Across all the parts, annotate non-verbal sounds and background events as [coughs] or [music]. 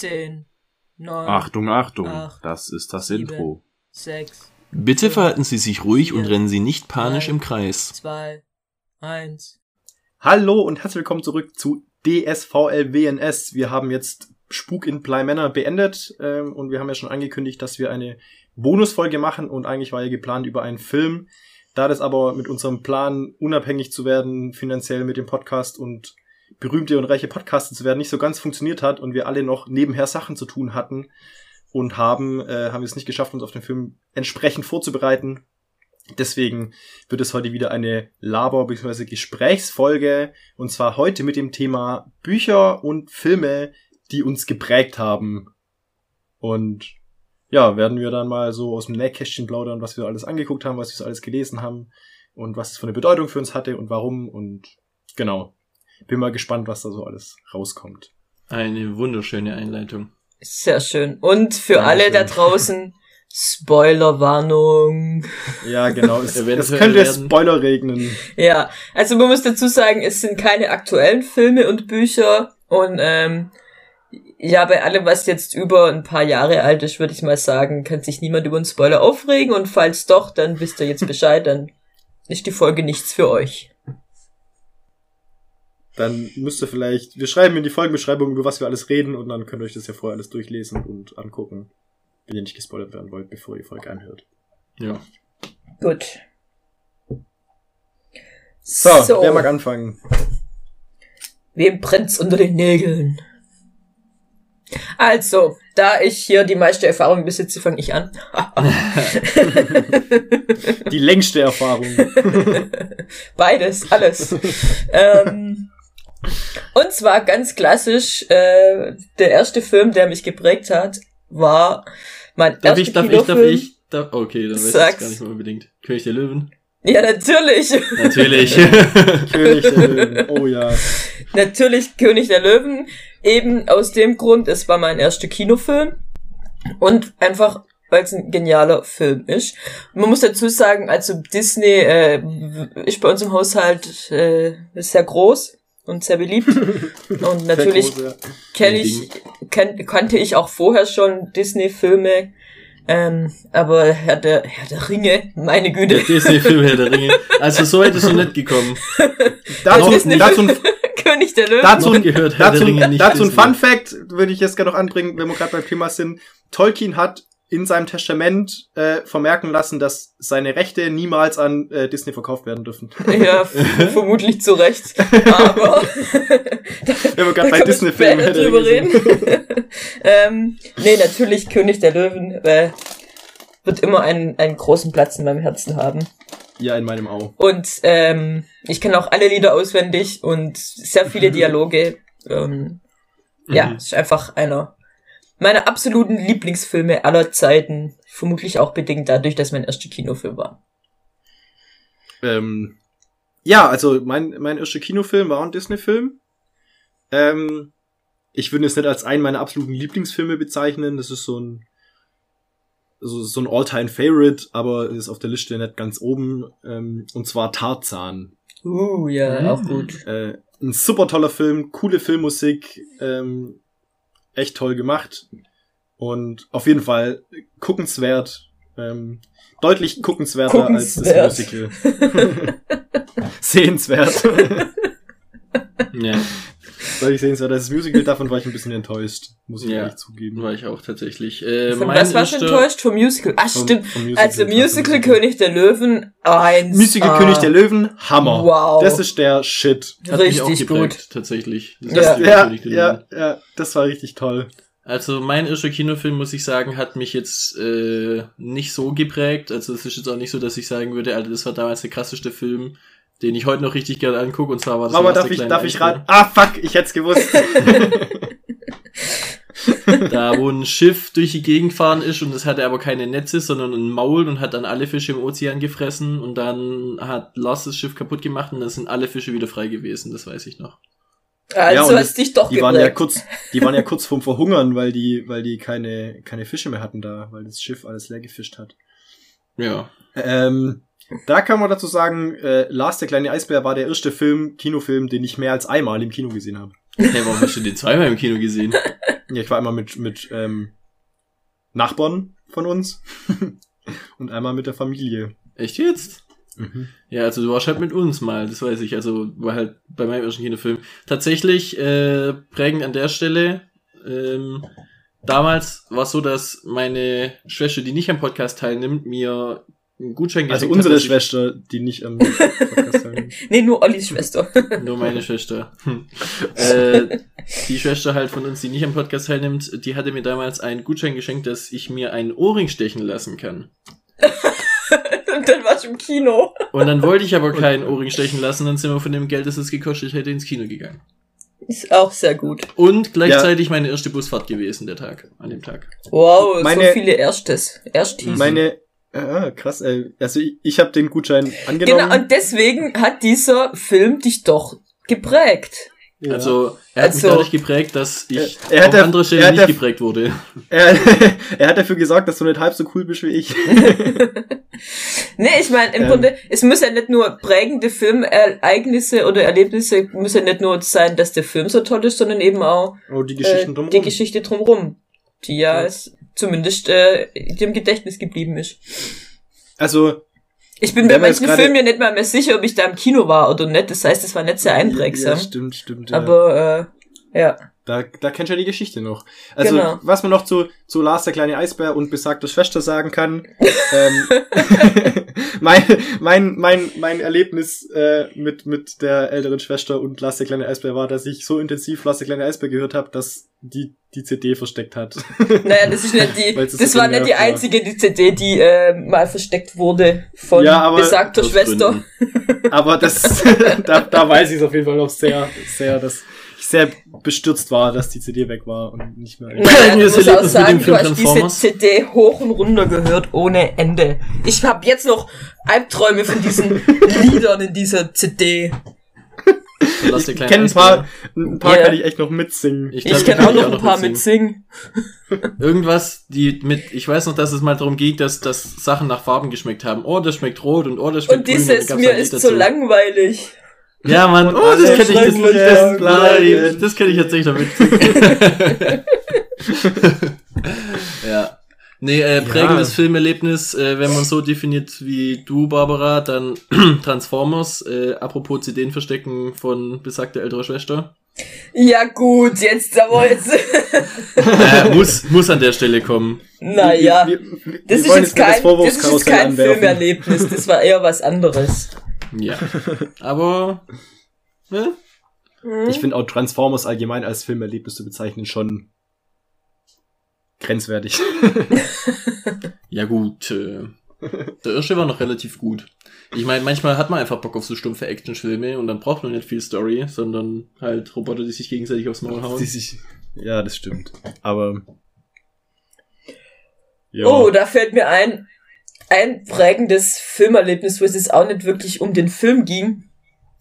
10, 9, Achtung, Achtung, acht, das ist das sieben, Intro. 6, Bitte verhalten Sie sich ruhig und vier, rennen Sie nicht panisch drei, im Kreis. 2, 1. Hallo und herzlich willkommen zurück zu DSVLWNS. Wir haben jetzt Spuk in Bly Manor beendet ähm, und wir haben ja schon angekündigt, dass wir eine Bonusfolge machen und eigentlich war ja geplant über einen Film. Da das aber mit unserem Plan, unabhängig zu werden, finanziell mit dem Podcast und berühmte und reiche Podcaster zu werden, nicht so ganz funktioniert hat und wir alle noch nebenher Sachen zu tun hatten und haben, äh, haben wir es nicht geschafft, uns auf den Film entsprechend vorzubereiten. Deswegen wird es heute wieder eine Laber- bzw. Gesprächsfolge und zwar heute mit dem Thema Bücher und Filme, die uns geprägt haben. Und ja, werden wir dann mal so aus dem Nähkästchen plaudern, was wir alles angeguckt haben, was wir alles gelesen haben und was es für eine Bedeutung für uns hatte und warum und genau. Bin mal gespannt, was da so alles rauskommt. Eine wunderschöne Einleitung. Sehr schön. Und für Dankeschön. alle da draußen, Spoilerwarnung. Ja, genau. Es, es könnte werden- Spoiler regnen. Ja, also man muss dazu sagen, es sind keine aktuellen Filme und Bücher und ähm, ja, bei allem, was jetzt über ein paar Jahre alt ist, würde ich mal sagen, kann sich niemand über einen Spoiler aufregen und falls doch, dann wisst ihr jetzt Bescheid, dann ist die Folge nichts für euch. Dann müsst ihr vielleicht, wir schreiben in die Folgenbeschreibung, über was wir alles reden und dann könnt ihr euch das ja vorher alles durchlesen und angucken, wenn ihr nicht gespoilert werden wollt, bevor ihr die Folge anhört. Ja. Gut. So, wer mag anfangen? Wem brennt's unter den Nägeln? Also, da ich hier die meiste Erfahrung besitze, fange ich an. [laughs] Die längste Erfahrung. [laughs] Beides, alles. ähm, und zwar ganz klassisch, äh, der erste Film, der mich geprägt hat, war mein Darf erster ich, darf ich, darf Kinofilm. ich? Darf, okay, dann weiß ich Sag's. gar nicht mehr unbedingt. König der Löwen? Ja, natürlich. Natürlich. [laughs] König der Löwen. [laughs] Oh ja. natürlich König der Löwen. Eben aus dem Grund, es war mein erster Kinofilm. Und einfach, weil es ein genialer Film ist. Man muss dazu sagen, also Disney äh, ist bei uns im Haushalt äh, sehr groß und sehr beliebt. [laughs] Und natürlich kenne ich, kenn, kannte ich auch vorher schon Disney-Filme. Ähm, aber Herr der, Herr der Ringe, meine Der Güte, Disney-Film Herr der Ringe. Also so ist noch nicht gekommen. [laughs] Dazu, dazu, ein- [laughs] König der Löwen. dazu, gehört Herr dazu, der Ringe nicht dazu ein Disney. Fun Fact, würde ich jetzt gerne noch anbringen, wenn wir gerade beim Thema sind. Tolkien hat in seinem Testament äh, vermerken lassen, dass seine Rechte niemals an äh, Disney verkauft werden dürfen. Ja, [laughs] vermutlich zu Recht. [laughs] Aber [laughs] Wenn wir gerade bei Disney-Filmen drüber reden. ähm, nee, natürlich König der Löwen äh, wird immer einen, einen großen Platz in meinem Herzen haben. Ja, in meinem Au. Und ähm, ich kenne auch alle Lieder auswendig und sehr viele Dialoge. Ähm, Ja, Mhm. ist einfach einer meiner absoluten Lieblingsfilme aller Zeiten. Vermutlich auch bedingt dadurch, dass mein erster Kinofilm war. Ähm, ja, also mein, mein erster Kinofilm war ein Disney-Film. Ähm, ich würde es nicht als einen meiner absoluten Lieblingsfilme bezeichnen. Das ist so ein so, so ein All-Time-Favorite, aber ist auf der Liste nicht ganz oben. Ähm, und zwar Tarzan. Uh, ja, Mhm. auch gut. Äh, ein super toller Film, coole Filmmusik, ähm, echt toll gemacht. Und auf jeden Fall guckenswert. Ähm, deutlich guckenswerter als Guckenswert. das Musical. [laughs] Sehenswert. Ja, deutlich sehenswert als das Musical. Davon war ich ein bisschen enttäuscht, muss ich Ja. ehrlich zugeben. war ich auch tatsächlich. Äh, Von mein was warst du enttäuscht? Vom Musical? Ah, Vom- stimmt. vom Musical, Also Musical. König der Löwen, eins. Musical König der Löwen, Hammer. Wow. Das ist der Shit. Hat mich auch Richtig geprägt, gut. Tatsächlich. Das Ja. Ja, König der ja, ja, das war richtig toll. Also mein erster Kinofilm, muss ich sagen, hat mich jetzt äh, nicht so geprägt. Also es ist jetzt auch nicht so, dass ich sagen würde, Alter, das war damals der krasseste Film, den ich heute noch richtig gerne angucke. Und zwar war das Mama, darf ich, darf ich raten? Ah, fuck, ich hätte gewusst. [laughs] Da, wo ein Schiff durch die Gegend fahren ist und es hatte aber keine Netze, sondern ein Maul und hat dann alle Fische im Ozean gefressen und dann hat Lars das Schiff kaputt gemacht und dann sind alle Fische wieder frei gewesen, das weiß ich noch. Also Ja, hast dich doch Die waren ja kurz, die waren ja kurz vorm Verhungern, weil die, weil die keine, keine Fische mehr hatten da, weil das Schiff alles leer gefischt hat. Ja. Ähm, da kann man dazu sagen, äh, Lars der kleine Eisbär war der erste Film, Kinofilm, den ich mehr als einmal im Kino gesehen habe. Hey, warum hast du den zweimal im Kino gesehen? Ja, ich war einmal mit, mit ähm, Nachbarn von uns [laughs] und einmal mit der Familie. Echt jetzt? Ja, also du warst halt mit uns mal, das weiß ich. Also war halt bei meinem ersten Kinofilm. Tatsächlich äh, prägend an der Stelle. Ähm, damals war es so, dass meine Schwester, die nicht am Podcast teilnimmt, mir einen Gutschein Also unsere hat, ich- Schwester, die nicht am Podcast teilnimmt. [laughs] Nee, nur Ollis Schwester. [laughs] Nur meine Schwester. Hm. äh, die Schwester halt von uns, die nicht am Podcast teilnimmt, die hatte mir damals einen Gutschein geschenkt, dass ich mir einen Ohrring stechen lassen kann. [laughs] Und dann warst du im Kino. Und dann wollte ich aber keinen Ohrring stechen lassen, dann sind wir von dem Geld, das es gekostet hätte, ins Kino gegangen. Ist auch sehr gut. Und gleichzeitig meine erste Busfahrt gewesen, der Tag, an dem Tag. Wow, Meine- so viele Erstes. Erstis. Meine, ah, krass, ey. Also ich, ich habe den Gutschein angenommen. Genau, und deswegen hat dieser Film dich doch geprägt. Ja. Also, er hat mich Also- dadurch geprägt, dass ich Er- er hat auf andere er Stellen nicht geprägt wurde. er, [laughs] er hat dafür gesorgt, dass du nicht halb so cool bist wie ich. [laughs] Nee, ich meine, im Ähm. Grunde, es muss ja nicht nur prägende Filmereignisse oder Erlebnisse, muss ja nicht nur sein, dass der Film so toll ist, sondern eben auch Oh, die äh, Geschichten drumherum. die Geschichte drumherum, die ja, Ja. es zumindest äh, dem Gedächtnis geblieben ist. Also, Ich bin bei manchen Filmen ja nicht mal mehr sicher, ob ich da im Kino war oder nicht. Das heißt, es war nicht sehr einprägsam. Ja, stimmt, stimmt. Ja. aber äh, ja. Da, da kennst du ja die Geschichte noch. Also, Genau. was man noch zu, zu Lars der kleine Eisbär und besagter Schwester sagen kann, ähm, [laughs] [laughs] mein, mein, mein, mein Erlebnis äh, mit, mit der älteren Schwester und Lars der kleine Eisbär war, dass ich so intensiv Lars der kleine Eisbär gehört habe, dass die die CD versteckt hat. [laughs] Naja, das ist nicht die, das so war nicht die einzige die CD, die äh, mal versteckt wurde von Ja, aber besagter Schwester. Gründen. Aber das, da, da weiß ich es auf jeden Fall noch sehr, sehr, dass sehr bestürzt war, dass die CD weg war und nicht mehr. Du Das musst auch sagen, du hast diese. CD hoch und runter gehört ohne Ende. Ich habe jetzt noch Albträume von diesen [laughs] Liedern in dieser CD. Ich kenne ein paar, ein paar Ja. kann ich echt noch mitsingen. Ich, Ich kenne kann auch noch ich ein paar mitsingen. mitsingen. [laughs] Irgendwas, die mit, ich weiß noch, dass es mal darum ging, dass, dass Sachen nach Farben geschmeckt haben. Oh, das schmeckt rot und oh, das schmeckt Und grün. dieses, dann gab's mir ist dazu. so langweilig. Ja, Mann, Und oh, das alle kenne ich, das, schrecklich das, bleiben. das, das kenne ich tatsächlich noch mitsingen. ja. Nee, äh, prägendes Ja. Filmerlebnis, äh, wenn man so definiert wie du, Barbara, dann [clears throat] Transformers, äh, apropos CDen verstecken von besagter älterer Schwester. Ja gut, jetzt aber jetzt. [laughs] Äh, muss, muss an der Stelle kommen. naja. Wir- wir- wir Das ist jetzt kein, das ist Vorwurfskarussell jetzt kein anwerfen. Filmerlebnis, das war eher was anderes. Ja. Aber, ne? Ich finde auch Transformers allgemein als Filmerlebnis zu bezeichnen schon grenzwertig. [laughs] Ja gut, äh, der erste war noch relativ gut. Ich meine, manchmal hat man einfach Bock auf so stumpfe Actionfilme und dann braucht man nicht viel Story, sondern halt Roboter, die sich gegenseitig aufs Maul hauen. Die sich- ja, das stimmt. Aber ja. Oh, da fällt mir ein, ein prägendes Filmerlebnis, wo es jetzt auch nicht wirklich um den Film ging.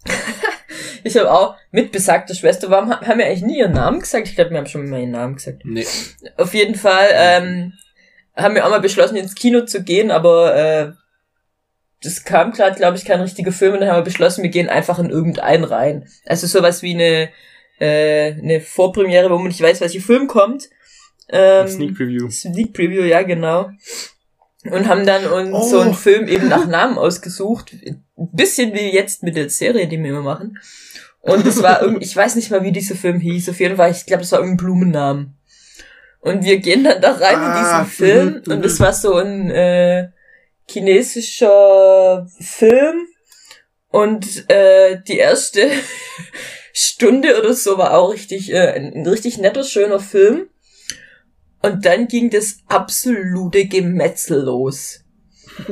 [laughs] ich habe auch mit besagter Schwester, warum ha- haben wir eigentlich nie ihren Namen gesagt? Ich glaube, wir haben schon mal ihren Namen gesagt. Nee. Auf jeden Fall ähm, haben wir auch mal beschlossen, ins Kino zu gehen, aber äh, das kam gerade, glaube ich, kein richtiger Film und dann haben wir beschlossen, wir gehen einfach in irgendeinen rein. Also sowas wie eine, äh, eine Vorpremiere, wo man nicht weiß, welcher Film kommt. Ähm, Sneak Preview. Sneak Preview, ja, genau. Und haben dann uns Oh. so einen Film eben nach Namen ausgesucht. Ein bisschen wie jetzt mit der Serie, die wir immer machen. Und es war irgendwie, ich weiß nicht mal, wie dieser Film hieß. Auf jeden Fall, ich glaube, es war irgendein Blumennamen. Und wir gehen dann da rein Ah, in diesen Film. mhm, Und mhm. es war so ein äh, chinesischer Film. Und äh, die erste [laughs] Stunde oder so war auch richtig, äh, ein, ein richtig netter, schöner Film. Und dann ging das absolute Gemetzel los.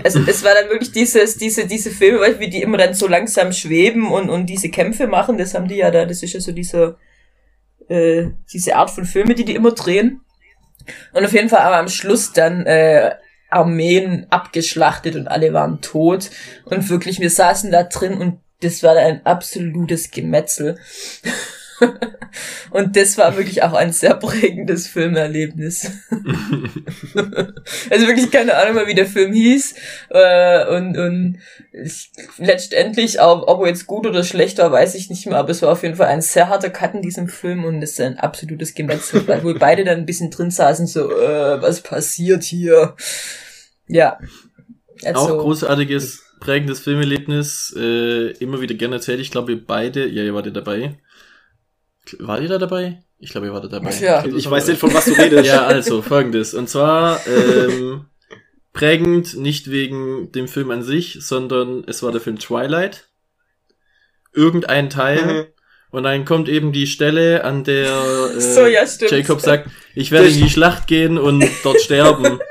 Also es war dann wirklich dieses, diese, diese Filme, du, wie die immer dann so langsam schweben und, und diese Kämpfe machen, das haben die ja da, das ist ja so diese, äh, diese Art von Filme, die die immer drehen. Und auf jeden Fall aber am Schluss dann äh, Armeen abgeschlachtet und alle waren tot. Und wirklich, wir saßen da drin und das war ein absolutes Gemetzel. Und das war wirklich auch ein sehr prägendes Filmerlebnis. [laughs] also wirklich keine Ahnung mehr, wie der Film hieß. Äh, und und ich, letztendlich, auch, ob er jetzt gut oder schlecht war, weiß ich nicht mehr. Aber es war auf jeden Fall ein sehr harter Cut in diesem Film und es ist ein absolutes Gemetzel, weil wohl beide dann ein bisschen drin saßen, so, äh, was passiert hier? Ja. Also, auch großartiges, prägendes Filmerlebnis. Äh, immer wieder gerne erzählt. Ich glaube, ihr beide, ja, ihr wart ja dabei war ihr da dabei? Ich glaube, ihr wart da dabei. Ja, ich, ich weiß nicht, von was du redest. [laughs] ja, also folgendes. Und zwar ähm, prägend nicht wegen dem Film an sich, sondern es war der Film Twilight. Irgendein Teil. Mhm. Und dann kommt eben die Stelle, an der äh, so, ja, Jacob sagt, ich werde in die Schlacht gehen und dort sterben. [laughs]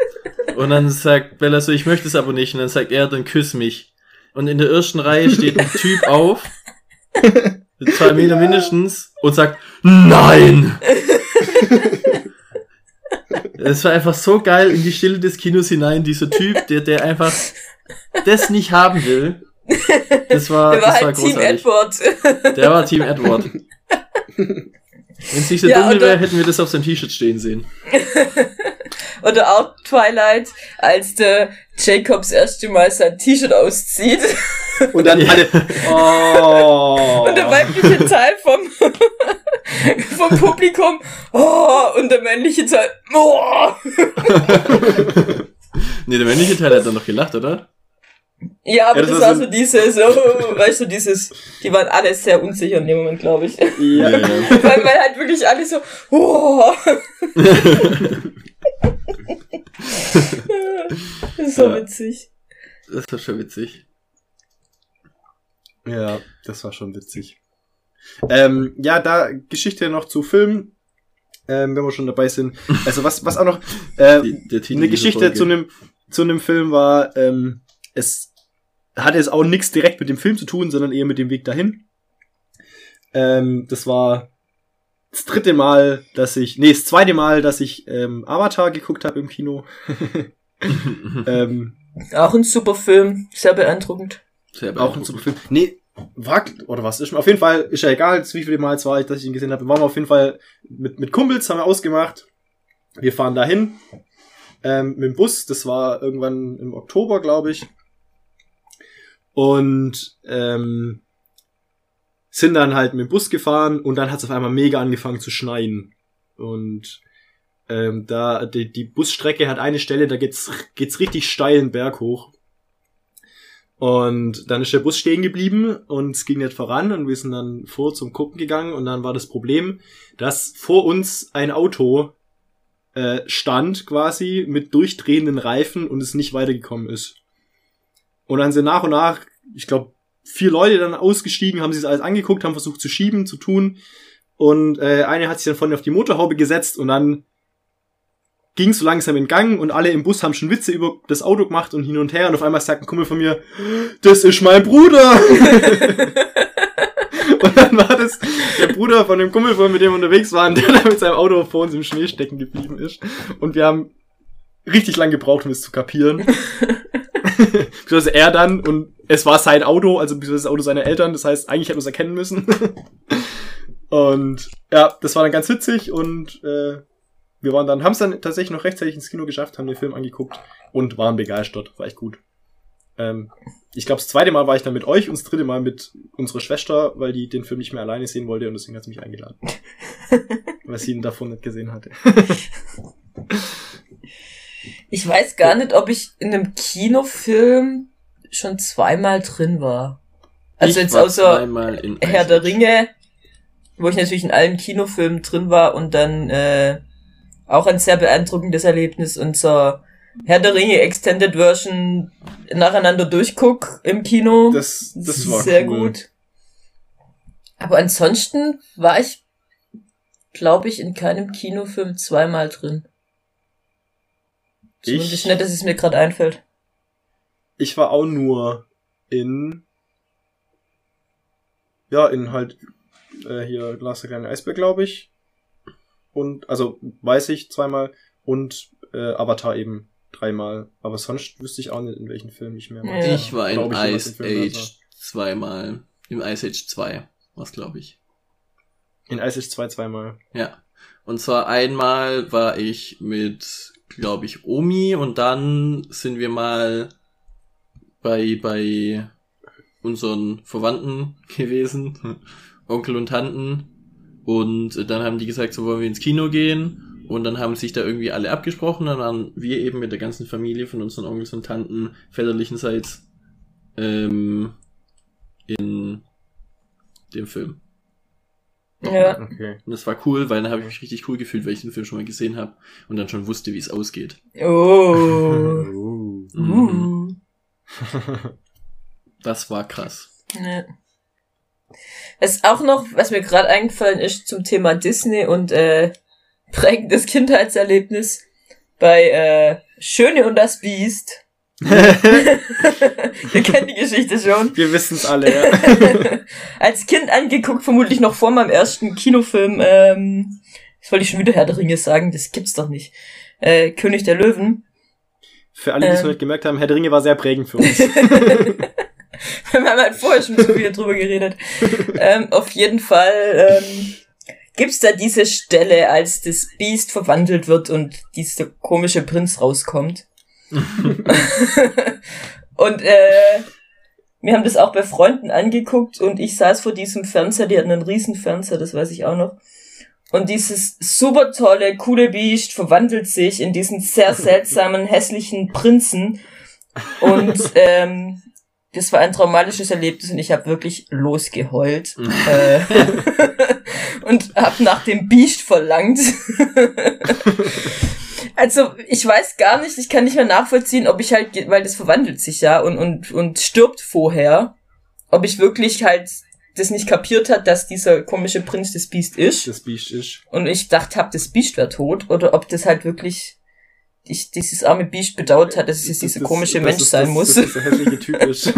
Und dann sagt Bella so, ich möchte es aber nicht. Und dann sagt er, dann küss mich. Und in der ersten Reihe steht ein Typ auf [laughs] zwei [laughs] Meter mindestens und sagt Nein! Es war einfach so geil in die Stille des Kinos hinein, dieser Typ, der, der einfach das nicht haben will. Das war, der war das halt war Team Edward. Der war Team Edward. [laughs] Wenn es nicht so ja, dunkel wäre, hätten wir das auf seinem T-Shirt stehen sehen. [laughs] Oder auch Twilight, als der Jacobs erste Mal sein T-Shirt auszieht. Und dann alle. Oh. Und der weibliche Teil vom, [laughs] vom Publikum. Oh, und der männliche Teil. Oh. [laughs] nee, der männliche Teil hat dann noch gelacht, oder? Ja, aber ja, das, das war so dieses, oh, weißt du, dieses, die waren alle sehr unsicher in dem Moment, glaube ich. Ja. ja. weil, weil halt wirklich alle so, oh. [laughs] [laughs] das ist so ja. witzig. Das war schon witzig. Ja, das war schon witzig. Ähm, ja, da Geschichte noch zu Filmen, ähm, wenn wir schon dabei sind. Also was, was auch noch [laughs] äh, Die, eine Geschichte zu einem zu einem Film war, ähm, es hatte es auch nichts direkt mit dem Film zu tun, sondern eher mit dem Weg dahin. Ähm, das war das dritte Mal, dass ich, nee, das zweite Mal, dass ich ähm, Avatar geguckt habe im Kino. [laughs] ähm, auch ein super Film, sehr beeindruckend. Sehr beeindruckend. Auch ein super Film. Nee, war, oder was ist Auf jeden Fall ist ja egal, wie viele Mal es war, dass ich ihn gesehen habe. Wir waren auf jeden Fall mit, mit Kumpels, haben wir ausgemacht. Wir fahren dahin ähm, mit dem Bus. Das war irgendwann im Oktober, glaube ich. Und ähm, sind dann halt mit dem Bus gefahren und dann hat es auf einmal mega angefangen zu schneien. Und ähm, da die, die Busstrecke hat eine Stelle, da geht's geht's richtig steilen Berg hoch. Und dann ist der Bus stehen geblieben und es ging nicht voran und wir sind dann vor zum Gucken gegangen und dann war das Problem, dass vor uns ein Auto äh, stand quasi mit durchdrehenden Reifen und es nicht weitergekommen ist. Und dann sind nach und nach, ich glaube, vier Leute dann ausgestiegen, haben sich das alles angeguckt, haben versucht zu schieben, zu tun. Und äh, eine hat sich dann vorne auf die Motorhaube gesetzt und dann ging so langsam in Gang und alle im Bus haben schon Witze über das Auto gemacht und hin und her und auf einmal sagt ein Kumpel von mir, das ist mein Bruder. [laughs] und dann war das der Bruder von dem Kumpel, von mit dem wir unterwegs waren, der da mit seinem Auto vor uns im Schnee stecken geblieben ist. Und wir haben richtig lang gebraucht, um es zu kapieren. [laughs] [laughs] Beziehungsweise er dann und es war sein Auto, also beziehungsweise das Auto seiner Eltern, das heißt, eigentlich hätten wir es erkennen müssen. [laughs] und ja, das war dann ganz witzig und äh, wir waren dann, haben es dann tatsächlich noch rechtzeitig ins Kino geschafft, haben den Film angeguckt und waren begeistert. War echt gut. Ähm, ich glaube, das zweite Mal war ich dann mit euch und das dritte Mal mit unserer Schwester, weil die den Film nicht mehr alleine sehen wollte und deswegen hat sie mich eingeladen. [laughs] weil sie ihn davon nicht gesehen hatte. Ich weiß gar nicht, ob ich in einem Kinofilm schon zweimal drin war. Also ich jetzt außer Herr der Ringe, wo ich natürlich in allen Kinofilmen drin war und dann äh, auch ein sehr beeindruckendes Erlebnis unser Herr der Ringe Extended Version nacheinander durchguck im Kino. Das, das war sehr cool. gut. Aber ansonsten war ich, glaube ich, in keinem Kinofilm zweimal drin. Zumindest ich, nicht, dass es mir gerade einfällt. Ich war auch nur in ja, in halt äh, hier Glas der kleine Eisberg, glaube ich. Und also weiß ich zweimal und äh, Avatar eben dreimal. Aber sonst wüsste ich auch nicht, in welchen Film ich mehr war. Ja. Ich war in Ice Age zweimal. Im Ice Age 2, was glaube ich. In Ice Age 2 zweimal. Ja. Und zwar einmal war ich mit, glaube ich, Omi und dann sind wir mal bei, bei unseren Verwandten [laughs] gewesen, Onkel und Tanten. Und dann haben die gesagt, so wollen wir ins Kino gehen. Und dann haben sich da irgendwie alle abgesprochen. Dann waren wir eben mit der ganzen Familie von unseren Onkels und Tanten väterlichenseits ähm, in dem Film. Ja. Okay. Und das war cool, weil dann habe ich mich richtig cool gefühlt, weil ich den Film schon mal gesehen habe und dann schon wusste, wie es ausgeht. Oh. [laughs] Uh. [laughs] Das war krass. Ja. Was auch noch, was mir gerade eingefallen ist zum Thema Disney und äh, prägendes Kindheitserlebnis bei äh, Schöne und das Biest. [laughs] Ihr kennt die Geschichte schon. Wir wissen es alle, ja. [laughs] Als Kind angeguckt, vermutlich noch vor meinem ersten Kinofilm. Ähm, das wollte ich schon wieder Herr der Ringe sagen, das gibt's doch nicht. Äh, König der Löwen. Für alle, die es Ähm. noch nicht gemerkt haben, Herr der Ringe war sehr prägend für uns. [laughs] Wir haben halt vorher schon so viel drüber geredet. ähm, auf jeden Fall ähm, gibt's da diese Stelle, als das Biest verwandelt wird und dieser komische Prinz rauskommt. [laughs] und äh, wir haben das auch bei Freunden angeguckt und ich saß vor diesem Fernseher, die hatten einen riesen Fernseher, das weiß ich auch noch. Und dieses super tolle, coole Biest verwandelt sich in diesen sehr [laughs] seltsamen, hässlichen Prinzen. Und [laughs] ähm, das war ein traumatisches Erlebnis und ich habe wirklich losgeheult. äh, [laughs] und habe nach dem Biest verlangt. also ich weiß gar nicht, ich kann nicht mehr nachvollziehen, ob ich halt, weil das verwandelt sich ja und, und, und stirbt vorher, ob ich wirklich halt das nicht kapiert hat, dass dieser komische Prinz das Biest ist das Biest ist. und ich dachte hab, das Biest wäre tot oder ob das halt wirklich ich, dieses arme Biest bedauert hat, dass es jetzt dieser Das- komische das Mensch ist- sein das, muss. Das ist der hässliche Typ [laughs] ist.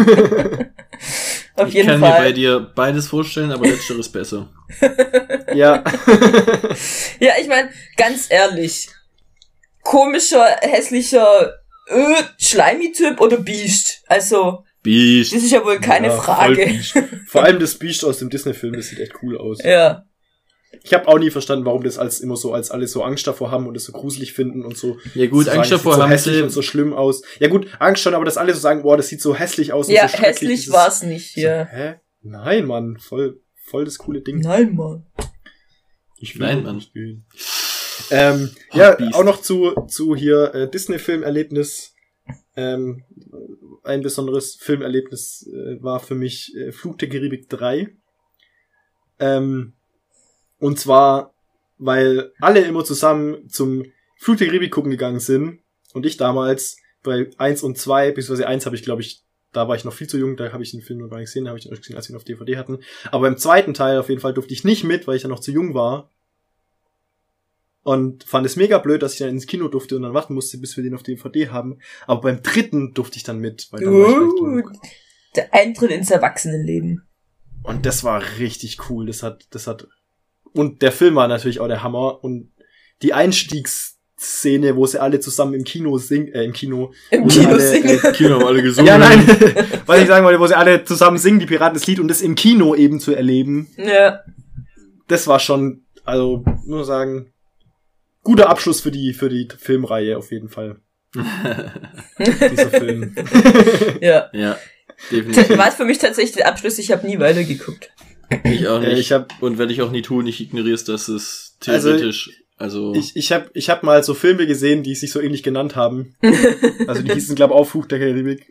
Auf ich jeden kann mir bei dir beides vorstellen, aber letzteres [laughs] besser. ja. Ja, [laughs] ich meine, ganz ehrlich, komischer, hässlicher, äh, Schleimi-Typ oder Biest? Also, Biest. das ist ja wohl keine Ja, Frage. Vor allem das Biest aus dem Disney-Film, das sieht echt cool aus. Ja. Ich habe auch nie verstanden, warum das als immer so, als alle so Angst davor haben und es so gruselig finden und so. Ja gut, sagen, Angst das sieht davor so haben hässlich sie. und so schlimm aus. Ja gut, Angst schon, aber dass alle so sagen, boah, das sieht so hässlich aus. Ja, und so hässlich dieses- war's nicht, So, ja. Hä? Nein, Mann, voll, voll das coole Ding. Nein, Mann. Ich Nein, noch Mann. nicht gehen. Ähm, Oh, ja, Biest. auch noch zu, zu hier äh, Disney-Filmerlebnis. Ähm, ein besonderes Filmerlebnis äh, war für mich äh, Flug der Karibik 3. Ähm, und zwar, weil alle immer zusammen zum Flug der Karibik gucken gegangen sind und ich damals bei eins und zwei beziehungsweise eins habe ich, glaube ich, da war ich noch viel zu jung, da habe ich den Film noch gar nicht gesehen, habe ich erst gesehen, als wir ihn auf DVD hatten. Aber im zweiten Teil auf jeden Fall durfte ich nicht mit, weil ich ja noch zu jung war. Und fand es mega blöd, dass ich dann ins Kino durfte und dann warten musste, bis wir den auf DVD haben. Aber beim dritten durfte ich dann mit, weil dann war ich recht Uh, der Eintritt ins Erwachsenenleben. Und das war richtig cool. Das hat, das hat, und der Film war natürlich auch der Hammer. Und die Einstiegsszene, wo sie alle zusammen im Kino singen, äh, im Kino. Im wo sie Kino alle, singen. Äh, Kino haben alle gesungen. ja, nein, [laughs] was ich sagen wollte, wo sie alle zusammen singen, die Piraten das Lied und das im Kino eben zu erleben. Ja. Das war schon, also, nur sagen, guter Abschluss für die, für die Filmreihe auf jeden Fall. [laughs] Dieser Film. [laughs] Ja. Ja, definitiv. War es für mich tatsächlich der Abschluss, ich habe nie weitergeguckt. Ich auch nicht. Äh, ich hab, Und werde ich auch nie tun. Ich ignoriere es, dass es Also, theoretisch, also, Ich, ich habe ich hab mal so Filme gesehen, die sich so ähnlich genannt haben. [laughs] Also die hießen, glaube ich, auch Fluch der Karibik.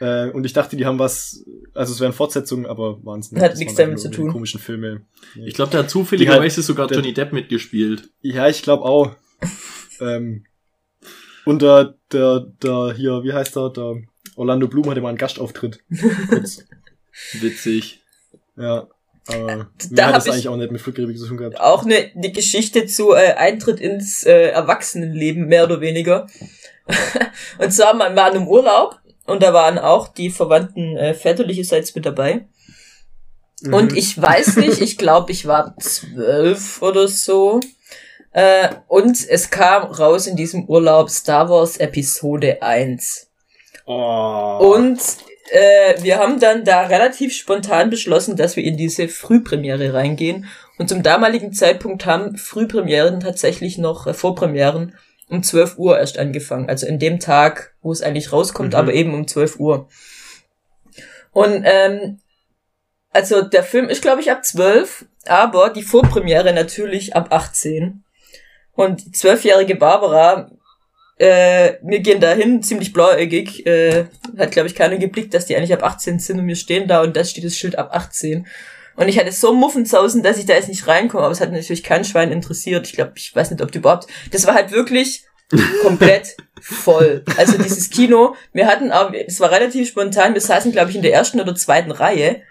Äh, und ich dachte, die haben was, also es wären Fortsetzungen, aber waren es nicht. Hat Das nichts damit einfach zu tun. komischen Filme. ich glaube, da hat zufälligerweise Die sogar der- Johnny Depp mitgespielt. Ja, ich glaube auch. [laughs] ähm, und der, der, der, hier, wie heißt der, der Orlando Bloom hatte mal einen Gastauftritt. [laughs] Witzig. Ja. Aber Da mehr hab hat das ich- eigentlich auch nicht mit Karibik zu tun gehabt. Auch eine, eine Geschichte zu äh, Eintritt ins äh, Erwachsenenleben, mehr oder weniger. [laughs] und zwar, man war in einem Urlaub und da waren auch die Verwandten äh, väterlicherseits mit dabei. Und Mhm. ich weiß nicht, ich glaube, ich war zwölf oder so. Äh, und es kam raus in diesem Urlaub Star Wars Episode 1. Oh. Und äh, wir haben dann da relativ spontan beschlossen, dass wir in diese Frühpremiere reingehen. Und zum damaligen Zeitpunkt haben Frühpremieren tatsächlich noch äh, Vorpremieren um 12 Uhr erst angefangen. Also in dem Tag, wo es eigentlich rauskommt, Mhm. aber eben um 12 Uhr. Und ähm, also der Film ist, glaube ich, ab 12, aber die Vorpremiere natürlich ab 18. Und die zwölfjährige Barbara, äh, wir gehen dahin, ziemlich blauäugig, äh, hat, glaube ich, keiner geblickt, dass die eigentlich ab 18 sind und wir stehen da und da steht das Schild ab 18. Und ich hatte so Muffensausen, dass ich da jetzt nicht reinkomme, aber es hat natürlich kein Schwein interessiert. Ich glaube, ich weiß nicht, ob du überhaupt. Das war halt wirklich [laughs] komplett voll. Also dieses Kino, wir hatten aber, es war relativ spontan, wir saßen, glaube ich, in der ersten oder zweiten Reihe.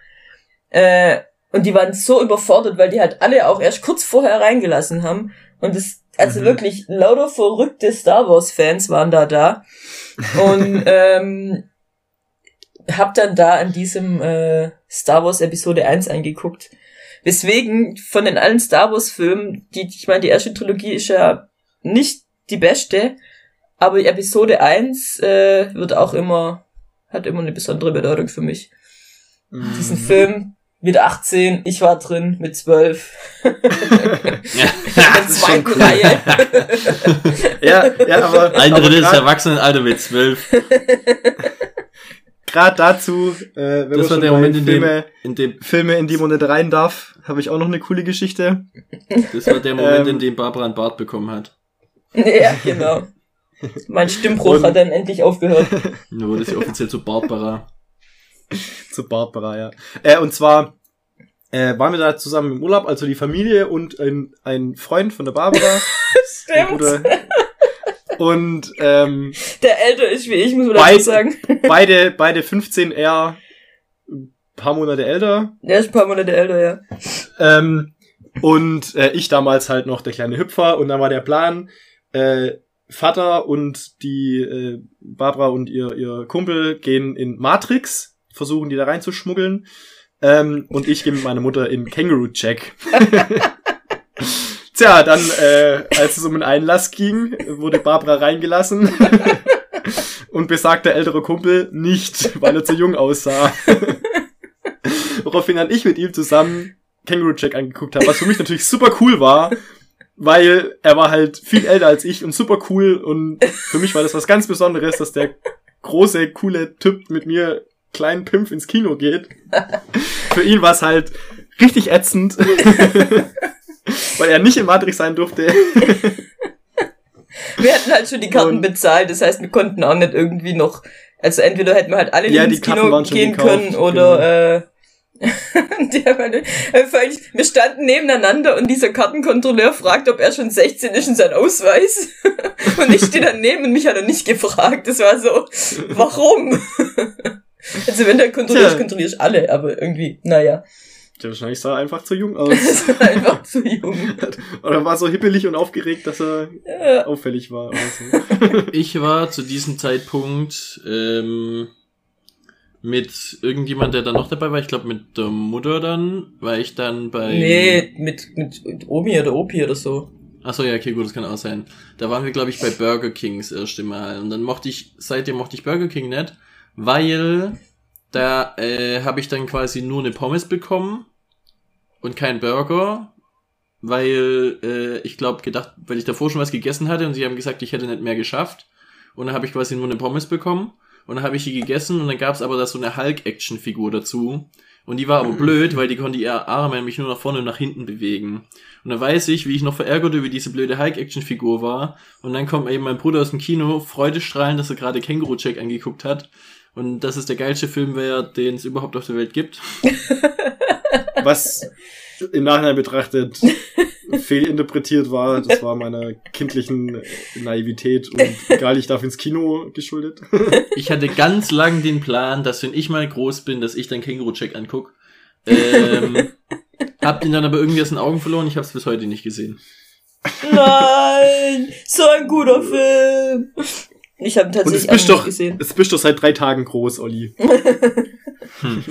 Äh, und die waren so überfordert, weil die halt alle auch erst kurz vorher reingelassen haben. Und das, also Mhm. wirklich lauter verrückte Star Wars-Fans waren da da. Und ähm, hab dann da an diesem äh, Star Wars Episode 1 eingeguckt. Weswegen von den allen Star Wars Filmen, die, ich meine, die erste Trilogie ist ja nicht die beste, aber Episode 1 äh, wird auch immer, hat immer eine besondere Bedeutung für mich. Diesen Film, wieder 18, ich war drin mit 12. in der ist schon cool. Reihe. [laughs] Ja, ja, aber, Ein Drittel grad- Erwachsenenalter mit zwölf. [laughs] Gerade dazu, äh, wenn Das man war schon der Moment, in dem, Filme, in dem, Filme, in die man nicht rein darf, habe ich auch noch eine coole Geschichte. das war der Moment, Ähm. in dem Barbara einen Bart bekommen hat. [laughs] ja, genau. Mein Stimmbruch Und- hat dann endlich aufgehört. [laughs] Da wurde sie offiziell zu Barbara. Zu Barbara, ja. Äh, und zwar äh, waren wir da zusammen im Urlaub, also die Familie und ein, ein Freund von der Barbara. [laughs] Stimmt. Bruder. Und ähm, Der älter ist wie ich, muss man Beid- dazu sagen. [laughs] beide, beide 15, er ein paar Monate älter. Der ist ein paar Monate älter, ja. Ähm, und äh, ich damals halt noch der kleine Hüpfer. Und dann war der Plan, äh, Vater und die äh, Barbara und ihr, ihr Kumpel gehen in Matrix, versuchen die da reinzuschmuggeln. Ähm, und ich gehe mit meiner Mutter in Kangaroo Check. [laughs] Tja, dann, äh, als es um den Einlass ging, wurde Barbara reingelassen. [laughs] und besagter ältere Kumpel nicht, weil er zu jung aussah. [laughs] Woraufhin dann ich mit ihm zusammen Kangaroo Jack angeguckt habe, was für mich natürlich super cool war, weil er war halt viel älter als ich und super cool und für mich war das was ganz Besonderes, dass der große, coole Typ mit mir kleinen Pimpf ins Kino geht. [laughs] Für ihn war es halt richtig ätzend, [laughs] weil er nicht in Matrix sein durfte. [laughs] Wir hatten halt schon die Karten Und- bezahlt, das heißt, wir konnten auch nicht irgendwie noch, also entweder hätten wir halt alle Ja, ins Kino gehen gekauft, können oder äh, [laughs] der meine, äh, allem, wir standen nebeneinander und dieser Kartenkontrolleur fragt, ob er schon 16 ist in sein Ausweis. und ich stehe daneben und mich hat er nicht gefragt. Das war so, warum? also wenn der kontrollierst, Tja. kontrollierst alle, aber irgendwie, naja, Der wahrscheinlich sah er einfach zu jung [laughs] aus. einfach zu jung. [laughs] Oder war so hippelig und aufgeregt, dass er Ja. auffällig war oder so. [laughs] Ich war zu diesem Zeitpunkt ähm, mit irgendjemand, der dann noch dabei war. Ich glaube mit der Mutter dann, war ich dann bei. Nee, mit, mit Omi oder Opi oder so. Achso, ja, okay, gut, das kann auch sein. Da waren wir, glaube ich, bei Burger Kings das erste Mal. Und dann mochte ich, seitdem mochte ich Burger King nicht, weil da äh, habe ich dann quasi nur eine Pommes bekommen und kein Burger, weil äh, ich glaube gedacht, weil ich davor schon was gegessen hatte und sie haben gesagt, ich hätte nicht mehr geschafft. Und dann habe ich quasi nur eine Pommes bekommen und dann habe ich die gegessen und dann gab es aber da so eine Hulk-Action-Figur dazu. Und die war aber [clears throat] blöd, weil die konnte ihre Arme nämlich nur nach vorne und nach hinten bewegen. Und dann weiß ich, wie ich noch verärgert über diese blöde Hulk-Action-Figur war. Und dann kommt eben mein Bruder aus dem Kino, freudestrahlend, dass er gerade Känguru-Check angeguckt hat. Und dass es der geilste Film wäre, den es überhaupt auf der Welt gibt. [laughs] Was im Nachhinein betrachtet fehlinterpretiert war. Das war meiner kindlichen Naivität und egal, ich darf ins Kino geschuldet. [laughs] Ich hatte ganz lang den Plan, dass wenn ich mal groß bin, dass ich dann Känguru-Check anguck. Ähm, hab ihn dann aber irgendwie aus den Augen verloren. Ich habe es bis heute nicht gesehen. Nein, so ein guter Film. Ich habe Und es tatsächlich auch bist nicht doch, gesehen. es bist doch seit drei Tagen groß, Olli. [laughs] Hm.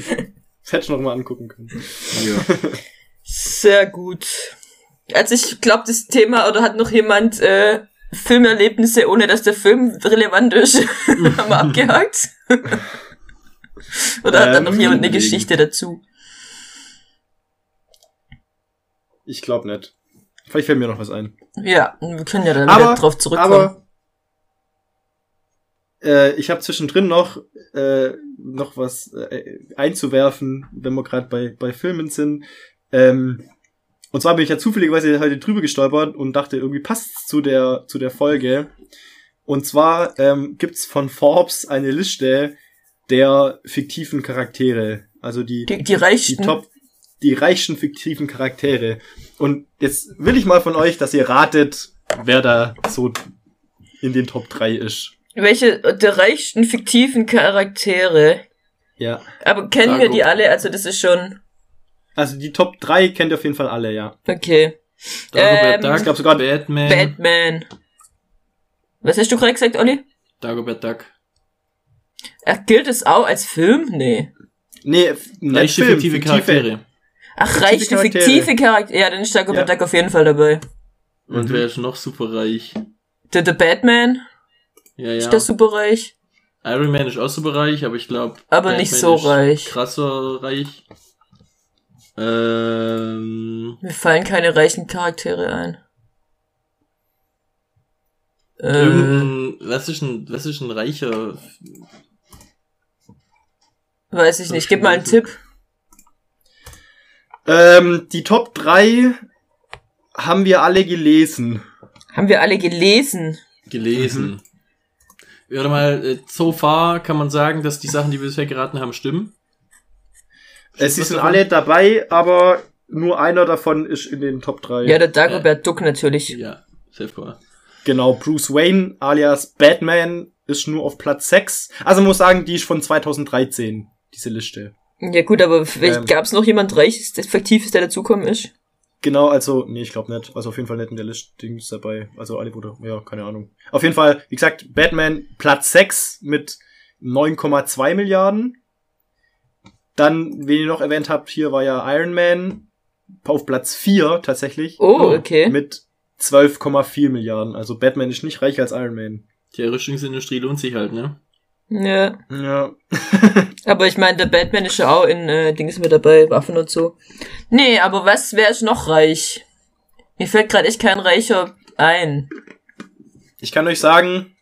Das hätte ich noch mal angucken können. Ja. [laughs] Sehr gut. Also ich glaube, das Thema, oder hat noch jemand äh, Filmerlebnisse, ohne dass der Film relevant ist, [laughs] haben wir abgehakt? oder hat dann Ähm, noch jemand eine überlegen. Geschichte dazu? Ich glaube nicht. Vielleicht fällt mir noch was ein. Ja, wir können ja dann Aber- wieder drauf zurückkommen. Aber äh, ich habe zwischendrin noch äh, noch was äh, einzuwerfen, wenn wir gerade bei bei Filmen sind. Ähm, und zwar bin ich ja zufälligerweise heute drüber gestolpert und dachte, irgendwie passt zu der zu der Folge. Und zwar ähm, gibt's von Forbes eine Liste der fiktiven Charaktere, also die die, die die reichten. Top, die reichsten fiktiven Charaktere. Und jetzt will ich mal von euch, dass ihr ratet, wer da so in den Top 3 ist. Welche der reichsten fiktiven Charaktere. Ja. Aber kennen wir Dago. die alle? Also das ist schon. Also die Top 3 kennt ihr auf jeden Fall alle, ja. Okay. Dagobert Ähm, Duck, ich glaub sogar Batman, Batman. Was hast du gerade gesagt, Olli? Dagobert Duck. Ach, gilt es auch als Film? Nee. Nee, Reiche Film, fiktive Charaktere. Ach, Fiktive reichte Charaktere. fiktive Charaktere. Ja, dann ist Dagobert Ja. Duck auf jeden Fall dabei. Und Mhm. wer ist noch super reich? Der, der Batman Ja, ist ja. der super reich. Iron Man ist auch super reich, aber ich glaube. Aber nicht so reich. Krasser reich. Ähm, Mir fallen keine reichen Charaktere ein. Äh, irgendein, was ist ein, was ist ein reicher? weiß ich nicht. Gib mal einen Tipp. Ähm, die Top 3 haben wir alle gelesen. Haben wir alle gelesen? gelesen. Warte mal, äh, so far kann man sagen, dass die Sachen, die wir bisher geraten haben, stimmen. Es was sind davon? alle dabei, aber nur einer davon ist in den Top 3. Ja, der Dagobert Duck natürlich. Ja, call. Genau, Bruce Wayne alias Batman ist nur auf Platz 6. Also muss sagen, die ist von 2013, diese Liste. Ja gut, aber vielleicht Ähm. gab's noch jemand Reiches, der Fiktives, der dazukommen ist? Genau, also, nee, ich glaube nicht. Also auf jeden Fall nicht in der Liste Dings dabei. Also alle wurde, ja, keine Ahnung. Auf jeden Fall, wie gesagt, Batman Platz 6 mit 9,2 Milliarden. Dann, wen ihr noch erwähnt habt, hier war ja Iron Man auf Platz 4 tatsächlich. Oh, okay. Mit 12,4 Milliarden. Also Batman ist nicht reicher als Iron Man. Die Rüstungsindustrie lohnt sich halt, ne? Ja. Ja. [laughs] Aber ich meine, der Batman ist ja auch in äh, Dings mit dabei, Waffen und so. Nee, aber was wer ist noch reich? Mir fällt gerade echt kein Reicher ein. Ich kann euch sagen,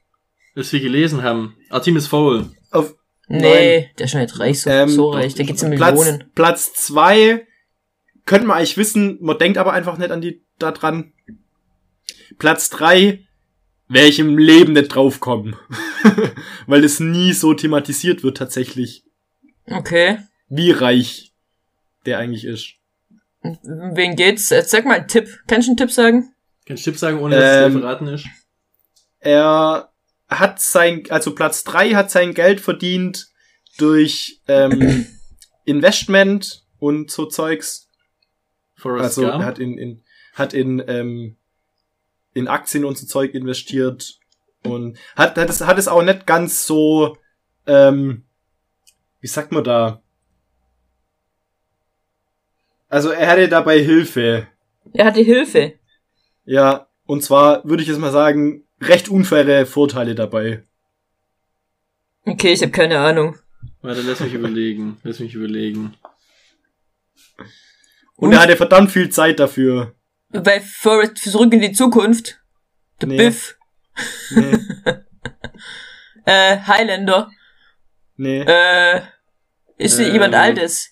Was wir gelesen haben. Artemis Fowl. auf Nee, der ist schon nicht reich, so, Ähm, so reich. Da geht's um Platz, Millionen. Platz zwei könnte man eigentlich wissen, man denkt aber einfach nicht an die da dran. Platz drei wäre ich im Leben nicht draufkommen. [laughs] Weil es nie so thematisiert wird tatsächlich, Okay. wie reich der eigentlich ist. Wen geht's? Äh, Sag mal einen Tipp. Kannst du einen Tipp sagen? Kannst du Tipp sagen, ohne dass es Ähm, dir verraten ist? Er hat sein, also Platz drei hat sein Geld verdient durch ähm, [coughs] Investment und so Zeugs. Forrest Also Gump? er hat in, in hat in ähm, in Aktien und so Zeug investiert und hat hat es hat es auch nicht ganz so ähm, wie sagt man da also er hatte dabei Hilfe Er hatte Hilfe. ja und zwar würde ich jetzt mal sagen recht unfaire Vorteile dabei Okay, ich habe keine Ahnung. Warte, lass mich überlegen. Lass mich überlegen. und er hatte verdammt viel Zeit dafür Bei Forrest zurück in die Zukunft. Der Nee. Biff. nee, [laughs] Äh, Highlander. nee. Äh, ist Ähm, jemand Altes.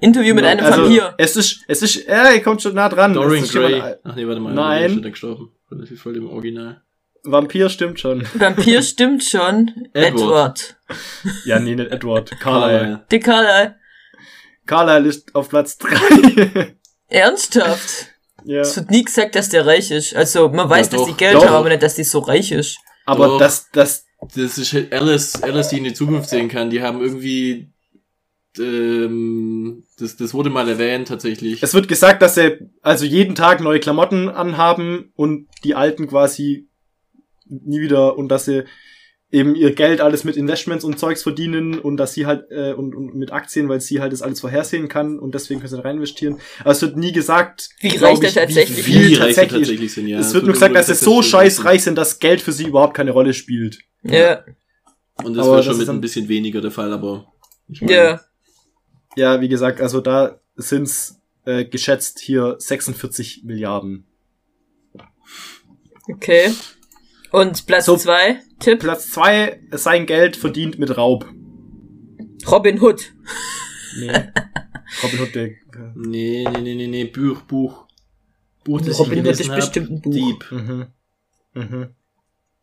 Interview mit einem also, Vampir. es ist es ist ja, er kommt schon nah dran Es Dorian ist jemand Gray. al- Ach nee, warte mal. Nein. Ist schon gestorben. Das ist voll im Original. Vampir stimmt schon Vampir stimmt schon. Edward. Edward. [laughs] Ja, nee, nicht Edward. Carlyle. Die Carla. Carlyle ist auf Platz 3. [laughs] Ernsthaft. Ja. Es wird nie gesagt, dass der reich ist. Also, man weiß, dass doch, die Geld doch. haben, aber nicht, dass die so reich ist. Aber Doch. das, das, Das ist halt Alice, Alice, die in die Zukunft sehen kann. Die haben irgendwie, ähm, das, das wurde mal erwähnt tatsächlich. es wird gesagt, dass sie also jeden Tag neue Klamotten anhaben und die alten quasi nie wieder und dass sie eben ihr Geld alles mit Investments und Zeugs verdienen und dass sie halt äh, und, und mit Aktien, weil sie halt das alles vorhersehen kann und deswegen können sie da rein investieren. Aber es wird nie gesagt, Wie reich der ich, tatsächlich wie Wie viel reich sie tatsächlich. tatsächlich sind, ja. es wird nur gesagt, dass sie so scheiß reich sind, dass Geld für sie überhaupt keine Rolle spielt. Ja. Und das Aber das schon ist mit dann- ein bisschen weniger der Fall, aber ich meine, Ja. Ja, wie gesagt, also da sind's äh, geschätzt hier 46 Milliarden. Okay. Und Platz So. zwei, Tipp, Platz zwei sein Geld verdient mit Raub. Robin Hood. Nee. [laughs] Robin Hood, der, Nee, nee, nee, nee, nee, Buch, Buch. Buch, das Robin Hood gelesen ist bestimmt ein Buch. Dieb. mhm. Mhm.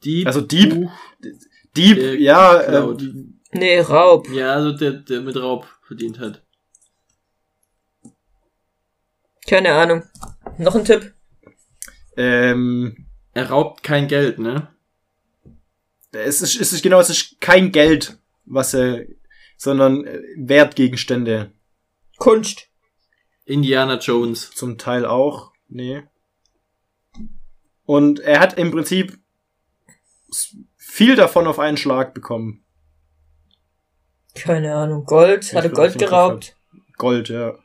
Dieb. Also Dieb? Buch. Dieb, Der ja, äh, Nee, Raub. Ja, also der, der mit Raub verdient hat. Keine Ahnung. Noch ein Tipp? ähm, Er raubt kein Geld, ne? es ist, es ist genau, es ist kein Geld, was er, sondern äh, Wertgegenstände. Kunst. Indiana Jones. Zum Teil auch, nee. Und er hat im Prinzip viel davon auf einen Schlag bekommen. Keine Ahnung. Gold. Ich Hat er Gold geraubt? Gold, ja.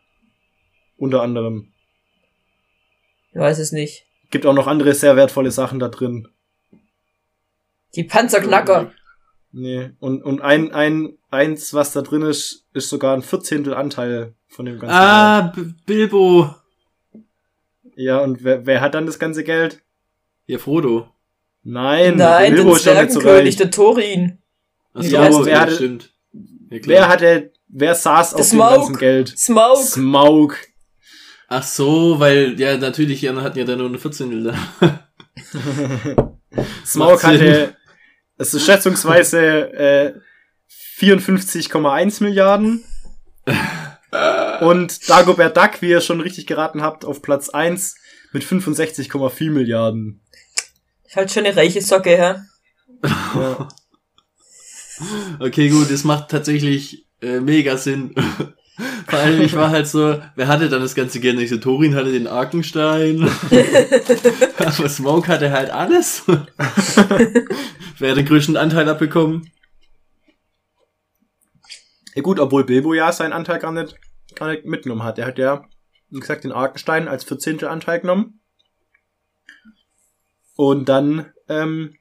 Unter anderem. Ich weiß es nicht. Gibt auch noch andere sehr wertvolle Sachen da drin. Die Panzerknacker. Nee. Und, und ein, ein, eins, was da drin ist, ist sogar ein Vierzehntel Anteil von dem ganzen Geld. Ah, B Bilbo. Ja, und wer, wer hat dann das ganze Geld? Ja, Frodo. Nein, Nein, Bilbo der ist doch nicht so Zwergenkönig, reich. der Thorin. Ach Ja, so, also wer ja, hatte- stimmt. Ja. Wer hatte, wer saß auf dem Smaug. ganzen Geld? Smaug. Smaug. Ach so, weil, ja, natürlich, die anderen hatten ja dann nur eine 14 da. Smaug hatte, es ist schätzungsweise äh, 54,1 Milliarden. Und Dagobert Duck, wie ihr schon richtig geraten habt, auf Platz 1 mit 65,4 Milliarden. Ist halt schon eine reiche Socke, hä? Ja. [laughs] Okay, gut, das macht tatsächlich äh, mega Sinn. Vor allem, ich war halt so, wer hatte dann das ganze Geld? Ich so, Thorin hatte den Arkenstein. [laughs] Aber Smoke hatte halt alles. [laughs] wer hat den größten Anteil abbekommen? ja gut, obwohl Bilbo ja seinen Anteil gar nicht, gar nicht mitgenommen hat. Er hat ja, wie gesagt, den Arkenstein als 14. Anteil genommen. Und dann ähm,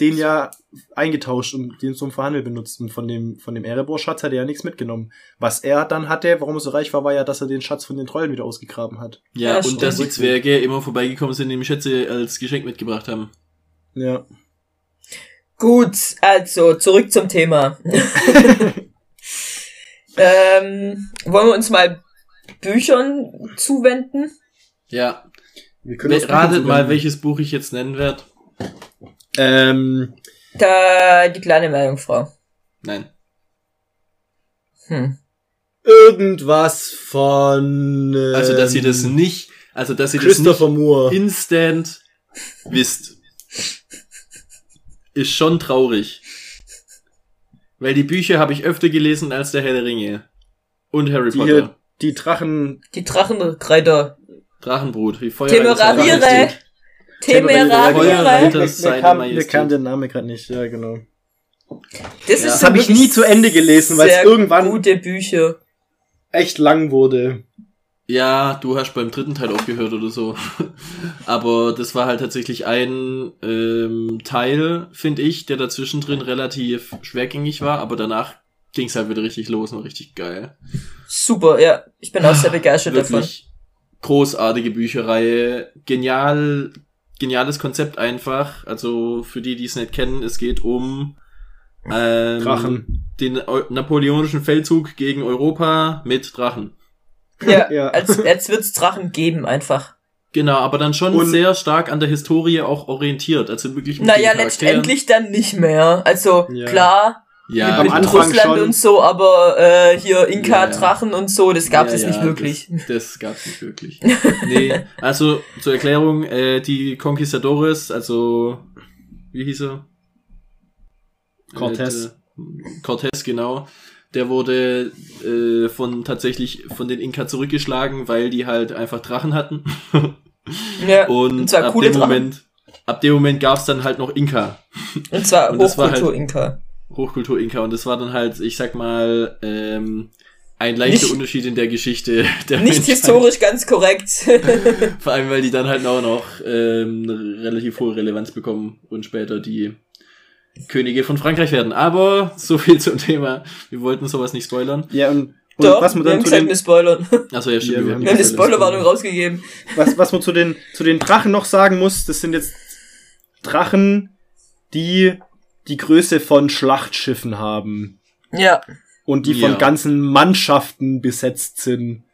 den ja eingetauscht und den zum Verhandeln benutzt. Und von dem, von dem Erebor-Schatz hat er ja nichts mitgenommen. Was er dann hatte, warum er so reich war, war ja, dass er den Schatz von den Trollen wieder ausgegraben hat. Ja, Ja, und dass die Zwerge immer vorbeigekommen sind, die ihm Schätze als Geschenk mitgebracht haben. Ja. Gut, also zurück zum Thema. [laughs] ähm, wollen wir uns mal Büchern zuwenden? Ja. Wir können uns Ratet mal, welches Buch ich jetzt nennen werde. Ähm, Da die kleine Meerjungfrau. Nein. Hm. irgendwas von. Ähm, Also, dass ihr das nicht, also, dass ihr das Christopher nicht Moore. instant wisst, ist schon traurig. Weil die Bücher habe ich öfter gelesen als der Herr der Ringe. Und Harry Die, Potter. die Drachen. Die Drachenreiter. Drachenbrot, wie Feuer. Temerariere. Temerariere. Mir, kam, mir kam der Name gerade nicht, ja, genau. Das, Ja. ist Das habe ich nie zu Ende gelesen, weil es irgendwann gute Bücher. echt lang wurde. Ja, du hast beim dritten Teil aufgehört oder so. [laughs] Aber das war halt tatsächlich ein ähm, Teil, finde ich, der dazwischen drin relativ schwergängig war, aber danach ging es halt wieder richtig los und richtig geil. Super, ja. Ich bin auch sehr begeistert davon. Wirklich großartige Bücherreihe, genial, geniales Konzept einfach. Also für die, die es nicht kennen, es geht um ähm, Drachen. den napoleonischen Feldzug gegen Europa mit Drachen. Ja, [laughs] Ja. Als, als wird's Drachen geben, einfach. Genau, aber dann schon Und- sehr stark an der Historie auch orientiert. Also wirklich Naja, letztendlich dann nicht mehr. Also, Ja. klar, Ja, Am Anfang Russland schon. und so, aber äh, hier Inka-Drachen Ja, und so, das gab ja, es nicht ja, wirklich. Das, das gab's nicht wirklich. [laughs] nee, also zur Erklärung, äh, die Conquistadores, also wie hieß er? Cortés. Äh, Cortés, genau. Der wurde äh, von tatsächlich von den Inka zurückgeschlagen, weil die halt einfach Drachen hatten. [laughs] Ja, Und, und zwar ab coole dem Drachen. Moment, ab dem Moment gab's dann halt noch Inka. Und zwar [laughs] und das war halt- Hochkultur-Inka. Hochkultur Inka und das war dann halt, ich sag mal, ähm, ein leichter Nicht- Unterschied in der Geschichte [laughs] der Nicht Menschheit. historisch ganz korrekt. [laughs] Vor allem, weil die dann halt auch noch ähm, relativ hohe Relevanz bekommen und später die Könige von Frankreich werden. Aber so viel zum Thema. Wir wollten sowas nicht spoilern. Ja, und Und Doch, was man wir dann haben zu gesagt, den, wir spoilern. Achso, ja, stimmt. Ja, wir wir haben Wir haben Spoilerwarnung rausgegeben. was, was man zu den, zu den Drachen noch sagen muss, das sind jetzt Drachen, die die Größe von Schlachtschiffen haben. Ja. Und die Ja. von ganzen Mannschaften besetzt sind,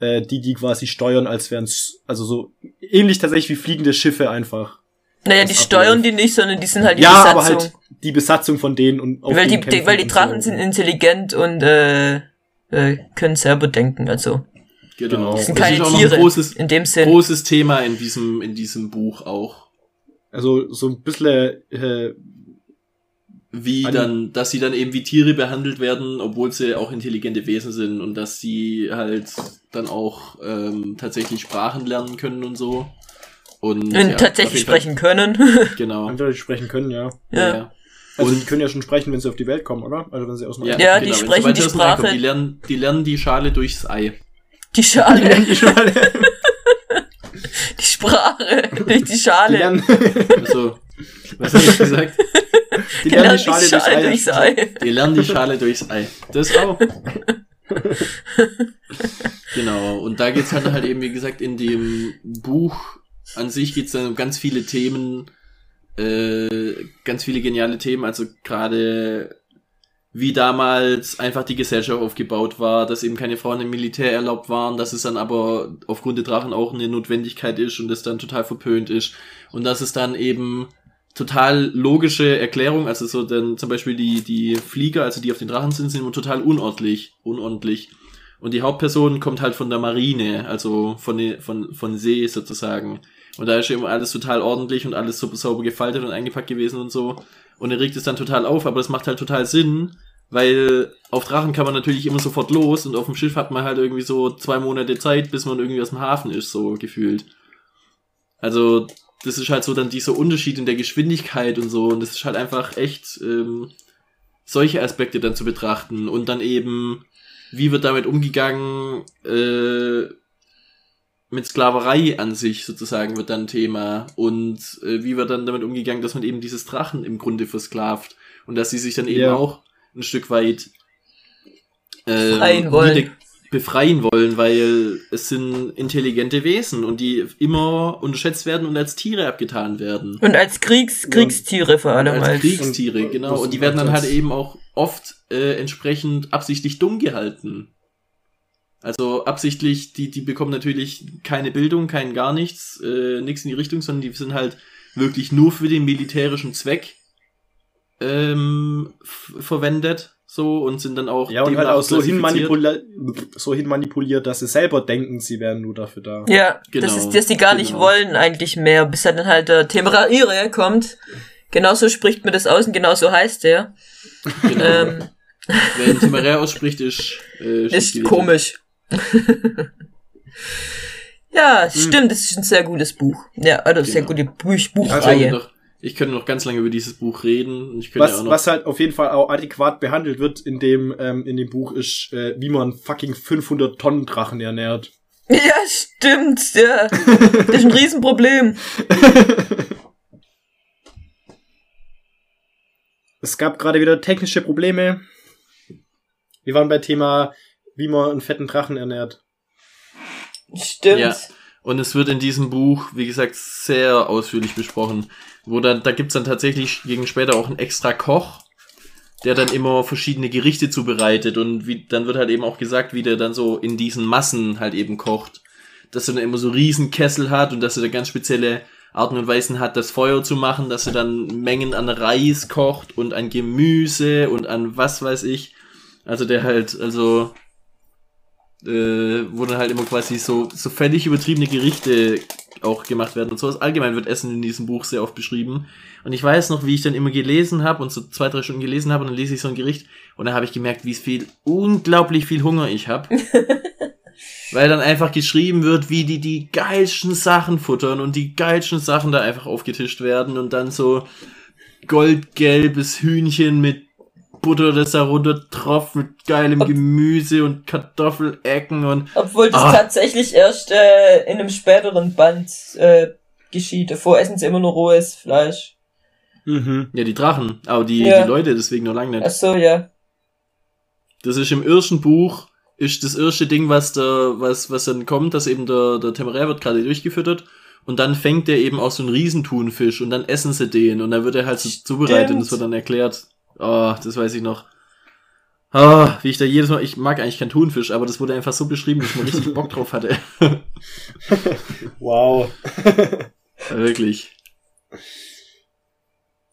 äh, die die quasi steuern, als wären es, also so ähnlich tatsächlich wie fliegende Schiffe einfach. Naja, Das die steuern die nicht, sondern die sind halt die ja, Besatzung. aber halt die Besatzung von denen und auf weil die, denen die, weil die Drachen so. sind intelligent und äh, äh, können selber denken, also. Genau. Die sind Das keine ist auch noch Tiere ein großes, in dem Sinn. großes Thema in diesem, in diesem Buch auch. Also so ein bisschen äh, Wie An- dann, dass sie dann eben wie Tiere behandelt werden, obwohl sie auch intelligente Wesen sind und dass sie halt dann auch ähm, tatsächlich Sprachen lernen können und so. Und, und ja, tatsächlich sprechen können. [laughs] [laughs] Genau. eindeutig sprechen können, ja. ja. ja. Also Und- die können ja schon sprechen, wenn sie auf die Welt kommen, oder? Also wenn sie aus dem Ja, Ja, die wenn sprechen die Sprache. Die lernen, die lernen die Schale durchs Ei. Die Schale, die [laughs] Schale. die Sprache durch die Die Schale. lernen, Also, was habe ich gesagt? Die lernen die Schale, durchs Ei. Ei. Die lernen die Schale durchs Ei. Das auch. [laughs] genau. Und da geht's halt halt eben, wie gesagt, in dem Buch an sich geht's dann um ganz viele Themen, äh, ganz viele geniale Themen, also gerade wie damals einfach die Gesellschaft aufgebaut war, dass eben keine Frauen im Militär erlaubt waren, dass es dann aber aufgrund der Drachen auch eine Notwendigkeit ist und es dann total verpönt ist und dass es dann eben total logische Erklärung, also so dann zum Beispiel die, die Flieger, also die auf den Drachen sind, sind total unordentlich, unordentlich. Und die Hauptperson kommt halt von der Marine, also von, von, von See sozusagen. Und da ist ja immer alles total ordentlich und alles super sauber gefaltet und eingepackt gewesen und so. Und er regt es dann total auf, aber das macht halt total Sinn, weil auf Drachen kann man natürlich immer sofort los und auf dem Schiff hat man halt irgendwie so zwei Monate Zeit, bis man irgendwie aus dem Hafen ist, so gefühlt. Also, das ist halt so dann dieser Unterschied in der Geschwindigkeit und so. Und das ist halt einfach echt ähm, solche Aspekte dann zu betrachten. Und dann eben, wie wird damit umgegangen, äh, mit Sklaverei an sich sozusagen wird dann Thema. Und äh, wie wird dann damit umgegangen, dass man eben dieses Drachen im Grunde versklavt. Und dass sie sich dann eben Ja. auch ein Stück weit äh, wollen. Befreien wollen, weil es sind intelligente Wesen und die immer unterschätzt werden und als Tiere abgetan werden. Und als Kriegs, Kriegstiere vor allem. als Als Kriegstiere, und- genau. Und die werden dann halt eben auch oft äh, entsprechend absichtlich dumm gehalten. Also absichtlich, die, die bekommen natürlich keine Bildung, kein gar nichts, äh, nichts in die Richtung, sondern die sind halt wirklich nur für den militärischen Zweck ähm, verwendet, so und sind dann auch Ja, und halt auch so hin, klassifiziert. manipula so hin manipuliert, dass sie selber denken, sie wären nur dafür da. ja, Genau, das ist, dass die gar nicht genau. wollen eigentlich mehr, bis dann halt der Temeraire kommt. Genauso spricht man das aus und genauso heißt der. Genau. Ähm, [laughs] Wer Temeraire ausspricht, ist, äh, ist komisch. [laughs] ja, Hm. stimmt, das ist ein sehr gutes Buch. Ja, also sehr Genau. gute Buch Buchreihe. noch, ich könnte noch ganz lange über dieses Buch reden. Ich könnte ja auch Was, noch, was halt auf jeden Fall auch adäquat behandelt wird in dem, ähm, in dem Buch ist, äh, wie man fucking 500 Tonnen Drachen ernährt. [laughs] Ja, stimmt, ja. Das ist ein Riesenproblem. [laughs] Es gab gerade wieder technische Probleme. Wir waren bei Thema, wie man einen fetten Drachen ernährt. Stimmt. Ja. Und es wird in diesem Buch, wie gesagt, sehr ausführlich besprochen. Wo dann, da gibt's dann tatsächlich gegen später auch einen extra Koch, der dann immer verschiedene Gerichte zubereitet. Und wie, dann wird halt eben auch gesagt, wie der dann so in diesen Massen halt eben kocht. Dass er dann immer so riesen Kessel hat und dass er da ganz spezielle Arten und Weisen hat, das Feuer zu machen, dass er dann Mengen an Reis kocht und an Gemüse und an was weiß ich. Also der halt, also äh, wo dann halt immer quasi so, so völlig übertriebene Gerichte auch gemacht werden und sowas. Allgemein wird Essen in diesem Buch sehr oft beschrieben. Und ich weiß noch, wie ich dann immer gelesen habe und so zwei, drei Stunden gelesen habe und dann lese ich so ein Gericht und dann habe ich gemerkt, wie viel, unglaublich viel Hunger ich habe. [laughs] Weil dann einfach geschrieben wird, wie die die geilsten Sachen futtern und die geilsten Sachen da einfach aufgetischt werden und dann so goldgelbes Hühnchen mit Butter, das da runter tropft, mit geilem Gemüse und Kartoffelecken und Obwohl das Ah. tatsächlich erst äh, in einem späteren Band äh, geschieht. Davor essen sie immer nur rohes Fleisch. Mhm. ja, die Drachen, aber die, Ja. die Leute deswegen noch lange Ach nicht. so, ja. Das ist im ersten Buch, ist das erste Ding, was da, was, was dann kommt, dass eben der, der Temeraire wird gerade durchgefüttert und dann fängt der eben auch so einen Riesentunfisch und dann essen sie den und dann wird er halt so zubereitet und das wird dann erklärt. Oh, das weiß ich noch. Ah, wie ich da jedes Mal, ich mag eigentlich keinen Thunfisch, aber das wurde einfach so beschrieben, dass man richtig Bock drauf hatte. [laughs] wow. [laughs] Wirklich.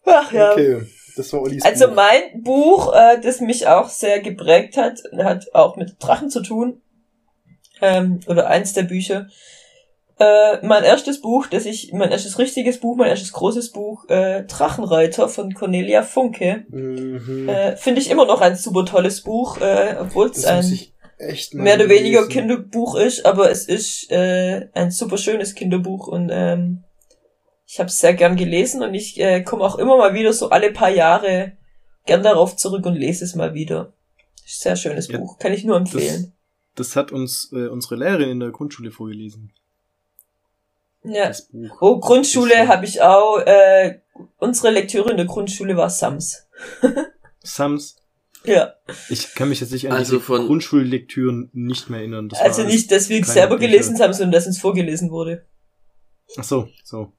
Ach ja. Okay, das war Ollis Also Buch. mein Buch, äh, das mich auch sehr geprägt hat, hat auch mit Drachen zu tun. Ähm, oder eins der Bücher. Äh, mein erstes Buch, das ich, mein erstes richtiges Buch, mein erstes großes Buch, äh, Drachenreiter von Cornelia Funke. Mhm. Äh, Finde ich immer noch ein super tolles Buch, äh, obwohl es das ein mehr oder weniger lesen. Kinderbuch ist, aber es ist äh, ein super schönes Kinderbuch und ähm, ich habe es sehr gern gelesen und ich äh, komme auch immer mal wieder so alle paar Jahre gern darauf zurück und lese es mal wieder. Sehr schönes Ja, Buch, kann ich nur empfehlen. Das hat uns äh, unsere Lehrerin in der Grundschule vorgelesen. Ja. Das Buch. Oh, Grundschule habe ich auch. Äh, unsere Lektüre in der Grundschule war Sams. [laughs] Sams. Ja, Ich kann mich jetzt nicht an Also von- Grundschullektüren nicht mehr erinnern. Das also nicht, dass wir selber Bücher. gelesen haben, sondern dass uns vorgelesen wurde. Ach so, so.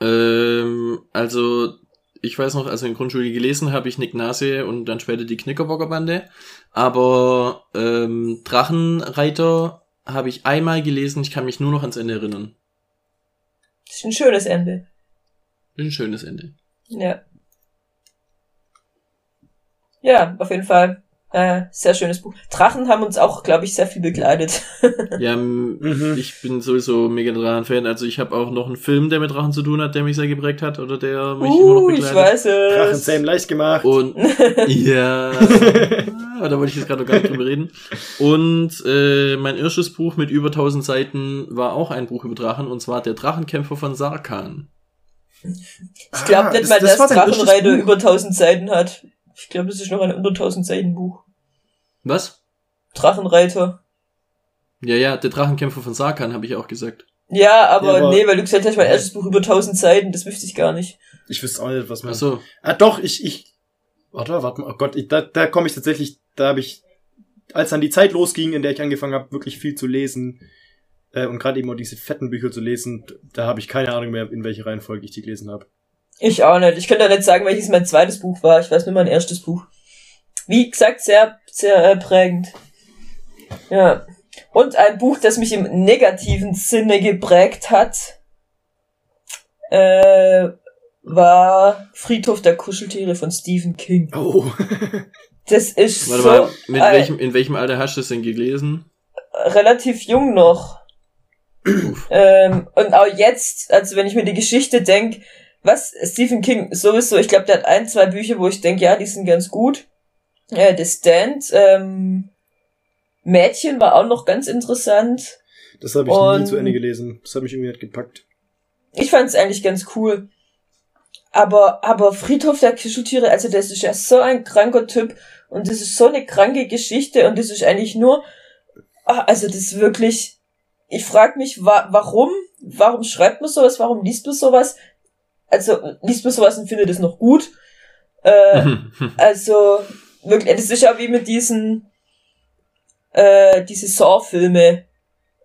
Ähm, also, ich weiß noch, also in Grundschule gelesen habe ich Nick Nase und dann später die Knickerbockerbande. Aber ähm, Drachenreiter habe ich einmal gelesen, ich kann mich nur noch ans Ende erinnern. Das ist ein schönes Ende. Ein schönes Ende. Ja. Ja, auf jeden Fall. Äh, sehr schönes Buch. Drachen haben uns auch, glaube ich, sehr viel begleitet. [laughs] Ja, Mhm. ich bin sowieso mega Drachen-Fan. Also ich habe auch noch einen Film, der mit Drachen zu tun hat, der mich sehr geprägt hat oder der mich immer noch Uh, ich begleitet. weiß es. Drachen Sam leicht gemacht. Und [laughs] ja, Ah, da wollte ich jetzt gerade noch gar nicht drüber reden. Und äh, mein erstes Buch mit über 1000 Seiten war auch ein Buch über Drachen und zwar der Drachenkämpfer von Sarkan. Ich glaube Ah, nicht das- mal, das dass Drachenreiter über 1000 Seiten hat. Ich glaube, das ist noch ein unter 1000 Seiten Buch. Was? Drachenreiter. Ja, ja, der Drachenkämpfer von Sarkan habe ich auch gesagt. Ja, aber, Ja, aber- nee, weil du gesagt hast, mein erstes Buch über 1000 Seiten, das wüsste ich gar nicht. Ich wüsste auch nicht, was man. Ach so. Ah, doch, ich, ich. Warte, warte mal. Oh Gott, ich, da, da komme ich tatsächlich, da habe ich, als dann die Zeit losging, in der ich angefangen habe, wirklich viel zu lesen, äh, und gerade eben auch diese fetten Bücher zu lesen, da habe ich keine Ahnung mehr, in welche Reihenfolge ich die gelesen habe. Ich auch nicht. Ich könnte ja nicht sagen, welches mein zweites Buch war. Ich weiß nur mein erstes Buch. Wie gesagt, sehr, sehr äh, prägend. Ja. Und ein Buch, das mich im negativen Sinne geprägt hat, äh, war Friedhof der Kuscheltiere von Stephen King. Oh. [laughs] Das ist Warte so mal, mit äh, welchem, in welchem Alter hast du es denn gelesen? relativ jung noch. ähm, und auch jetzt, also wenn ich mir die Geschichte denk, was Stephen King sowieso, ich glaube, der hat ein, zwei Bücher, wo ich denke, ja, die sind ganz gut. Äh, The Stand, ähm, Mädchen war auch noch ganz interessant. Das habe ich nie Und- zu Ende gelesen. Das hat mich irgendwie nicht gepackt. Ich fand es eigentlich ganz cool. Aber, aber Friedhof der Kuscheltiere, also das ist ja so ein kranker Typ und das ist so eine kranke Geschichte und das ist eigentlich nur, ah, also das ist wirklich, ich frage mich, wa warum, warum schreibt man sowas, warum liest man sowas? Also liest man sowas und findet es noch gut? Äh, [laughs] also wirklich, das ist ja wie mit diesen, äh, diese Saw-Filme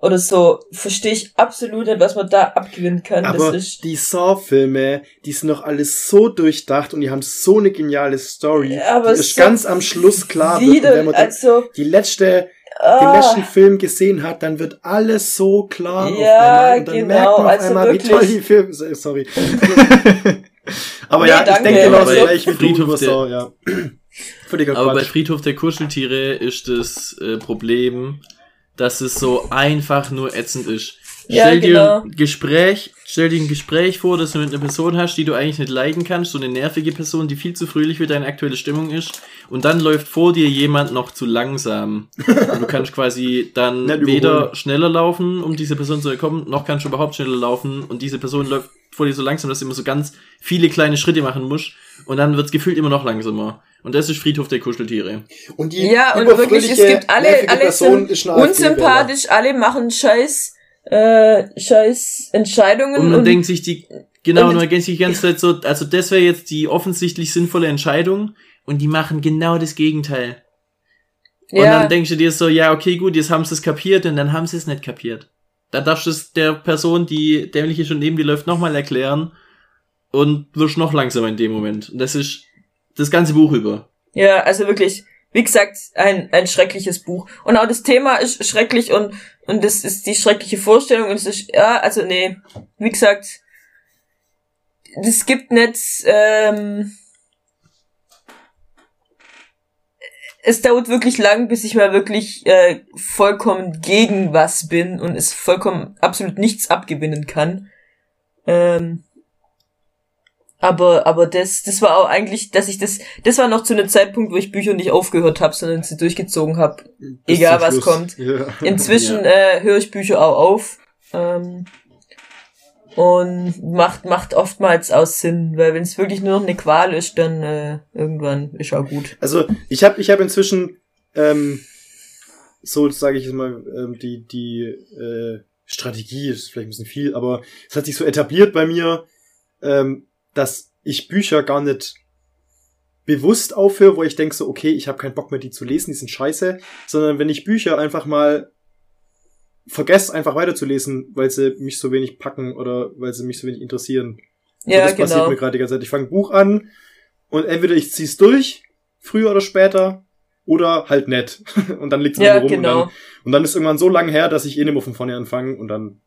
oder so, verstehe ich absolut nicht, was man da abgewinnen kann. Aber das ist die Saw-Filme, die sind doch alles so durchdacht und die haben so eine geniale Story. Ja, aber die ist so ganz am Schluss klar wird. Wenn man dann also, die letzte, den ah, letzten Film gesehen hat, dann wird alles so klar Ja, auf einmal. Und dann genau, merkt man auf also einmal, wirklich. wie toll die Filme sind. Sorry. [laughs] [laughs] aber Nee, ja, ich denke genauso also- gleich wie du Friedhof über der- Saw, ja. Völliger Aber bei Quatsch. Friedhof der Kuscheltiere ist das äh, Problem, dass es so einfach nur ätzend ist. Ja, stell dir genau. ein Gespräch, stell dir ein Gespräch vor, dass du mit einer Person hast, die du eigentlich nicht leiden kannst, so eine nervige Person, die viel zu fröhlich für deine aktuelle Stimmung ist, und dann läuft vor dir jemand noch zu langsam. und du kannst quasi dann [laughs] weder schneller laufen, um diese Person zu bekommen, noch kannst du überhaupt schneller laufen, und diese Person läuft vor dir so langsam, dass du immer so ganz viele kleine Schritte machen musst, und dann wird's gefühlt immer noch langsamer. Und das ist Friedhof der Kuscheltiere. Und die ja, und wirklich, es gibt alle, alle sind ist AfD-Wähler. unsympathisch, alle machen scheiß, äh, scheiß Entscheidungen Und man denkt sich die, genau, und- und man denkt sich die ganze Zeit so, also das wäre jetzt die offensichtlich sinnvolle Entscheidung und die machen genau das Gegenteil. Und dann denkst du dir so, ja, okay, gut, jetzt haben sie es kapiert und dann haben sie es nicht kapiert. Da darfst du es der Person, die dämliche schon neben dir läuft, nochmal erklären und wirst noch langsamer in dem Moment. Und das ist das ganze Buch über. Ja, also wirklich, wie gesagt, ein, ein schreckliches Buch. Und auch das Thema ist schrecklich und, und das ist die schreckliche Vorstellung und es ist, ja, also nee, wie gesagt, es gibt nicht, ähm, es dauert wirklich lang, bis ich mal wirklich äh, vollkommen gegen was bin und es vollkommen absolut nichts abgewinnen kann. Ähm, aber aber das das war auch eigentlich, dass ich das das war noch zu einem Zeitpunkt, wo ich Bücher nicht aufgehört habe, sondern sie durchgezogen habe, egal was kommt. Ja. Inzwischen ja. äh, höre ich Bücher auch auf. Ähm, und macht macht oftmals aus Sinn, weil wenn es wirklich nur noch eine Qual ist, dann äh, irgendwann ist auch gut. Also ich habe ich habe inzwischen ähm, so sage ich jetzt mal ähm, die die äh, Strategie ist vielleicht ein bisschen viel, aber es hat sich so etabliert bei mir, ähm, dass ich Bücher gar nicht bewusst aufhöre, wo ich denke so okay, ich habe keinen Bock mehr die zu lesen, die sind scheiße, sondern wenn ich Bücher einfach mal vergesse einfach weiterzulesen, weil sie mich so wenig packen oder weil sie mich so wenig interessieren. Ja, also das genau. passiert mir gerade die ganze Zeit. Ich fange ein Buch an und entweder ich zieh's durch, früher oder später, oder halt nett. [laughs] und dann liegt's ja, rum genau. und, dann, und dann ist irgendwann so lang her, dass ich eh nicht mehr von vorne anfange und dann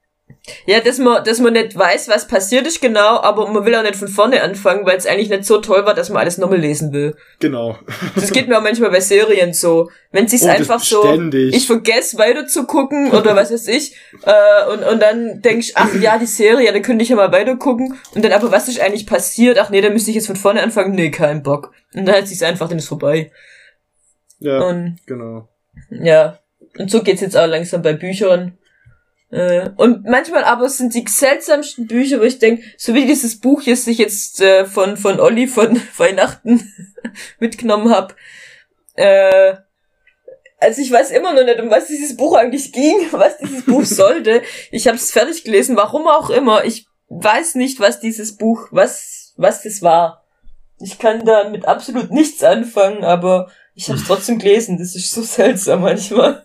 ja, dass man, dass man nicht weiß, was passiert ist genau, aber man will auch nicht von vorne anfangen, weil es eigentlich nicht so toll war, dass man alles nochmal lesen will. Genau. Das geht mir auch manchmal bei Serien so. Wenn sich's oh, einfach so, ständig. ich vergesse weiter zu gucken oder was weiß ich, äh, und, und dann denk ich, ach ja, die Serie, dann könnte ich ja mal weiter gucken und dann aber, was ist eigentlich passiert? Ach nee, dann müsste ich jetzt von vorne anfangen. Nee, kein Bock. Und dann hat sich's einfach, dann ist vorbei. Ja, und, genau. Ja. Und so geht's jetzt auch langsam bei Büchern. Äh, und manchmal aber sind die seltsamsten Bücher, wo ich denke, so wie dieses Buch jetzt ich jetzt äh, von von Olli von [laughs] Weihnachten [laughs] mitgenommen habe. Äh, also ich weiß immer noch nicht, um was dieses Buch eigentlich ging, [laughs] was dieses Buch sollte. Ich habe es fertig gelesen, warum auch immer. Ich weiß nicht, was dieses Buch, was was das war. Ich kann da mit absolut nichts anfangen, aber ich habe es trotzdem gelesen. Das ist so seltsam manchmal.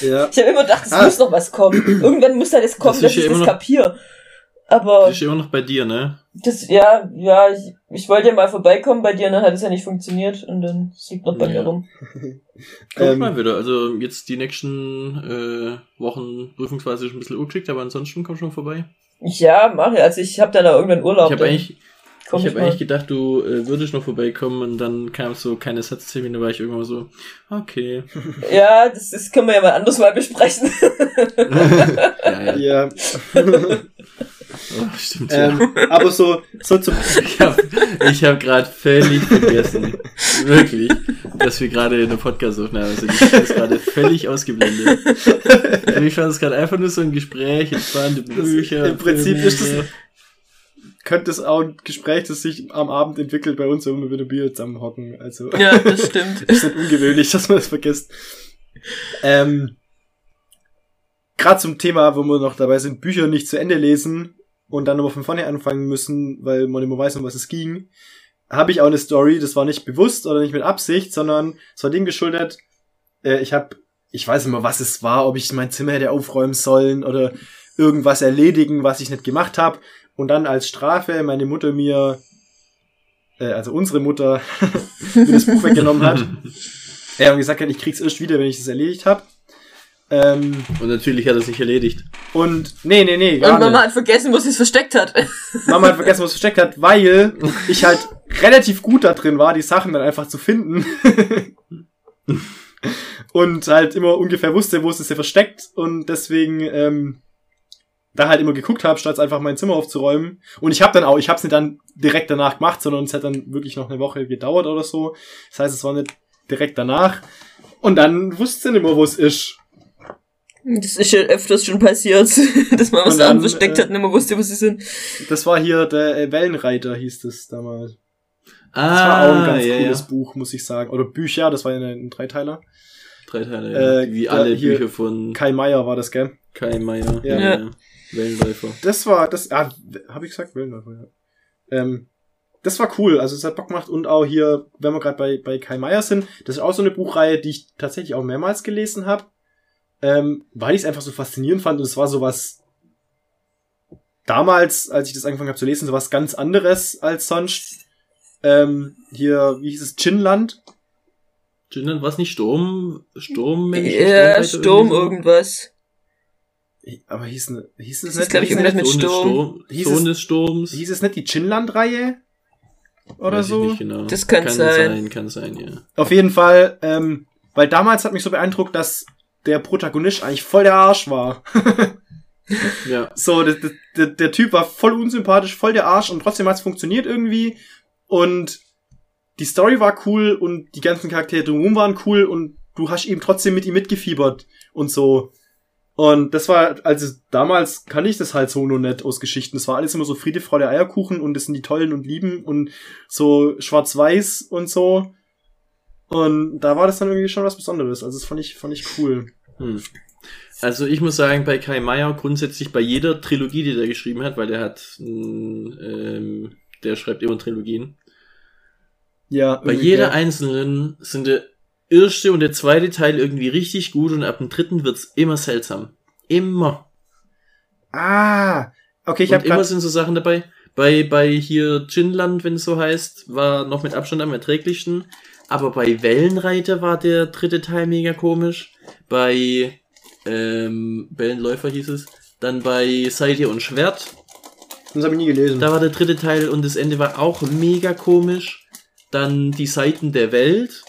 Ja. Ich habe immer gedacht, es ah. muss noch was kommen. Irgendwann muss da das kommen, das dass ich das kapiere. Aber. Das ist immer noch bei dir, ne? Das, ja, ja, ich, ich wollte ja mal vorbeikommen bei dir, dann hat es ja nicht funktioniert und dann liegt noch bei ja. mir rum. [laughs] Kommt ähm, mal wieder. Also jetzt die nächsten äh, Wochen prüfungsweise schon ein bisschen urgeschickt, aber ansonsten komm schon vorbei. Ja, mache. Also ich habe dann auch irgendwann Urlaub. Ich habe eigentlich, Komm ich habe eigentlich gedacht, du äh, würdest noch vorbeikommen und dann kam so keine Satztermine, war ich irgendwann so, okay. [laughs] Ja, das, das können wir ja mal anders mal besprechen. [laughs] ja. ja. ja. [laughs] Oh, stimmt, ähm, ja. Aber so, so zum. Ich habe ich hab gerade völlig vergessen, wirklich, dass wir gerade eine Podcast-Aufnahme sind. Ich habe gerade völlig ausgeblendet. ich fand es gerade einfach nur so ein Gespräch, entspannte Bücher. Im Prinzip ist das, könnte es auch ein Gespräch, das sich am Abend entwickelt, bei uns, wenn wir wieder Bier zusammenhocken. Also, ja, das stimmt. [laughs] ist nicht ungewöhnlich, dass man das vergisst. Ähm, Gerade zum Thema, wo wir noch dabei sind, Bücher nicht zu Ende lesen und dann nochmal von vorne anfangen müssen, weil man immer weiß, um was es ging, habe ich auch eine Story, das war nicht bewusst oder nicht mit Absicht, sondern es war dem geschuldet, äh, ich habe, ich weiß immer, was es war, ob ich mein Zimmer hätte aufräumen sollen oder irgendwas erledigen, was ich nicht gemacht habe und dann als Strafe meine Mutter mir, äh, also unsere Mutter, [laughs] mir das Buch weggenommen hat. [laughs] Er hat gesagt hat, ich krieg's erst wieder, wenn ich es erledigt habe. Ähm, und natürlich hat er sich erledigt. Und nee, nee, nee. Gar und Mama nicht. hat vergessen, wo sie es versteckt hat. [laughs] Mama hat vergessen, wo es versteckt hat, weil ich halt relativ gut da drin war, die Sachen dann einfach zu finden. und halt immer ungefähr wusste, wo es ist ja versteckt. Und deswegen ähm, da halt immer geguckt habe, statt einfach mein Zimmer aufzuräumen. Und ich habe dann auch, ich habe es nicht dann direkt danach gemacht, sondern es hat dann wirklich noch eine Woche gedauert oder so. Das heißt, es war nicht direkt danach. Und dann wusste ich nicht mehr, wo es ist. Das ist ja öfters schon passiert, [laughs] dass man was dann, versteckt äh, hat und nicht mehr wusste, wo sie sind. Das war hier der äh, Wellenreiter, hieß das damals. Ah, das war auch ein ganz ja, cooles ja. Buch, muss ich sagen. Oder Bücher, das war ja ein, ein Dreiteiler. Dreiteiler, ja. Äh, Wie alle Bücher von Kai Meier war das, gell? Kai Meier. Ja. ja. Wellenläufer. Das war, das, ah, habe ich gesagt, Wellenläufer, ja. Ähm, das war cool. Also es hat Bock gemacht und auch hier, wenn wir gerade bei, bei Kai Meier sind, das ist auch so eine Buchreihe, die ich tatsächlich auch mehrmals gelesen habe, ähm, weil ich es einfach so faszinierend fand und es war sowas damals, als ich das angefangen habe zu lesen, sowas ganz anderes als sonst. Ähm, hier, wie hieß es, Chinland? Chinland, was nicht Sturm, Sturmmensch? Ja, Sturm irgendwas. Aber hieß, ne, hieß es Das ist, glaub ich, irgendwas mit Sohn des Sturm. Sturm, Hieß Sohn es- des Sturms. Hieß es nicht die Chinland-Reihe? Oder Weiß ich so? Nicht genau. Das könnte kann sein. Kann sein, ja. Auf jeden Fall, ähm, weil damals hat mich so beeindruckt, dass der Protagonist eigentlich voll der Arsch war. [laughs] Ja, So, der, der, der Typ war voll unsympathisch, voll der Arsch und trotzdem hat's funktioniert irgendwie. Und die Story war cool und die ganzen Charaktere drumherum waren cool und du hast eben trotzdem mit ihm mitgefiebert und so. Und das war, also damals kann ich das halt so nur nicht aus Geschichten. Das war alles immer so Friede, Freude, Eierkuchen und das sind die Tollen und Lieben und so schwarz-weiß und so. Und da war das dann irgendwie schon was Besonderes. Also das fand ich, fand ich cool. Hm. Also ich muss sagen, bei Kai Meier grundsätzlich bei jeder Trilogie, die der geschrieben hat, weil der hat, ähm, der schreibt immer Trilogien. Ja. Bei jeder ja. einzelnen sind erste und der zweite Teil irgendwie richtig gut und ab dem dritten wird's immer seltsam. Immer. Ah, okay, ich habe immer sind so Sachen dabei. Bei, bei hier Ginland, wenn es so heißt, war noch mit Abstand am erträglichsten. Aber bei Wellenreiter war der dritte Teil mega komisch. Bei ähm, Wellenläufer hieß es. Dann bei Seite und Schwert, das habe ich nie gelesen. da war der dritte Teil und das Ende war auch mega komisch. Dann die Seiten der Welt.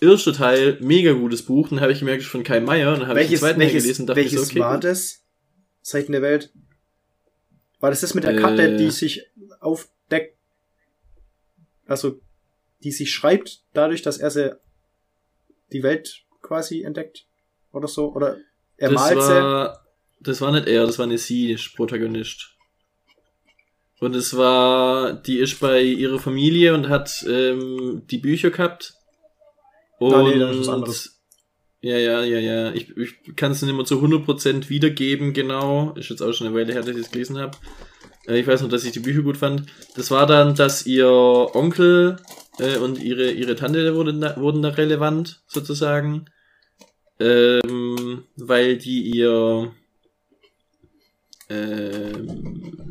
Erster Teil, mega gutes Buch. Dann habe ich gemerkt, von Kai Meier. Dann habe ich den zweiten welches, gelesen dachte welches so, okay, war gut. das? Seiten der Welt? War das das mit der Karte, Äh. die sich aufdeckt? Also, die sich schreibt dadurch, dass er sie die Welt quasi entdeckt? Oder so? Oder er das malt sie? war, das war nicht er, das war eine sie, das Protagonist. Und es war, die ist bei ihrer Familie und hat ähm, die Bücher gehabt. Und Ah, nee, das ist was anderes. Ja, ja, ja, ja. Ich, ich kann es nicht mehr zu 100% wiedergeben, genau. Ist jetzt auch schon eine Weile her, dass ich es gelesen habe. Äh, ich weiß noch, dass ich die Bücher gut fand. Das war dann, dass ihr Onkel äh, und ihre, ihre Tante wurden da, wurden da relevant, sozusagen. Ähm, weil die ihr ähm,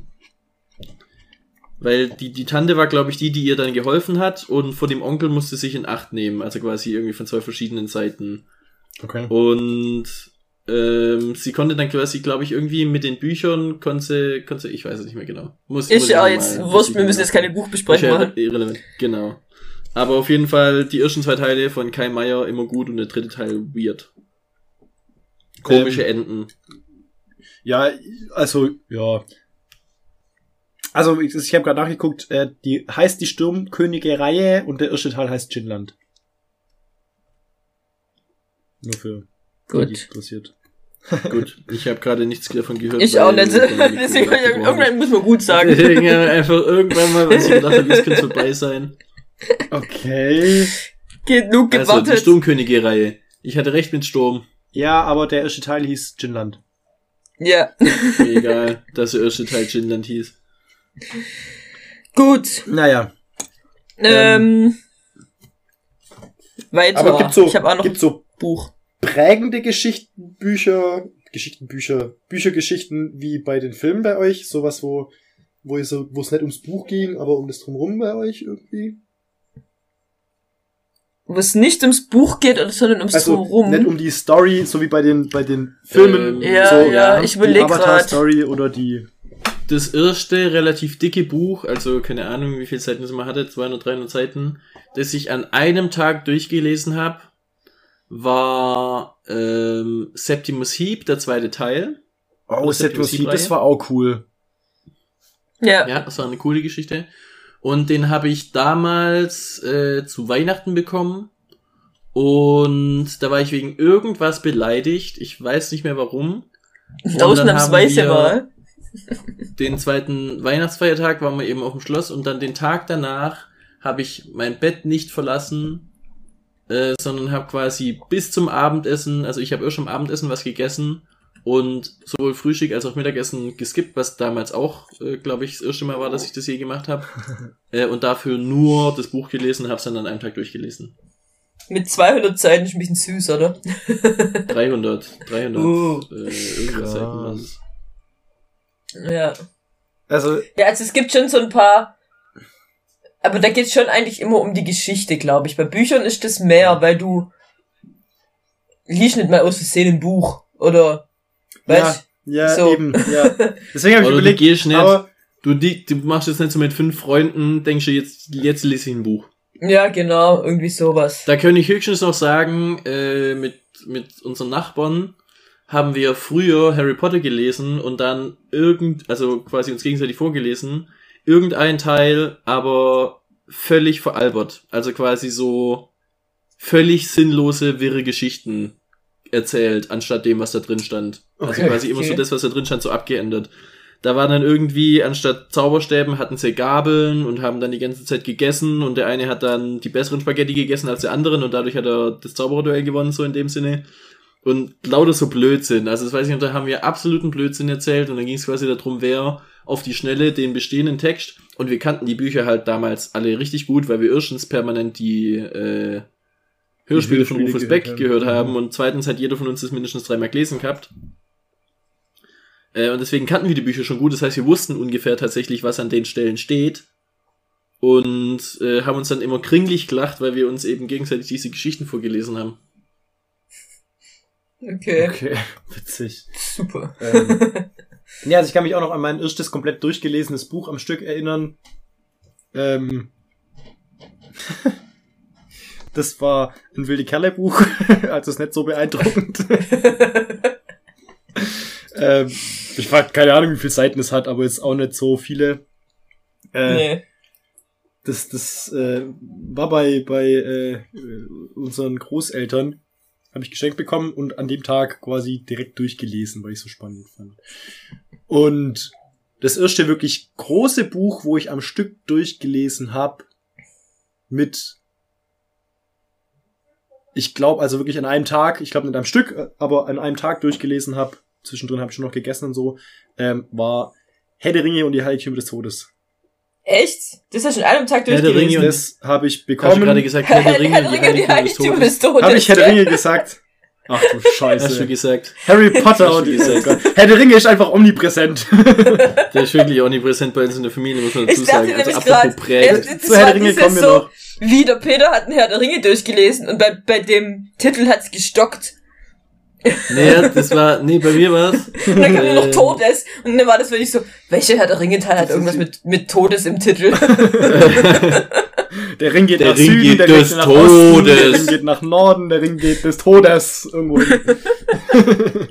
weil die, die Tante war, glaube ich, die, die ihr dann geholfen hat und vor dem Onkel musste sich in Acht nehmen, also quasi irgendwie von zwei verschiedenen Seiten. Okay. Und ähm, sie konnte dann quasi, glaube ich, irgendwie mit den Büchern, konnte, konnte ich weiß es nicht mehr genau. Muss, muss Ist ich ja jetzt wurscht, muss wir müssen jetzt keine mal- Buchbesprechung machen. Irrelevant, genau. Aber auf jeden Fall die ersten zwei Teile von Kai Meier immer gut und der dritte Teil weird. Komische Ähm, Enden. Ja, also, ja. Also, ich, ich habe gerade nachgeguckt, äh, die heißt die Sturmkönige-Reihe und der erste Teil heißt Chinland. Nur für die, die Gut. interessiert. [laughs] Gut, ich habe gerade nichts davon gehört. Ich auch nicht. [laughs] Deswegen, irgendwann muss man gut [laughs] sagen. Deswegen ja, einfach irgendwann mal, was ich gedacht habe, es könnte vorbei sein. Okay. Genug Also, die gewartet. Sturmkönige-Reihe. Ich hatte recht mit Sturm. Ja, aber der erste Teil hieß Chinland. ja. Egal, dass der erste Teil Chinland hieß. Gut. Naja. Ähm. Weiter. Aber gibt so, ich habe auch noch gibt so Buch. prägende Geschichtenbücher, Geschichtenbücher, Büchergeschichten wie bei den Filmen bei euch? Sowas, wo, wo, ihr so, es nicht ums Buch ging, aber um das Drumherum bei euch irgendwie? Wo es nicht ums Buch geht, sondern ums Also Drumherum. nicht um die Story, so wie bei den, bei den Filmen. Ähm, Ja, so, ja, ich überleg Die grad. Avatar-Story oder die. Das erste relativ dicke Buch, also keine Ahnung, wie viele Seiten es mal hatte, 200, 300 Seiten, das ich an einem Tag durchgelesen habe, war ähm, Septimus Heap, der zweite Teil. Oh, Das Septimus Septimus Heap, das war auch cool. ja. Ja, das war eine coole Geschichte. Und den habe ich damals äh, zu Weihnachten bekommen. Und da war ich wegen irgendwas beleidigt. Ich weiß nicht mehr warum. Ausnahmsweise mal. Den zweiten Weihnachtsfeiertag waren wir eben auf dem Schloss und dann den Tag danach habe ich mein Bett nicht verlassen, äh, sondern habe quasi bis zum Abendessen, also ich habe erst am Abendessen was gegessen und sowohl Frühstück als auch Mittagessen geskippt, was damals auch, äh, glaube ich, das erste Mal war, dass ich das je gemacht habe. [laughs] äh, und dafür nur das Buch gelesen, habe es dann an einem Tag durchgelesen. Mit 200 Seiten ist ein bisschen süß, oder? 300, 300 Uh. äh, irgendwas Seiten waren es. Ja. Also, Ja, also es gibt schon so ein paar. Aber da geht's schon eigentlich immer um die Geschichte, glaube ich. Bei Büchern ist das mehr, weil du liest nicht mal aus Versehen ein Buch. Oder ja, weißt ja, So. eben, ja. [laughs] Deswegen habe ich Oder du überlegt, gehst nicht, aber du, die, du machst jetzt nicht so mit fünf Freunden, denkst du, jetzt, jetzt lese ich ein Buch. Ja, genau, irgendwie sowas. Da kann ich höchstens noch sagen, äh, mit, mit unseren Nachbarn haben wir früher Harry Potter gelesen und dann irgend, also quasi uns gegenseitig vorgelesen, irgendein Teil aber völlig veralbert. Also quasi so völlig sinnlose, wirre Geschichten erzählt, anstatt dem, was da drin stand. Also Okay, quasi immer okay. so das, was da drin stand, so abgeändert. Da war dann irgendwie, anstatt Zauberstäben hatten sie Gabeln und haben dann die ganze Zeit gegessen und der eine hat dann die besseren Spaghetti gegessen als der anderen und dadurch hat er das Zaubererduell gewonnen, so in dem Sinne. Und lauter so Blödsinn. Also das weiß ich nicht, da haben wir absoluten Blödsinn erzählt und dann ging es quasi darum, wer auf die Schnelle den bestehenden Text und wir kannten die Bücher halt damals alle richtig gut, weil wir erstens permanent die äh, Hörspiele von Rufus Beck gehört haben. gehört haben Mhm. und zweitens hat jeder von uns das mindestens dreimal gelesen gehabt. Äh, und deswegen kannten wir die Bücher schon gut. Das heißt, wir wussten ungefähr tatsächlich, was an den Stellen steht. Und äh, haben uns dann immer kringlich gelacht, weil wir uns eben gegenseitig diese Geschichten vorgelesen haben. Okay, okay, [laughs] witzig. super. Ähm, [laughs] ja, also ich kann mich auch noch an mein erstes komplett durchgelesenes Buch am Stück erinnern. Ähm, [laughs] das war ein wilde Kerle Buch, also ist nicht so beeindruckend. ähm, ich war keine Ahnung, wie viele Seiten es hat, aber jetzt auch nicht so viele. Äh, nee. Das, das äh, war bei, bei äh, unseren Großeltern, habe ich geschenkt bekommen und an dem Tag quasi direkt durchgelesen, weil ich so spannend fand. Und das erste wirklich große Buch, wo ich am Stück durchgelesen habe, mit, ich glaube also wirklich an einem Tag, ich glaube nicht am Stück, aber an einem Tag durchgelesen habe, zwischendrin habe ich schon noch gegessen und so, ähm, war Herr der Ringe und die Heiligtümer des Todes. Echt? Das hast du in einem Tag Herr der durchgelesen? Ringe Das habe ich Hast du bekommen. gerade gesagt, Herr der [laughs] Ringe und die Heiligtümer des Heiligtümer des Todes. Habe ich Herr der? Ringe [laughs] gesagt? Ach du Scheiße. Hast du gesagt. Harry Potter und oh gesagt. Herr der Ringe ist einfach omnipräsent. [laughs] Der ist wirklich omnipräsent bei uns in der Familie, muss man dazu Ich dachte sagen. Also nämlich apropos gerade, prägend. Zu Herr der Ringe kommen wir noch. Wie der Peter hat einen Herr der Ringe durchgelesen und bei, bei dem Titel hat's gestockt. Nee, das war, nee, bei mir war's. Und dann kam nur noch. Todes. Und dann war das wirklich so, welcher Herr der Ringe Teil hat irgendwas mit, mit Todes im Titel? Der Ring geht Der nach Ring Süden, geht der Ring des geht nach Osten, der Todes. Ring geht nach Norden, der Ring geht des Todes. Irgendwo hin. [laughs]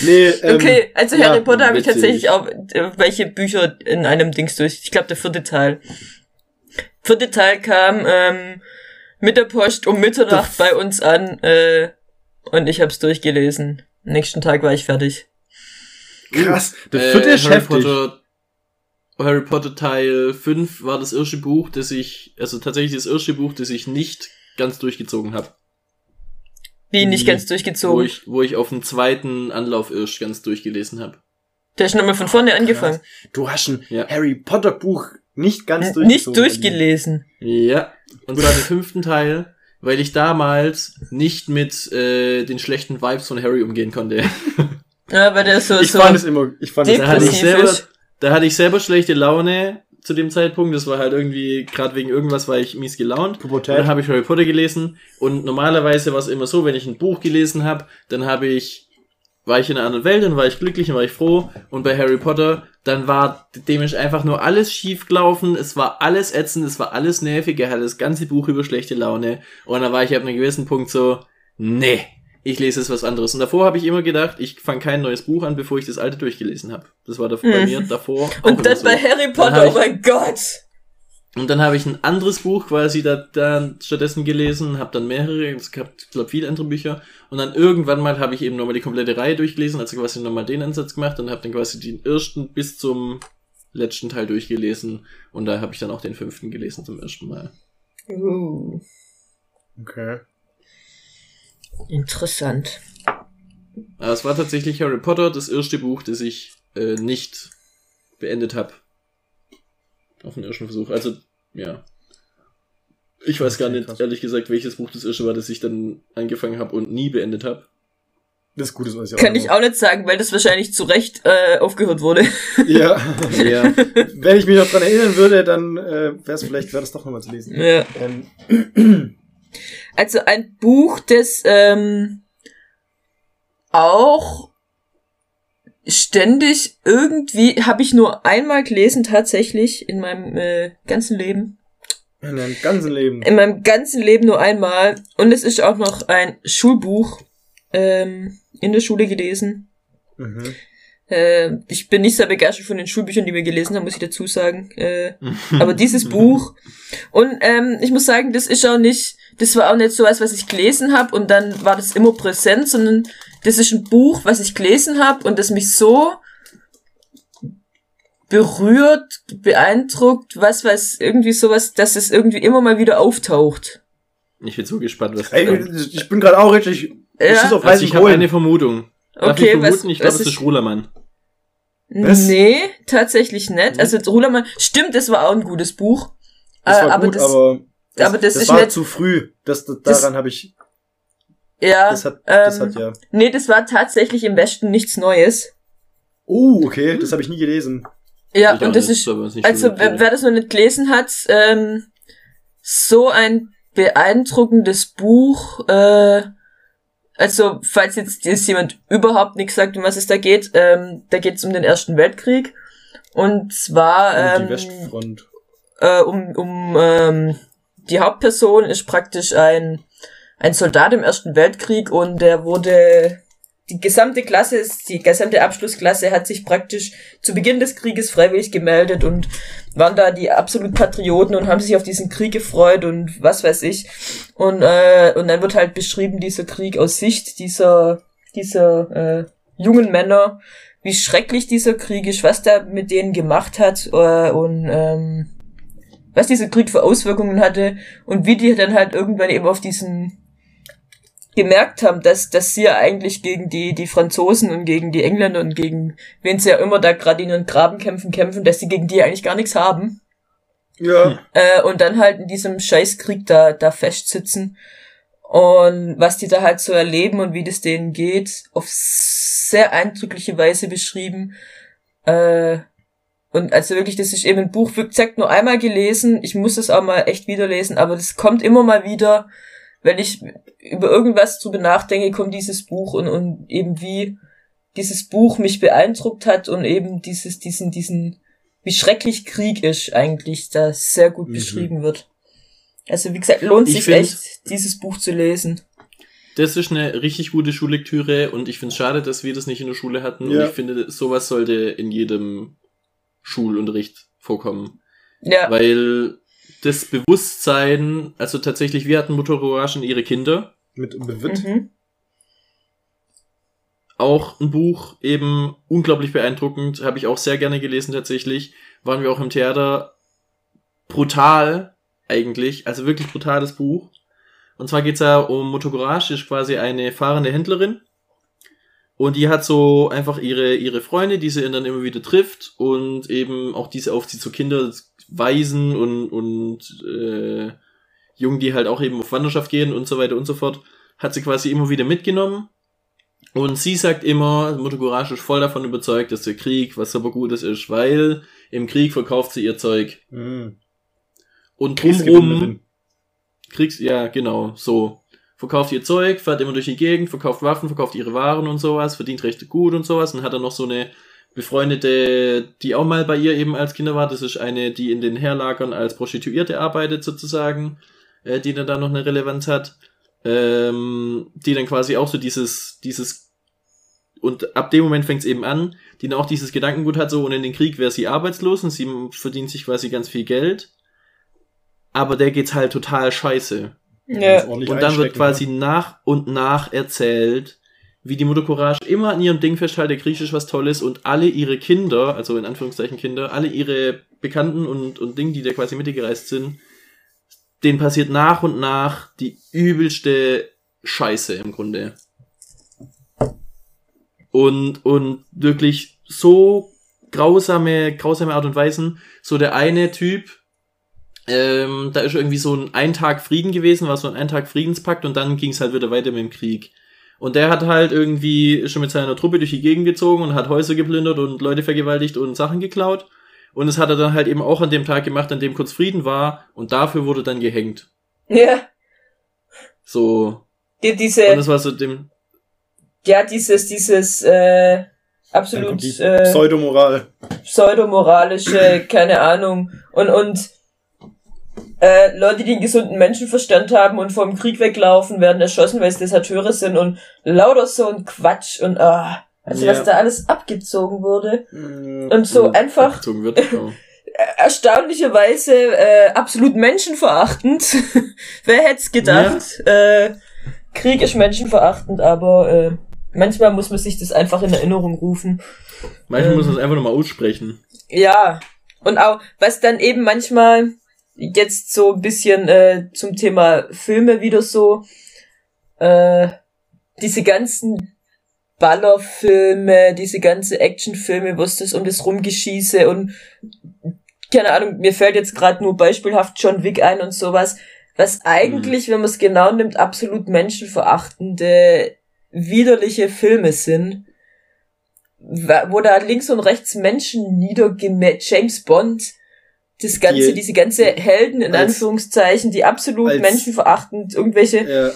nee, ähm, Okay, also ja, Harry Potter habe ich tatsächlich auch äh, welche Bücher in einem Dings durch. Ich glaube, der vierte Teil. Vierte Teil kam ähm, mit der Post um Mitternacht bei uns an äh, und ich habe es durchgelesen. Am nächsten Tag war ich fertig. krass. Der Äh, vierte ist Harry. Potter, Harry Potter Teil 5 war das erste Buch, das ich, also tatsächlich das erste Buch, das ich nicht ganz durchgezogen habe. Wie nicht ganz Wo durchgezogen. ich, wo ich auf dem zweiten Anlauf erst ganz durchgelesen habe. Der ist nochmal von vorne angefangen. Du hast ein Ja. Harry Potter Buch nicht ganz N- durchgezogen. Nicht durchgelesen. Ja, und zwar den fünften Teil, weil ich damals nicht mit äh, den schlechten Vibes von Harry umgehen konnte. Ja, weil der so, Ich so. fand es immer, ich fand es Da hatte ich selber, ist. da hatte ich selber schlechte Laune zu dem Zeitpunkt. Das war halt irgendwie, gerade wegen irgendwas war ich mies gelaunt. Und Pubertät. dann habe ich Harry Potter gelesen. Und normalerweise war es immer so, wenn ich ein Buch gelesen habe, dann habe ich, war ich in einer anderen Welt, dann war ich glücklich, dann war ich froh. Und bei Harry Potter, dann war dem ist einfach nur alles schief gelaufen. Es war alles ätzend, es war alles nervig. Er hatte das ganze Buch über schlechte Laune. Und dann war ich ab einem gewissen Punkt so, nee, ich lese jetzt was anderes. Und davor habe ich immer gedacht, ich fange kein neues Buch an, bevor ich das alte durchgelesen habe. Das war da bei Mhm. mir davor. Und dann so. bei Harry Dann Potter, hab oh mein Gott. Und dann habe ich ein anderes Buch quasi da, da stattdessen gelesen, habe dann mehrere, es gab, glaube viele andere Bücher. Und dann irgendwann mal habe ich eben nochmal die komplette Reihe durchgelesen, also quasi nochmal den Ansatz gemacht und habe dann quasi den ersten bis zum letzten Teil durchgelesen. Und da habe ich dann auch den fünften gelesen zum ersten Mal. Uh, Okay. interessant. Aber es war tatsächlich Harry Potter, das erste Buch, das ich äh, nicht beendet habe. Auf den ersten Versuch. Also, ja. Ich weiß gar nicht, krass. ehrlich gesagt, welches Buch das erste war, das ich dann angefangen habe und nie beendet habe. Das ist gut, das weiß ich Kann ich auch nicht sagen, weil das wahrscheinlich zu Recht äh, aufgehört wurde. Ja. [laughs] Ja. Wenn ich mich noch dran erinnern würde, dann äh, wäre es vielleicht, wäre das doch nochmal zu lesen. Ja. Ähm, Also ein Buch, das ähm, auch ständig irgendwie, habe ich nur einmal gelesen tatsächlich in meinem äh, ganzen Leben. in deinem ganzen Leben. In meinem ganzen Leben nur einmal. Und es ist auch noch ein Schulbuch ähm, in der Schule gelesen. Mhm. Äh, ich bin nicht sehr begeistert von den Schulbüchern, die wir gelesen haben, muss ich dazu sagen. Äh, aber dieses [laughs] Buch und ähm, ich muss sagen, das ist auch nicht, das war auch nicht so was, was ich gelesen habe und dann war das immer präsent, sondern das ist ein Buch, was ich gelesen habe und das mich so berührt, beeindruckt, was weiß irgendwie sowas, dass es irgendwie immer mal wieder auftaucht. Ich bin so gespannt, was Ey, kommt. ich bin gerade auch richtig. Ich Ja. auf Also ich habe eine Vermutung. Darf Okay, ich was- vermuten? ich glaube, was es ist- Rulermann. Was? Nee, tatsächlich nicht. Also Rulermann, stimmt, das war auch ein gutes Buch. Das Äh, war aber gut, das- aber das, aber das das ist war nicht- zu früh. Das, Das- daran habe ich. Ja, Das hat, das ähm, hat ja. nee, das war tatsächlich im Westen nichts Neues. Oh, okay, das habe ich nie gelesen. Ja, Ich und das nicht, ist, also so wer, wer das noch nicht gelesen hat, ähm, so ein beeindruckendes Buch, äh, also falls jetzt, jetzt jemand überhaupt nichts sagt, um was es da geht, ähm, da geht es um den Ersten Weltkrieg und zwar ähm, die Westfront. äh, um, um ähm, die Hauptperson ist praktisch ein, ein Soldat im Ersten Weltkrieg und der wurde die gesamte Klasse, die gesamte Abschlussklasse hat sich praktisch zu Beginn des Krieges freiwillig gemeldet und waren da die absolut Patrioten und haben sich auf diesen Krieg gefreut und was weiß ich. Und, äh, und dann wird halt beschrieben, dieser Krieg aus Sicht dieser, dieser äh, jungen Männer, wie schrecklich dieser Krieg ist, was der mit denen gemacht hat äh, und ähm, was dieser Krieg für Auswirkungen hatte und wie die dann halt irgendwann eben auf diesen gemerkt haben, dass, dass sie ja eigentlich gegen die, die Franzosen und gegen die Engländer und gegen wen sie ja immer da gerade in ihren Grabenkämpfen kämpfen, dass sie gegen die eigentlich gar nichts haben. Ja. Äh, und dann halt in diesem Scheißkrieg da, da festsitzen. Und was die da halt so erleben und wie das denen geht, auf sehr eindrückliche Weise beschrieben. Äh, und also wirklich, das ist eben ein Buch, wie gesagt, nur einmal gelesen. Ich muss es auch mal echt wieder lesen, aber das kommt immer mal wieder, wenn ich über irgendwas drüber nachdenke, kommt dieses Buch und, und eben wie dieses Buch mich beeindruckt hat und eben dieses, diesen, diesen, wie schrecklich Krieg ist eigentlich, da sehr gut Mhm. beschrieben wird. Also wie gesagt, lohnt Ich sich find- echt, dieses Buch zu lesen. Das ist eine richtig gute Schullektüre und ich finde es schade, dass wir das nicht in der Schule hatten. Ja. Und ich finde, sowas sollte in jedem Schulunterricht vorkommen. Ja, Weil das Bewusstsein, also tatsächlich, wir hatten Motorcourage ihre Kinder. Mit Bewitt. mhm. Auch ein Buch, eben unglaublich beeindruckend, habe ich auch sehr gerne gelesen tatsächlich. Waren wir auch im Theater. Brutal, eigentlich, also wirklich brutales Buch. Und zwar geht's ja um Motocourage, ist quasi eine fahrende Händlerin. Und die hat so einfach ihre, ihre Freunde, die sie dann immer wieder trifft und eben auch diese aufzieht, so Kinder, Waisen und, und äh, Jungen, die halt auch eben auf Wanderschaft gehen und so weiter und so fort, hat sie quasi immer wieder mitgenommen. Und sie sagt immer, Mutter Courage ist voll davon überzeugt, dass der Krieg was super Gutes ist, weil im Krieg verkauft sie ihr Zeug. Mhm. Und drumrum. Kriegs, ja, genau, so. Verkauft ihr Zeug, fährt immer durch die Gegend, verkauft Waffen, verkauft ihre Waren und sowas, verdient recht gut und sowas und hat dann noch so eine befreundete, die auch mal bei ihr eben als Kinder war. Das ist eine, die in den Herlagern als Prostituierte arbeitet sozusagen, äh, die dann da noch eine Relevanz hat. Ähm, die dann quasi auch so dieses, dieses und ab dem Moment fängt es eben an, die dann auch dieses Gedankengut hat, so und in den Krieg wäre sie arbeitslos und sie verdient sich quasi ganz viel Geld. Aber der geht's halt total scheiße. ja. Und dann wird einstecken, quasi ne? nach und nach erzählt, wie die Mutter Courage immer an ihrem Ding festhält, ist was Tolles und alle ihre Kinder, also in Anführungszeichen Kinder, alle ihre Bekannten und, und Dinge, die da quasi mitgereist sind, denen passiert nach und nach die übelste Scheiße im Grunde. und, und wirklich so grausame, grausame Art und Weisen. So der eine Typ, ähm, da ist irgendwie so ein ein Tag Frieden gewesen, war so ein ein Tag Friedenspakt und dann ging es halt wieder weiter mit dem Krieg. Und der hat halt irgendwie schon mit seiner Truppe durch die Gegend gezogen und hat Häuser geplündert und Leute vergewaltigt und Sachen geklaut. Und das hat er dann halt eben auch an dem Tag gemacht, an dem kurz Frieden war und dafür wurde dann gehängt. Ja. So. Die, diese, Und das war so dem. ja, dieses, dieses, äh, absolut, die äh, Pseudomoral. pseudomoralische, keine Ahnung. Und, und äh, Leute, die einen gesunden Menschenverstand haben und vom Krieg weglaufen, werden erschossen, weil es Deserteure sind und lauter so ein Quatsch und ah, also Ja. was da alles abgezogen wurde. Mm, Und so einfach abgezogen Wird. [laughs] Erstaunlicherweise äh, absolut menschenverachtend. [laughs] Wer hätte es gedacht? Äh, Krieg ist menschenverachtend, aber äh, manchmal muss man sich das einfach in Erinnerung rufen. Manchmal Ähm. muss man es einfach nochmal aussprechen. Ja, und auch, was dann eben manchmal jetzt so ein bisschen äh, zum Thema Filme wieder so, äh, diese ganzen Ballerfilme, diese ganze Actionfilme, wo es das um das Rumgeschieße und keine Ahnung, mir fällt jetzt gerade nur beispielhaft John Wick ein und sowas, was eigentlich, wenn man es genau nimmt, absolut menschenverachtende, widerliche Filme sind wo da links und rechts Menschen niedergemäht, James Bond, das ganze, Die- diese ganze Helden in als- Anführungszeichen, die absolut als- menschenverachtend, irgendwelche, Ja,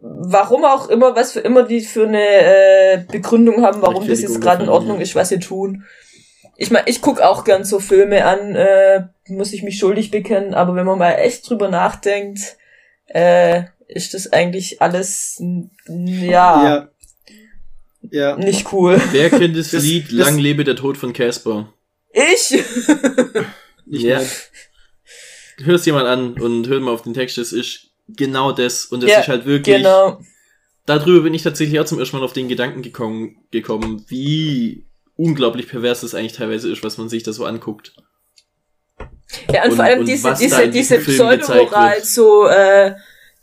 warum auch immer, was für immer die für eine äh, Begründung haben, warum das jetzt gerade in Ordnung ja. ist, was sie tun. Ich meine, ich guck auch gern so Filme an, äh, muss ich mich schuldig bekennen, aber wenn man mal echt drüber nachdenkt, äh, ist das eigentlich alles, ja, ja. Ja. nicht cool. Wer kennt das, Das- Lied das- Lang lebe der Tod von Casper? Ich? [laughs] Ich Ja. mein, Hörst jemand an und hör mal auf den Text, das ist genau das. Und das Ja, ist halt wirklich. Genau. Darüber bin ich tatsächlich auch zum ersten Mal auf den Gedanken gekommen, gekommen, wie unglaublich pervers das eigentlich teilweise ist, was man sich da so anguckt. Ja, und, Und- vor allem und diese, diese, diese Pseudomoral, so, äh,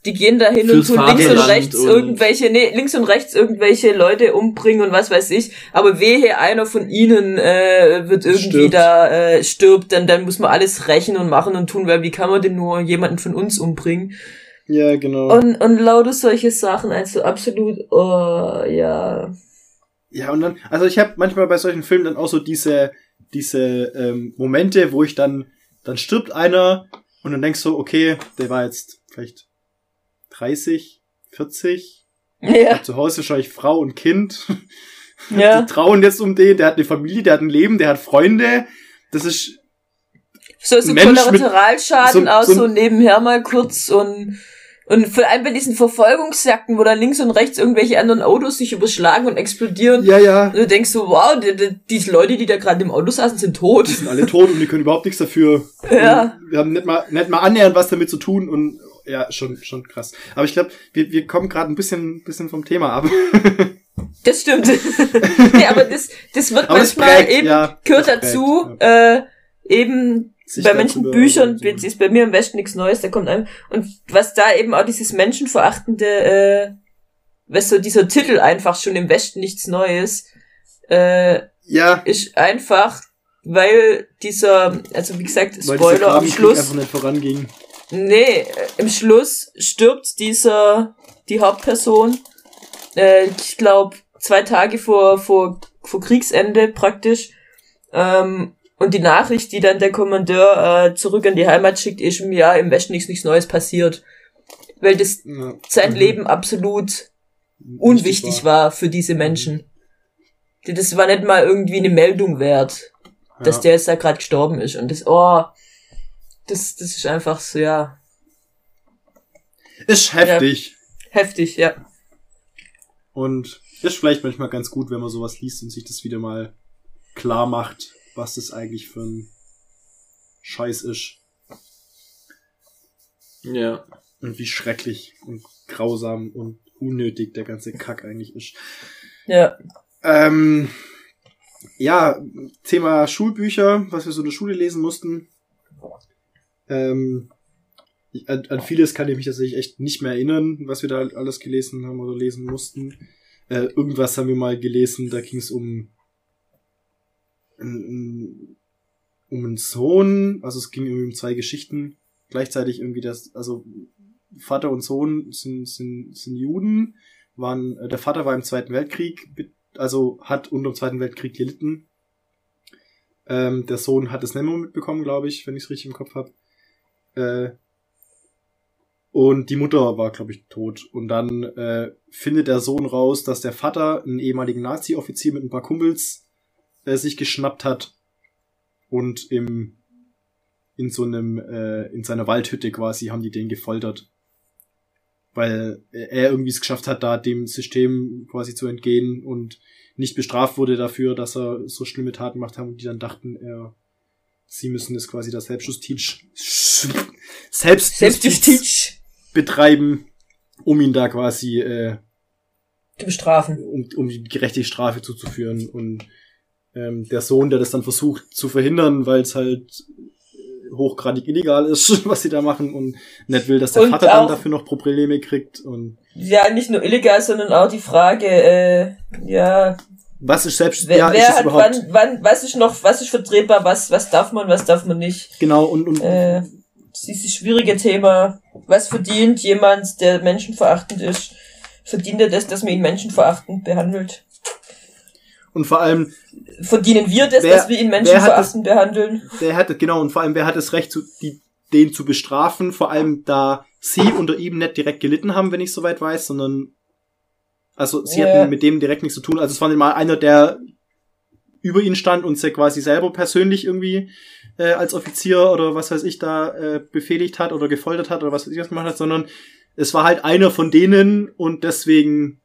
die gehen da hin und tun links und Vaterland rechts und- irgendwelche, nee, links und rechts irgendwelche Leute umbringen und was weiß ich. Aber wehe, einer von ihnen äh, wird irgendwie Stirbt. da äh, stirbt, dann, dann muss man alles rächen und machen und tun, weil wie kann man denn nur jemanden von uns umbringen? ja, genau. Und, und lauter solche Sachen, also absolut, oh, ja. Ja, und dann, also ich habe manchmal bei solchen Filmen dann auch so diese, diese ähm, Momente, wo ich dann, dann stirbt einer und dann denkst du, okay, der war jetzt vielleicht 30, 40, Ja, zu Hause wahrscheinlich Frau und Kind. [laughs] ja. Die trauen jetzt um den, der hat eine Familie, der hat ein Leben, der hat Freunde. Das ist, So, so Kollateralschaden so- auch so- so nebenher mal kurz und und vor allem bei diesen Verfolgungsjagden, wo da links und rechts irgendwelche anderen Autos sich überschlagen und explodieren. ja, ja, Und du denkst so, wow, die, die, die Leute, die da gerade im Auto saßen, sind tot. die sind alle tot und die können überhaupt nichts dafür. Ja. Und Wir haben nicht mal, nicht mal annähernd was damit zu tun und ja, schon, schon krass. Aber ich glaube, wir, wir kommen gerade ein bisschen, bisschen vom Thema ab. [laughs] Das stimmt. [laughs] nee, aber das, das wird Aber das manchmal prägt, eben, ja, gehört das dazu, prägt, äh, eben Sich bei manchen Büchern jetzt ist bei mir im Westen nichts Neues, da kommt ein, und was da eben auch dieses menschenverachtende, äh, was so dieser Titel einfach schon im Westen nichts Neues, äh, Ja, ist einfach, weil dieser, also wie gesagt, Spoiler am Schluss, einfach nicht voranging. Nee, im Schluss stirbt dieser, die Hauptperson, äh, ich glaube, zwei Tage vor, vor, vor Kriegsende praktisch, ähm, und die Nachricht, die dann der Kommandeur äh, zurück an die Heimat schickt, ist im Jahr im Westen nichts, nichts Neues passiert. Weil das Ja. sein Mhm. Leben absolut unwichtig war. für diese Menschen. Die- Das war nicht mal irgendwie eine Meldung wert, dass Ja. der jetzt da gerade gestorben ist. Und das, oh, das, das ist einfach so, ja, Ist heftig. heftig, ja. Und ist vielleicht manchmal ganz gut, wenn man sowas liest und sich das wieder mal klar macht, was das eigentlich für ein Scheiß ist. Ja. Und wie schrecklich und grausam und unnötig der ganze Kack eigentlich ist. Ja, Ähm, ja, Thema Schulbücher, was wir so in der Schule lesen mussten. Ähm, ich, an, an vieles kann ich mich tatsächlich echt nicht mehr erinnern, was wir da alles gelesen haben oder lesen mussten. Äh, irgendwas haben wir mal gelesen, da ging es um um einen Sohn, also es ging irgendwie um zwei Geschichten, gleichzeitig irgendwie das, also Vater und Sohn sind, sind, sind Juden, waren, äh, der Vater war im Zweiten Weltkrieg, also hat unter dem Zweiten Weltkrieg gelitten. Ähm, der Sohn hat es nicht mehr mitbekommen, glaube ich, wenn ich es richtig im Kopf habe. Äh, und die Mutter war, glaube ich, tot. Und dann äh, findet der Sohn raus, dass der Vater einen ehemaligen Nazi-Offizier mit ein paar Kumpels äh, sich geschnappt hat und im in so einem äh, in seiner Waldhütte quasi haben die den gefoltert, weil er irgendwie es geschafft hat, da dem System quasi zu entgehen und nicht bestraft wurde dafür, dass er so schlimme Taten gemacht hat und die dann dachten, er sie müssen es quasi das Selbstjustiz Selbstjustiz, Selbstjustiz betreiben, um ihn da quasi äh, zu bestrafen. Um, um die gerechte Strafe zuzuführen. Und ähm, der Sohn, der das dann versucht zu verhindern, weil es halt äh, hochgradig illegal ist, [laughs] was sie da machen und nicht will, dass der und Vater dann dafür noch Probleme kriegt und ja, nicht nur illegal, sondern auch die Frage, äh, ja, was ist selbst wer, ja, wer ist hat überhaupt wann, wann, was ist noch, was ist vertretbar, was, was darf man, was darf man nicht? Genau und und äh, dieses schwierige Thema, was verdient jemand, der menschenverachtend ist? Verdient er das, dass man ihn menschenverachtend behandelt? Und vor allem verdienen wir das, wer, dass wir ihn menschenverachtend das, behandeln? Wer hat genau und vor allem wer hat das Recht, zu, die, den zu bestrafen? Vor allem da sie unter ihm nicht direkt gelitten haben, wenn ich soweit weiß, sondern also sie hatten mit dem direkt nichts zu tun. Also es war nicht mal einer, der über ihn stand und sie quasi selber persönlich irgendwie äh, als Offizier oder was weiß ich da äh, befehligt hat oder gefoltert hat oder was weiß ich was gemacht hat, sondern es war halt einer von denen und deswegen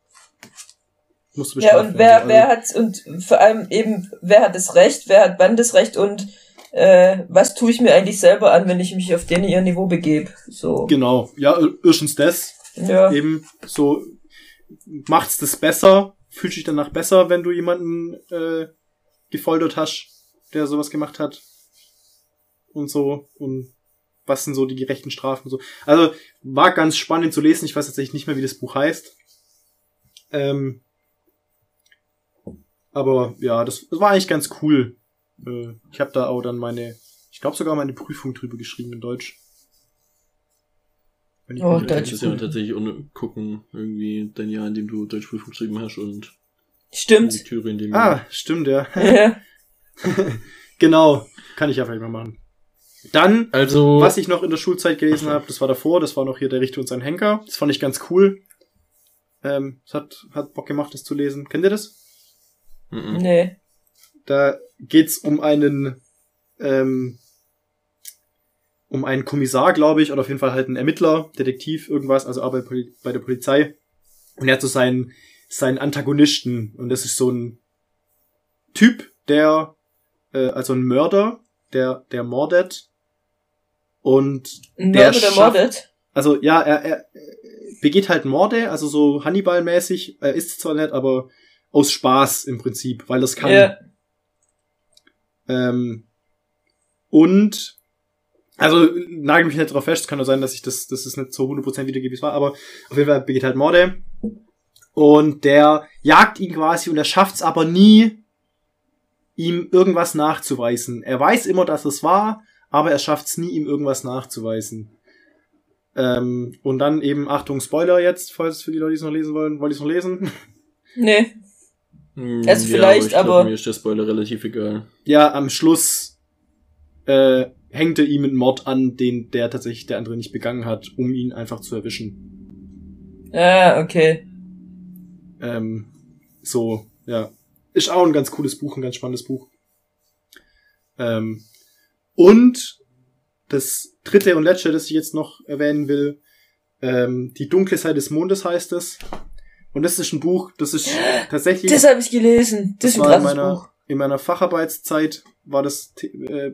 musste Ja, und wer, also, wer hat, und vor allem eben, wer hat das Recht, wer hat wann das Recht und äh, was tue ich mir eigentlich selber an, wenn ich mich auf den ihr Niveau begebe? So. Genau, ja, erstens das. Ja. Eben so macht's das besser, fühlt sich danach besser, wenn du jemanden äh, gefoltert hast, der sowas gemacht hat und so und was sind so die gerechten Strafen und so. Also war ganz spannend zu lesen. Ich weiß tatsächlich nicht mehr, wie das Buch heißt. Ähm, aber ja, das, das war eigentlich ganz cool. Äh, ich habe da auch dann meine, ich glaube sogar meine Prüfung drüber geschrieben in Deutsch. Wenn ich oh, Deutsch. Das ja tatsächlich gucken, irgendwie dein Jahr, in dem du Deutschprüfung geschrieben hast und Stimmt. Die Türe in dem ah, Jahr. stimmt, ja. [laughs] ja. [laughs] genau, kann ich ja vielleicht mal machen. Dann, also, was ich noch in der Schulzeit gelesen habe, das war davor, das war noch hier der Richter und sein Henker. Das fand ich ganz cool. Ähm, es hat, hat Bock gemacht, das zu lesen. Kennt ihr das? Mhm. Nee. Da geht's um einen, ähm, um einen Kommissar, glaube ich, oder auf jeden Fall halt einen Ermittler, Detektiv, irgendwas, also arbeitet bei der Polizei. Und er hat so seinen, seinen Antagonisten. Und das ist so ein Typ, der, äh, also ein Mörder, der, der mordet und der, der mordet? Also ja, er, er begeht halt Morde, also so Hannibal-mäßig. Er ist zwar nicht, aber aus Spaß im Prinzip, weil das kann. Ja. Ähm, und also nagel mich nicht drauf fest, kann nur sein, dass ich das, dass es nicht so 100% wiedergebe, wie es war, aber auf jeden Fall begeht halt Morde. Und der jagt ihn quasi und er schafft's aber nie, ihm irgendwas nachzuweisen. Er weiß immer, dass es war, aber er schafft es nie, ihm irgendwas nachzuweisen. Ähm, und dann eben, Achtung, Spoiler jetzt, falls für die Leute, die es noch lesen wollen. Wollt ihr es noch lesen? [laughs] Nee. Hm, also ja, vielleicht, aber, glaub, aber. Mir ist der Spoiler relativ egal. Ja, am Schluss äh, hängt er ihm einen Mord an, den der tatsächlich der andere nicht begangen hat, um ihn einfach zu erwischen. Ah, okay. Ähm, so, ja. Ist auch ein ganz cooles Buch, ein ganz spannendes Buch. Ähm, und das dritte und letzte, das ich jetzt noch erwähnen will, ähm, Die dunkle Seite des Mondes heißt es. Und das ist ein Buch, das ist [gasps] tatsächlich. Das habe ich gelesen. Das, das ist ein war in meiner, Buch. in meiner Facharbeitszeit war das äh,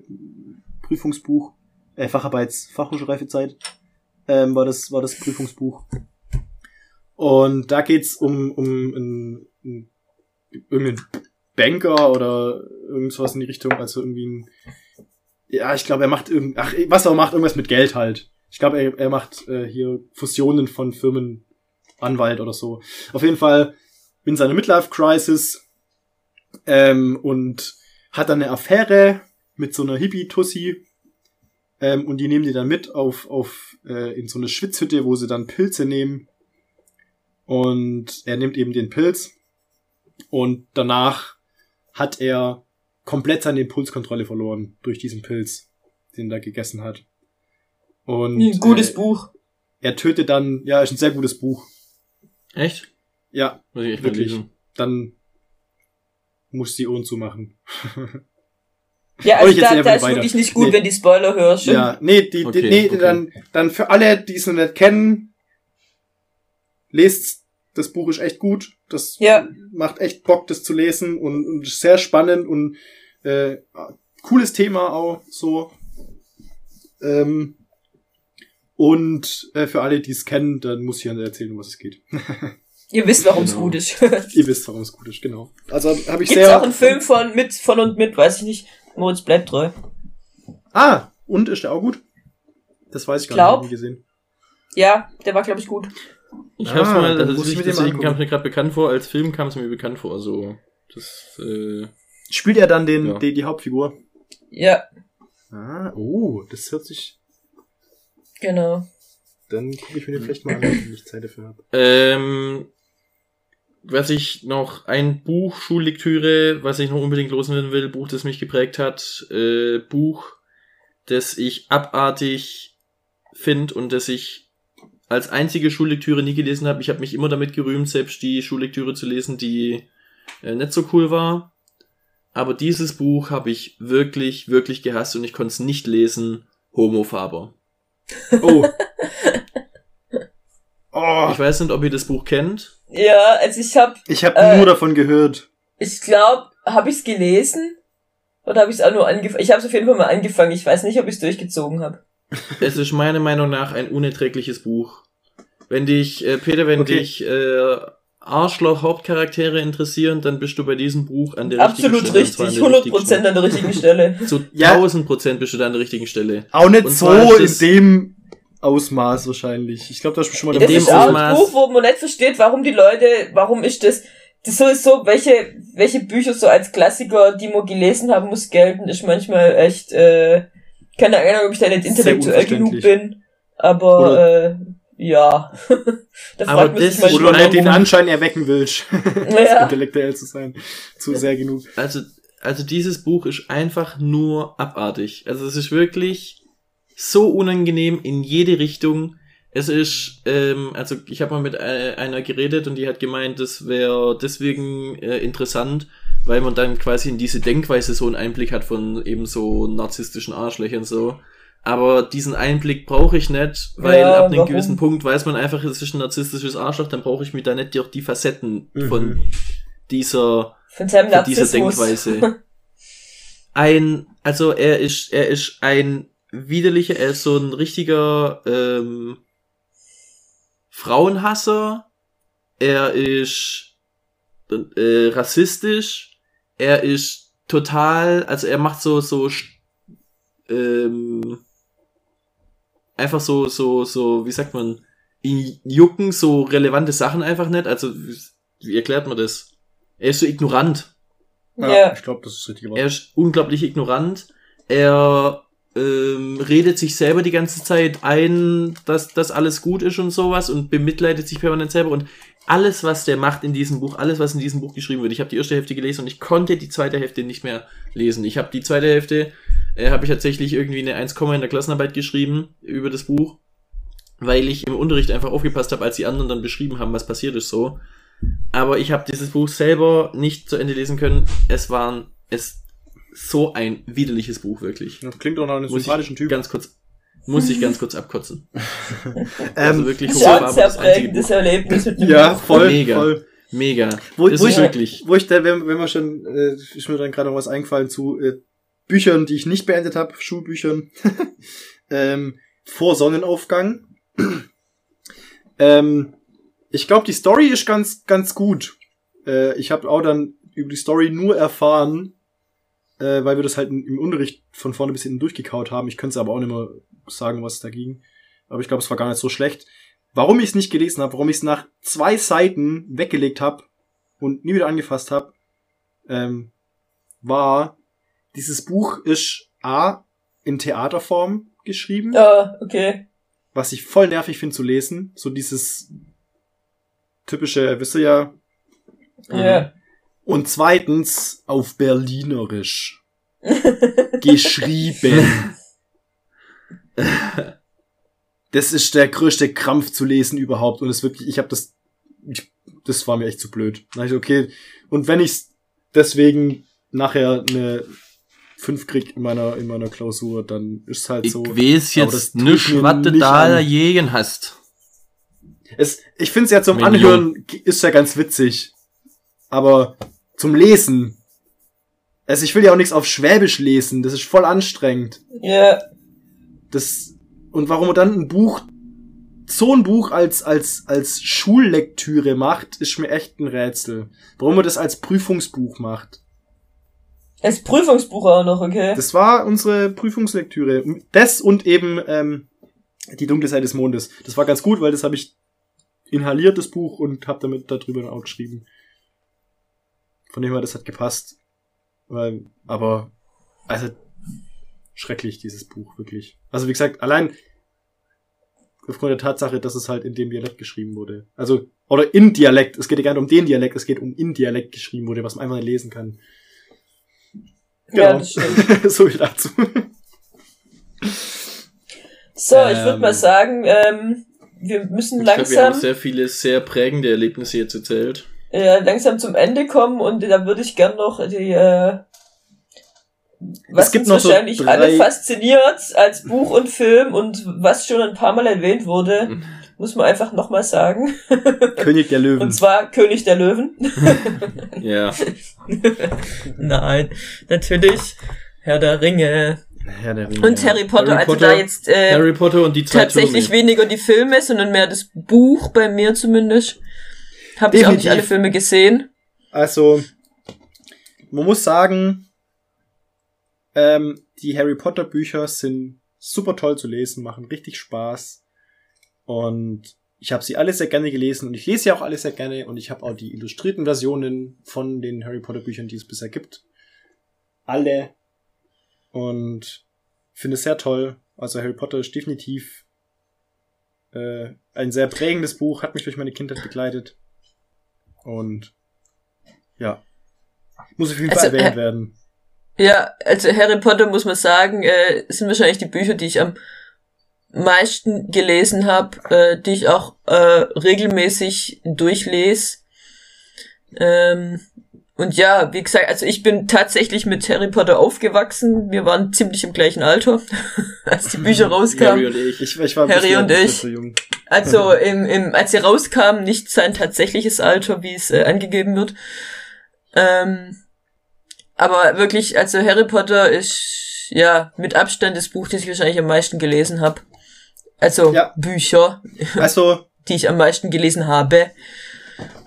Prüfungsbuch, äh, Facharbeits Fachhochschulreifezeit, ähm, war das war das Prüfungsbuch. Und da geht's um um ein, ein irgendein Banker oder irgendwas in die Richtung, also irgendwie ein, ja, ich glaube, er macht irgend, ach, was er macht, irgendwas mit Geld halt. Ich glaube, er, er macht äh, hier Fusionen von Firmen, Anwalt oder so. Auf jeden Fall in seiner Midlife-Crisis ähm, und hat dann eine Affäre mit so einer Hippie-Tussi ähm, und die nehmen die dann mit auf, auf äh, in so eine Schwitzhütte, wo sie dann Pilze nehmen und er nimmt eben den Pilz und danach hat er komplett seine Impulskontrolle verloren durch diesen Pilz, den er gegessen hat. Und Ein gutes äh, Buch. er tötet dann, ja, ist ein sehr gutes Buch. Echt? Ja, wirklich. Dann muss die Ohren zumachen. [laughs] Ja, also ich da, da ist weiter. wirklich nicht gut, Nee. wenn die Spoiler hörst. Ja, nee, die, Okay, die, nee okay. dann, dann für alle, die es noch nicht kennen, lest, das Buch ist echt gut. Das Ja. macht echt Bock, das zu lesen und, und ist sehr spannend und äh, cooles Thema auch so. Ähm, und äh, für alle, die es kennen, dann muss ich ja erzählen, um was es geht. [laughs] Ihr wisst, warum es Genau. gut ist. Ihr wisst, warum es gut ist, genau. Also habe ich Gibt's sehr. auch einen Film von mit von und mit, weiß ich nicht. Moritz bleibt treu. Ah, und ist der auch gut? Das weiß ich gar Glaub. nicht, hab ich gesehen. Ja, der war glaube ich gut. Ich Ah, hab's mal, also muss ich mir den mal deswegen kam es mir gerade bekannt vor, als Film kam es mir bekannt vor, also das, äh, Spielt er dann den, Ja. die, die Hauptfigur? Ja, Ah, oh, das hört sich. genau. Dann gucke ich mir den vielleicht mal an, wenn ich Zeit dafür habe. Ähm, was ich noch, ein Buch, Schullektüre, was ich noch unbedingt loswerden will, Buch, das mich geprägt hat, äh, Buch, das ich abartig finde und das ich als einzige Schullektüre nie gelesen habe. Ich habe mich immer damit gerühmt, selbst die Schullektüre zu lesen, die äh, nicht so cool war. Aber dieses Buch habe ich wirklich, wirklich gehasst und ich konnte es nicht lesen. Homo Faber. [laughs] Oh. Oh, Ich weiß nicht, ob ihr das Buch kennt. Ja, also ich hab, ich habe Äh, nur davon gehört. ich glaube, habe ich's gelesen oder habe ich's auch nur angefangen? Ich habe es auf jeden Fall mal angefangen. Ich weiß nicht, ob ich's durchgezogen habe. [laughs] Es ist meiner Meinung nach ein unerträgliches Buch. Wenn dich, äh, Peter, wenn Okay. dich äh, Arschloch-Hauptcharaktere interessieren, dann bist du bei diesem Buch an der Absolut richtigen Stelle. zwar richtig, an der 100 richtigen an der richtigen Stelle. [laughs] Zu Ja. 1000 Prozent bist du da an der richtigen Stelle. Auch nicht Und so in es- dem Ausmaß wahrscheinlich. Ich glaube, da ist schon mal In Das dem ist auch ein Ausmaß- Buch, wo man nicht versteht, warum die Leute, warum ist das, das so ist so, welche, welche Bücher so als Klassiker, die man gelesen haben muss, gelten, ist manchmal echt, äh, keine Ahnung, ob ich da nicht intellektuell genug bin, aber, äh, ja. [laughs] da Aber das Wo du nicht den. Anschein erwecken willst, [laughs] Ja. intellektuell zu sein. Zu sehr genug. Also, also dieses Buch ist einfach nur abartig. Also es ist wirklich so unangenehm in jede Richtung. Es ist, ähm, also ich habe mal mit äh, einer geredet und die hat gemeint, das wäre deswegen äh, interessant, weil man dann quasi in diese Denkweise so einen Einblick hat von eben so narzisstischen Arschlöchern so. Aber diesen Einblick brauche ich nicht, weil Ja, ab einem warum? gewissen Punkt weiß man einfach, es ist ein narzisstisches Arschloch, dann brauche ich mir da nicht durch die Facetten Mhm. von dieser Von von dieser. Denkweise. [laughs] Ein, also er ist, er ist ein widerlicher, er ist so ein richtiger ähm, Frauenhasser. Er ist äh, rassistisch. Er ist total, also er macht so so ähm, einfach so so so, wie sagt man, ihn jucken so relevante Sachen einfach nicht. Also wie, erklärt man das? Er ist so ignorant. Ja. Ich glaube, das ist das richtige Er ist unglaublich ignorant. Er ähm, redet sich selber die ganze Zeit ein, dass das alles gut ist und sowas und bemitleidet sich permanent selber und alles, was der macht in diesem Buch, alles, was in diesem Buch geschrieben wird. Ich habe die erste Hälfte gelesen und ich konnte die zweite Hälfte nicht mehr lesen. Ich habe die zweite Hälfte, äh, habe ich tatsächlich irgendwie eine 1, in der Klassenarbeit geschrieben über das Buch, weil ich im Unterricht einfach aufgepasst habe, als die anderen dann beschrieben haben, was passiert ist so. Aber ich habe dieses Buch selber nicht zu Ende lesen können. Es war es so ein widerliches Buch wirklich. Das klingt doch nach einem Muss sympathischen ich Typ. ganz kurz muss ich ganz kurz abkotzen. [laughs] Also Ähm, wirklich Das ist auch ein sehr prägendes. Erlebnis mit dem ja, Buch. voll, Mega. voll. Mega. Wo, das wo, ist ich, wirklich. wo ich da, wenn, wenn wir schon, äh, ist mir dann gerade noch was eingefallen zu äh, Büchern, die ich nicht beendet habe, Schulbüchern. [laughs] ähm, vor Sonnenaufgang. [clears throat] ähm, ich glaube, die Story ist ganz, ganz gut. Äh, ich habe auch dann über die Story nur erfahren, äh, weil wir das halt im Unterricht von vorne bis hinten durchgekaut haben. Ich könnte es aber auch nicht mehr sagen, was da ging. Aber ich glaube, es war gar nicht so schlecht. Warum ich es nicht gelesen habe, warum ich es nach zwei Seiten weggelegt habe, und nie wieder angefasst habe, ähm, war, dieses Buch ist A in Theaterform geschrieben, Ja, okay. was ich voll nervig finde zu lesen. So dieses typische, wisst ihr ja. Ja. Und zweitens auf Berlinerisch geschrieben. Das ist der größte Krampf zu lesen überhaupt und es wirklich, ich habe das, ich, das war mir echt zu blöd. Da ich, okay, und wenn ich deswegen nachher eine 5 krieg in meiner in meiner Klausur, dann ist halt Ich so. weiß aber das jetzt nicht, was du da dagegen hast. Es, ich finde es ja zum Anhören ist ja ganz witzig, aber zum Lesen, also ich will ja auch nichts auf Schwäbisch lesen, das ist voll anstrengend. Ja. Das und warum er dann ein Buch so ein Buch als als als Schullektüre macht, ist mir echt ein Rätsel. Warum er das als Prüfungsbuch macht. Als Prüfungsbuch auch noch, okay. Das war unsere Prüfungslektüre. Das und eben ähm, die dunkle Seite des Mondes. Das war ganz gut, weil das habe ich inhaliert, das Buch, und habe damit darüber auch geschrieben. Von dem her, das hat gepasst. Weil, aber, also, schrecklich, dieses Buch, wirklich. Also, wie gesagt, allein aufgrund der Tatsache, dass es halt in dem Dialekt geschrieben wurde. Also, oder in Dialekt. Es geht ja gar nicht um den Dialekt, es geht um in Dialekt geschrieben wurde, was man einfach nicht lesen kann. Ja, Genau. das stimmt. [laughs] so viel dazu. So, ich würde Ähm. mal sagen, ähm, wir müssen Ich glaube, wir haben langsam, sehr viele sehr prägende Erlebnisse jetzt erzählt. Äh, langsam zum Ende kommen und da würde ich gern noch die, äh, was gibt uns noch so wahrscheinlich drei- alle fasziniert als Buch und Film und was schon ein paar Mal erwähnt wurde, muss man einfach nochmal sagen. [laughs] König der Löwen. Und zwar König der Löwen. [laughs] Ja. [laughs] Nein, natürlich Herr der Ringe. Herr der Ringe. Und Harry Potter, Harry also Potter, da jetzt äh, Harry Potter und die tatsächlich Türme. weniger die Filme, sondern mehr das Buch, bei mir zumindest. Habe ich auch nicht alle Filme gesehen. Also, man muss sagen, ähm, die Harry Potter Bücher sind super toll zu lesen, machen richtig Spaß. Und ich habe sie alle sehr gerne gelesen und ich lese sie auch alle sehr gerne und ich habe auch die illustrierten Versionen von den Harry Potter Büchern, die es bisher gibt. Alle. Und finde es sehr toll. Also Harry Potter ist definitiv äh, ein sehr prägendes Buch, hat mich durch meine Kindheit begleitet. Und ja, muss auf jeden Fall Also, erwähnt äh, werden. Ja, also Harry Potter muss man sagen, äh, sind wahrscheinlich die Bücher, die ich am meisten gelesen habe, äh, die ich auch äh, regelmäßig durchlese. Ähm, und ja, wie gesagt, also ich bin tatsächlich mit Harry Potter aufgewachsen. Wir waren ziemlich im gleichen Alter, [laughs] als die Bücher [laughs] Harry rauskamen. und ich. Ich, ich war ein Harry bisschen und ich. zu jung. Also im, im, als sie rauskamen, nicht sein tatsächliches Alter, wie es äh, angegeben wird. Ähm, aber wirklich, also Harry Potter ist ja mit Abstand das Buch, das ich wahrscheinlich am meisten gelesen habe. Also Ja. Bücher, Also, [laughs] die ich am meisten gelesen habe.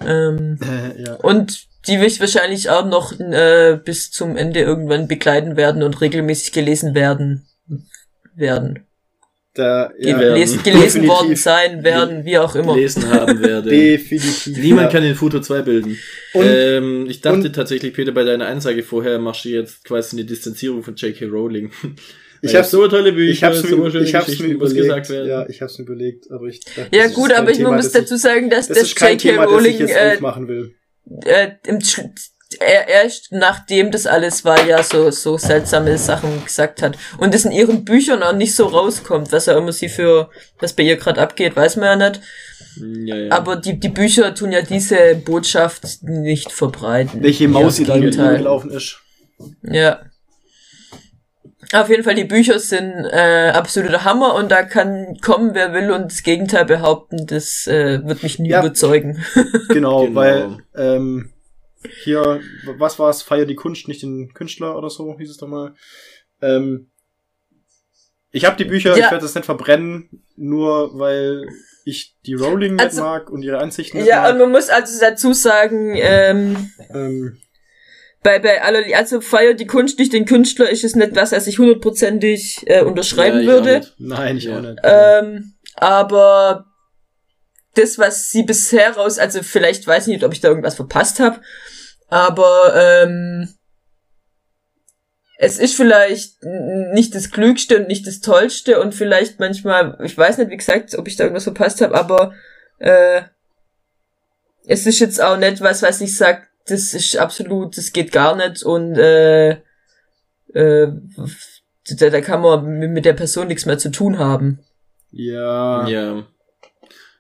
Ähm, äh, ja. und die mich wahrscheinlich auch noch äh, bis zum Ende irgendwann begleiten werden und regelmäßig gelesen werden werden. Da, ja, gelesen, gelesen worden sein werden, wie auch immer. gelesen haben werde. definitiv. Niemand ja. kann den Foto 2 bilden. Und- ähm, ich dachte und- tatsächlich, Peter, bei deiner Ansage vorher machst du jetzt quasi eine Distanzierung von J.K. Rowling. Ich [laughs] hab's- so tolle Bücher, Ich hab's, so schöne ich hab's Geschichten, mir überlegt. gesagt werden. Ja, ich hab's mir überlegt, aber ich dachte, Ja das ist gut, aber ich Thema, man muss das dazu sagen, dass das das J.K. Das ich Rowling jetzt äh, äh, im, er, erst nachdem das alles war, ja so so seltsame Sachen gesagt hat und das in ihren Büchern auch nicht so rauskommt, was ja immer sie für was bei ihr gerade abgeht, weiß man ja nicht. Ja, ja. Aber die die Bücher tun ja diese Botschaft nicht verbreiten. Welche Maus hier da gelaufen ist. Ja. Auf jeden Fall, die Bücher sind äh, absoluter Hammer und da kann kommen, wer will und das Gegenteil behaupten, das äh, wird mich nie Ja. überzeugen. [laughs] Genau, Genau. weil ähm, hier, was war's? Feier die Kunst, nicht den Künstler oder so, hieß es doch mal. Ähm, ich habe die Bücher, Ja. ich werde das nicht verbrennen, nur weil ich die Rowling Also- nicht mag und ihre Ansichten nicht Ja, und mag. man muss also dazu sagen, ähm, Ähm, bei, bei aller, also feiert die Kunst nicht den Künstler, ist es nicht was, was ich hundertprozentig äh, unterschreiben Ja, ich würde. nein, ich auch nicht. Ähm, aber das, was sie bisher raus, also vielleicht weiß ich nicht, ob ich da irgendwas verpasst habe, aber ähm, es ist vielleicht nicht das Klügste und nicht das Tollste und vielleicht manchmal, ich weiß nicht, wie gesagt, ob ich da irgendwas verpasst habe, aber äh, es ist jetzt auch nicht was, was ich sag, das ist absolut, das geht gar nicht und äh, äh, da, da kann man mit der Person nichts mehr zu tun haben. Ja. Ja.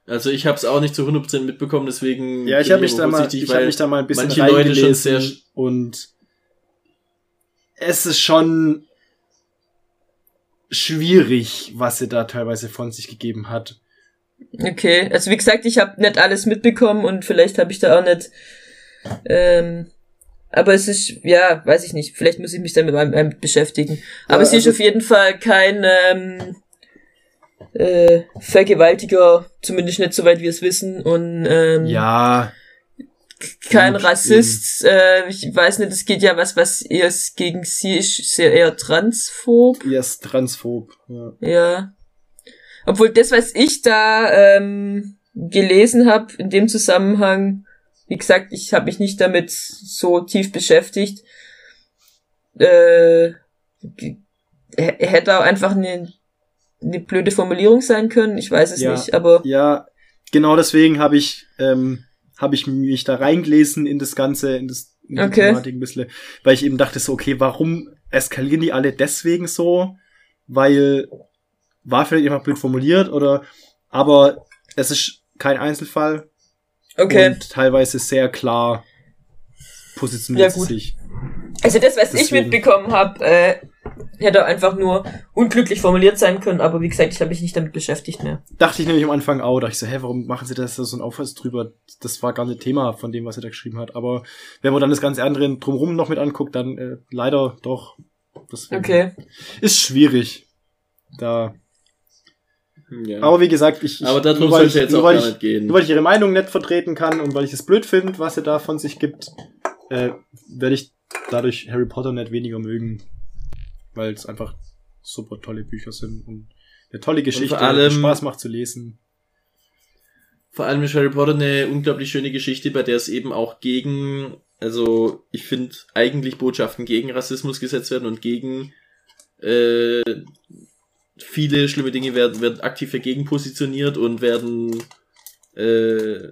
Also ich habe es auch nicht zu 100% mitbekommen, deswegen Ja, ich habe mich da mal, ich habe weil mich da mal ein bisschen manche Leute schon sehr und es ist schon schwierig, was sie da teilweise von sich gegeben hat. Okay, also wie gesagt, ich habe nicht alles mitbekommen und vielleicht habe ich da auch nicht. Ähm, aber es ist, ja, weiß ich nicht. Vielleicht muss ich mich damit beschäftigen. Aber Ja, sie ist also- auf jeden Fall kein ähm, äh, Vergewaltiger, zumindest nicht soweit wir es wissen und ähm, Ja, kein gut, Rassist. Äh, ich weiß nicht, es geht ja was, was eher gegen sie ist, sehr eher transphob. ihr ist transphob. Ja. Ja. Obwohl das, was ich da ähm, gelesen habe in dem Zusammenhang, wie gesagt, ich habe mich nicht damit so tief beschäftigt, äh, hätte auch einfach eine, eine blöde Formulierung sein können. Ich weiß es Ja. nicht, aber ja, genau deswegen habe ich, ähm, habe ich mich da reingelesen in das Ganze, in das in die Okay. Thematik ein bisschen, weil ich eben dachte so, okay, warum eskalieren die alle deswegen so? Weil war vielleicht einfach blöd formuliert oder aber es ist kein Einzelfall okay. und teilweise sehr klar positioniert Ja, sich. Also das, was ich Deswegen. mitbekommen habe, äh, hätte einfach nur unglücklich formuliert sein können, aber wie gesagt, ich habe mich nicht damit beschäftigt mehr. Dachte ich nämlich am Anfang auch, dachte ich so, hä, warum machen sie das so ein Aufsatz drüber? Das war gar nicht Thema von dem, was er da geschrieben hat. Aber wenn man dann das ganze andere drumherum noch mit anguckt, dann äh, leider doch. Deswegen Okay. Ist schwierig. Da. Ja. Aber wie gesagt, ich, ich Aber darum nur weil ich, jetzt nur auch weil gar ich, nicht gehen. Nur weil ich ihre Meinung nicht vertreten kann und weil ich es blöd finde, was sie da von sich gibt, äh, werde ich dadurch Harry Potter nicht weniger mögen. Weil es einfach super tolle Bücher sind und eine tolle Geschichte, allem- die Spaß macht zu lesen. Vor allem ist Harry Potter eine unglaublich schöne Geschichte, bei der es eben auch gegen, also ich finde eigentlich Botschaften gegen Rassismus gesetzt werden und gegen äh, viele schlimme Dinge werden, werden aktiv dagegen positioniert und werden äh,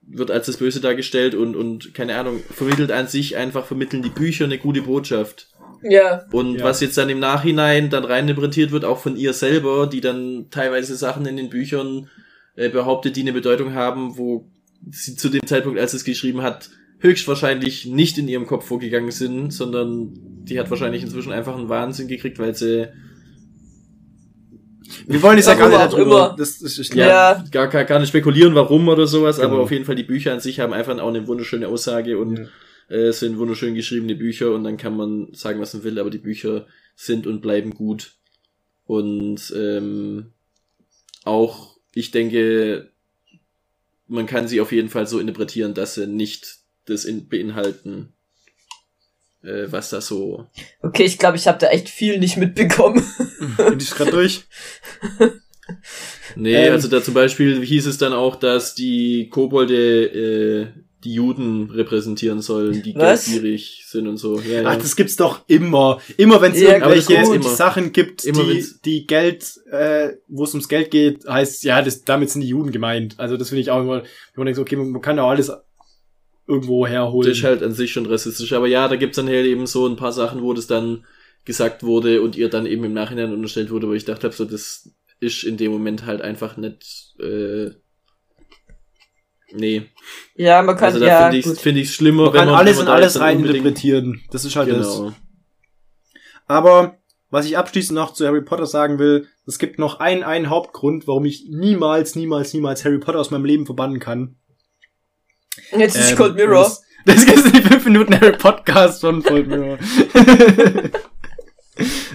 wird als das Böse dargestellt und, und keine Ahnung, vermittelt an sich einfach, vermitteln die Bücher eine gute Botschaft. Ja, Und Ja. was jetzt dann im Nachhinein dann reininterpretiert wird, auch von ihr selber, die dann teilweise Sachen in den Büchern äh, behauptet, die eine Bedeutung haben, wo sie zu dem Zeitpunkt, als sie es geschrieben hat, höchstwahrscheinlich nicht in ihrem Kopf vorgegangen sind, sondern die hat wahrscheinlich inzwischen einfach einen Wahnsinn gekriegt, weil sie Wir wollen [laughs] nicht sagen, Warum alle darüber. Das ist, ich, ja, Ja. Gar, gar, gar nicht spekulieren, warum oder sowas, aber Genau. auf jeden Fall die Bücher an sich haben einfach auch eine wunderschöne Aussage und Ja. Äh, es sind wunderschön geschriebene Bücher und dann kann man sagen, was man will, aber die Bücher sind und bleiben gut. Und ähm, auch, ich denke, man kann sie auf jeden Fall so interpretieren, dass sie nicht das in, beinhalten, äh, was da so. okay, ich glaube, ich habe da echt viel nicht mitbekommen. [laughs] Bin ich gerade durch? Nee, Ähm. also da zum Beispiel hieß es dann auch, dass die Kobolde äh, die Juden repräsentieren sollen, die Was? geldgierig sind und so. Ja, Ach, ja. das gibt's doch immer. Immer wenn es Ja, irgendwelche. Sachen gibt, Immer die, wenn's- die Geld, äh, wo es ums Geld geht, heißt, ja, das, damit sind die Juden gemeint. Also das finde ich auch immer, wenn man denkt, okay, man kann ja alles irgendwo herholen. Das ist halt an sich schon rassistisch. Aber ja, da gibt's dann halt eben so ein paar Sachen, wo das dann gesagt wurde und ihr dann eben im Nachhinein unterstellt wurde, wo ich dachte so das ist in dem Moment halt einfach nicht. Äh, nee. Ja, man kann, Also da ja, finde ich gut. finde ich schlimmer, man kann wenn alles wenn in alles rein interpretieren. Das ist halt das. Genau. Aber was ich abschließend noch zu Harry Potter sagen will, es gibt noch einen, einen Hauptgrund, warum ich niemals, niemals, niemals Harry Potter aus meinem Leben verbannen kann. Jetzt ist Ähm, Cold Mirror. Das, das ist die 5 Minuten Harry Podcast von Cold Mirror. [laughs]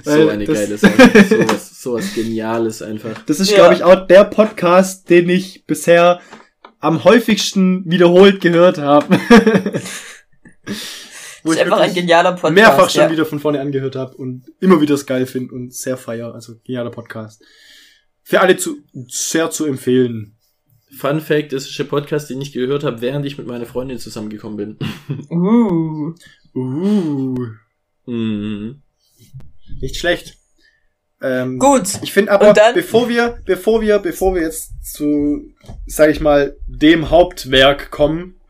So eine das- geile Sache. Sowas, sowas Geniales einfach. Das ist, Ja. glaube ich, auch der Podcast, den ich bisher am häufigsten wiederholt gehört habe. [laughs] Wo ist ich einfach ein genialer Podcast. mehrfach schon ja. wieder von vorne angehört habe und immer wieder es geil finde und sehr feier. Also genialer Podcast. Für alle zu, sehr zu empfehlen. Fun Fact, das ist ein Podcast, den ich gehört habe, während ich mit meiner Freundin zusammengekommen bin. Uh. [laughs] Uh, Mhm. nicht schlecht. Ähm, Gut. Ich finde aber, bevor wir, bevor wir, bevor wir jetzt zu, sag ich mal, dem Hauptwerk kommen,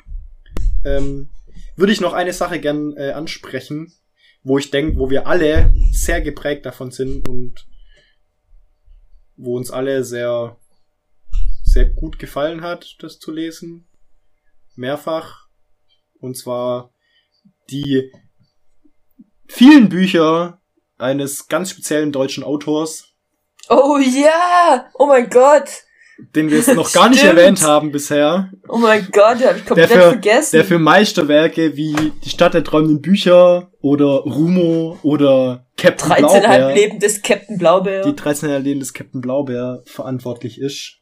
ähm, würde ich noch eine Sache gern äh, ansprechen, wo ich denke, wo wir alle sehr geprägt davon sind und wo uns alle sehr, sehr gut gefallen hat, das zu lesen. Mehrfach. Und zwar die vielen Bücher eines ganz speziellen deutschen Autors, Oh ja! Oh mein Gott! den wir jetzt noch gar nicht erwähnt haben bisher, Oh mein Gott, den hab ich komplett Der für- vergessen. der für Meisterwerke wie Die Stadt der träumenden Bücher oder Rumo oder Captain 13,5 Blaubeer, Leben des Captain Blaubeer. die 13,5 Leben des Captain Blaubeer verantwortlich ist,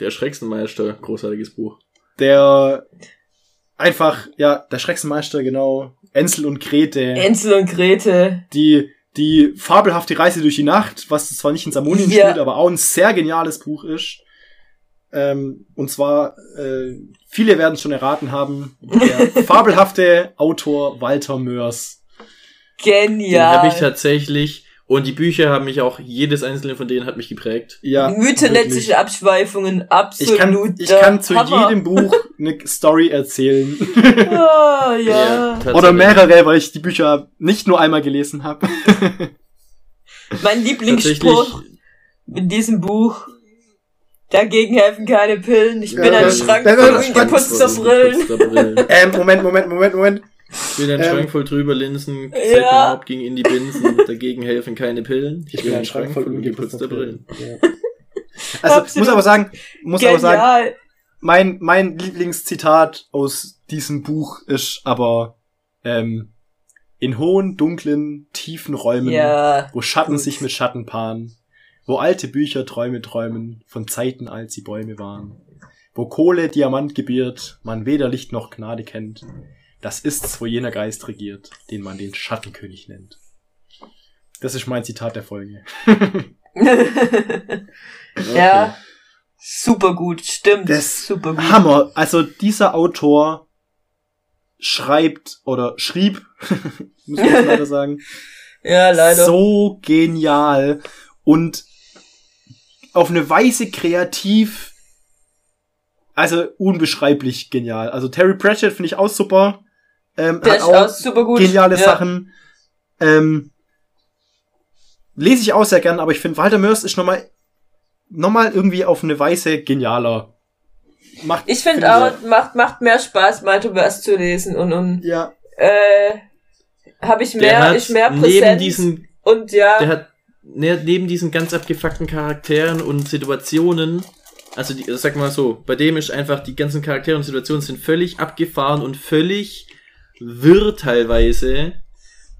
Der Schrecksenmeister, großartiges Buch. der einfach, ja, der Schrecksenmeister, genau, Ensel und Grete, Ensel und Grete. die die fabelhafte Reise durch die Nacht, was zwar nicht in Samonien Ja. spielt, aber auch ein sehr geniales Buch ist. Ähm, und zwar, äh, viele werden es schon erraten haben, der [laughs] fabelhafte Autor Walter Mörs. Den Genial. habe ich tatsächlich, und die Bücher haben mich auch, jedes einzelne von denen hat mich geprägt. Ja, Mythennetzische Abschweifungen, ich absolut. kann, ich kann zu jedem Buch eine Story erzählen. Ah, [laughs] ja. tatsächlich. Oder mehrere, weil ich die Bücher nicht nur einmal gelesen habe. [laughs] Mein Lieblingsspruch in diesem Buch. Dagegen helfen keine Pillen. Ich bin Ja, ein Schrank voll geputzter Brillen. ähm, Moment, Moment, Moment, Moment. Ich bin ein Ähm, Schrank voll drüber Linsen, Ja. Haupt ging in die Binsen, [laughs] dagegen helfen keine Pillen. Ich bin ein Schrank voll ungeputzter Brillen. Ja. [laughs] Also, Absolut. muss aber sagen, muss aber sagen, Genial. mein, mein Lieblingszitat aus diesem Buch ist aber, ähm, in hohen, dunklen, tiefen Räumen, Ja. wo Schatten gut. sich mit Schatten paaren, wo alte Bücher Träume träumen, von Zeiten, als sie Bäume waren, wo Kohle Diamant gebiert, man weder Licht noch Gnade kennt, das ist's, wo jener Geist regiert, den man den Schattenkönig nennt. Das ist mein Zitat der Folge. [laughs] Ja. Super gut, stimmt. Das super gut. Hammer. Also dieser Autor schreibt oder schrieb, [laughs] muss jetzt leider sagen, [laughs] Ja, leider. so genial und auf eine Weise kreativ, also unbeschreiblich genial. Also Terry Pratchett finde ich auch super. Ähm, Der hat ist auch super gut. geniale ja. Sachen. Ähm, lese ich auch sehr gern, aber ich finde Walter Mörs ist nochmal noch mal irgendwie auf eine Weise genialer. Macht, Ich finde find auch, macht, macht mehr Spaß, Maltobers zu lesen und, und Ja, äh, habe ich mehr, ich mehr neben Präsenz diesen, und ja, der hat ne, neben diesen ganz abgefuckten Charakteren und Situationen, also die, sag mal so, bei dem ist einfach die ganzen Charaktere und Situationen sind völlig abgefahren und völlig wirr teilweise,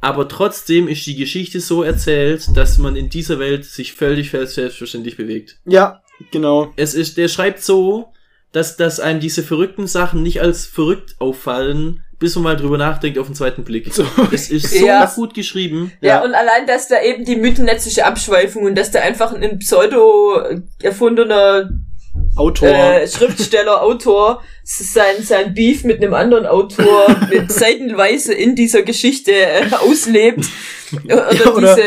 aber trotzdem ist die Geschichte so erzählt, dass man in dieser Welt sich völlig selbstverständlich bewegt. ja, genau. Es ist, der schreibt so, dass, dass einem diese verrückten Sachen nicht als verrückt auffallen, bis man mal drüber nachdenkt auf den zweiten Blick. So. Es ist so Ja. gut geschrieben. ja, ja. und allein, dass da eben die mythennetzische Abschweifung und dass da einfach ein pseudo erfundener Autor. äh, Schriftsteller, Autor sein, sein Beef mit einem anderen Autor [laughs] mit seitenweise in dieser Geschichte äh, auslebt. [laughs] Oder, Ja, oder- diese,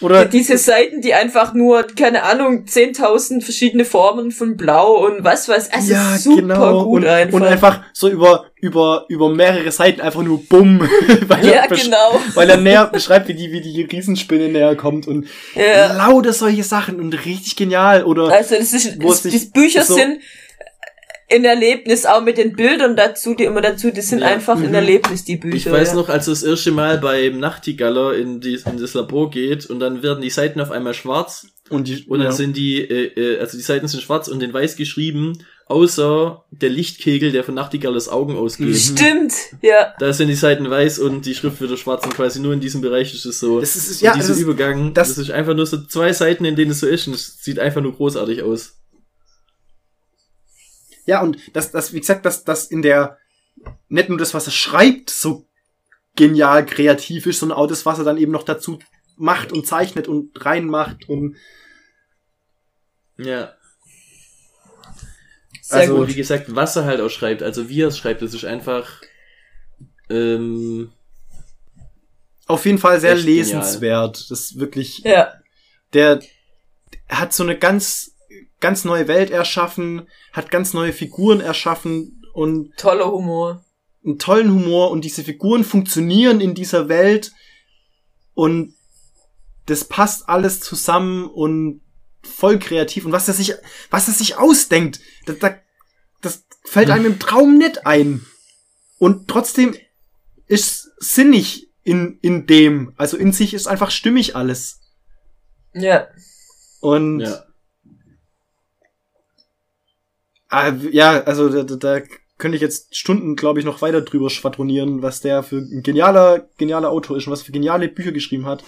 oder diese Seiten, die einfach nur, keine Ahnung, 10.000 verschiedene Formen von Blau und was weiß, also ja, super genau. gut und, einfach. und einfach so über, über, über mehrere Seiten einfach nur bumm. [laughs] weil, ja, er genau. weil er näher beschreibt, wie die, wie die Riesenspinne näher kommt und Ja. lauter solche Sachen und richtig genial. Oder Also das ist, Wo es das, die Bücher so- sind ein Erlebnis, auch mit den Bildern dazu, die immer dazu, die sind Ja. einfach ein Mhm. Erlebnis, die Bücher. Ich weiß ja. noch, als das erste Mal beim Nachtigaller in, die, in das Labor geht und dann werden die Seiten auf einmal schwarz und die und dann ja. sind die, äh, äh, also die Seiten sind schwarz und in weiß geschrieben, außer der Lichtkegel, der von Nachtigallers Augen ausgeht. Mhm. Stimmt, ja. Da sind die Seiten weiß und die Schrift wieder schwarz und quasi nur in diesem Bereich ist es so. das ist, ja, ja, dieser das ist, Übergang, das- das, ist einfach nur so zwei Seiten, in denen es so ist und es sieht einfach nur großartig aus. ja und das, das, wie gesagt, das, das in der nicht nur das, was er schreibt, so genial kreativ ist, sondern auch das, was er dann eben noch dazu macht und zeichnet und reinmacht und Ja. Sehr also, gut. wie gesagt, was er halt auch schreibt, also wie er es schreibt, das ist einfach, ähm, Auf jeden Fall sehr Echt genial. lesenswert. Das ist wirklich, Ja. der hat so eine ganz, ganz neue Welt erschaffen, hat ganz neue Figuren erschaffen und Toller Humor. einen tollen Humor und diese Figuren funktionieren in dieser Welt und das passt alles zusammen und voll kreativ und was er sich, was er sich ausdenkt, das, das, das fällt einem im Traum nicht ein und trotzdem ist sinnig in, in dem, also in sich ist einfach stimmig alles Ja. und ja. Ah, ja, also da, da, da könnte ich jetzt Stunden, glaube ich, noch weiter drüber schwadronieren, was der für ein genialer, genialer Autor ist und was für geniale Bücher geschrieben hat.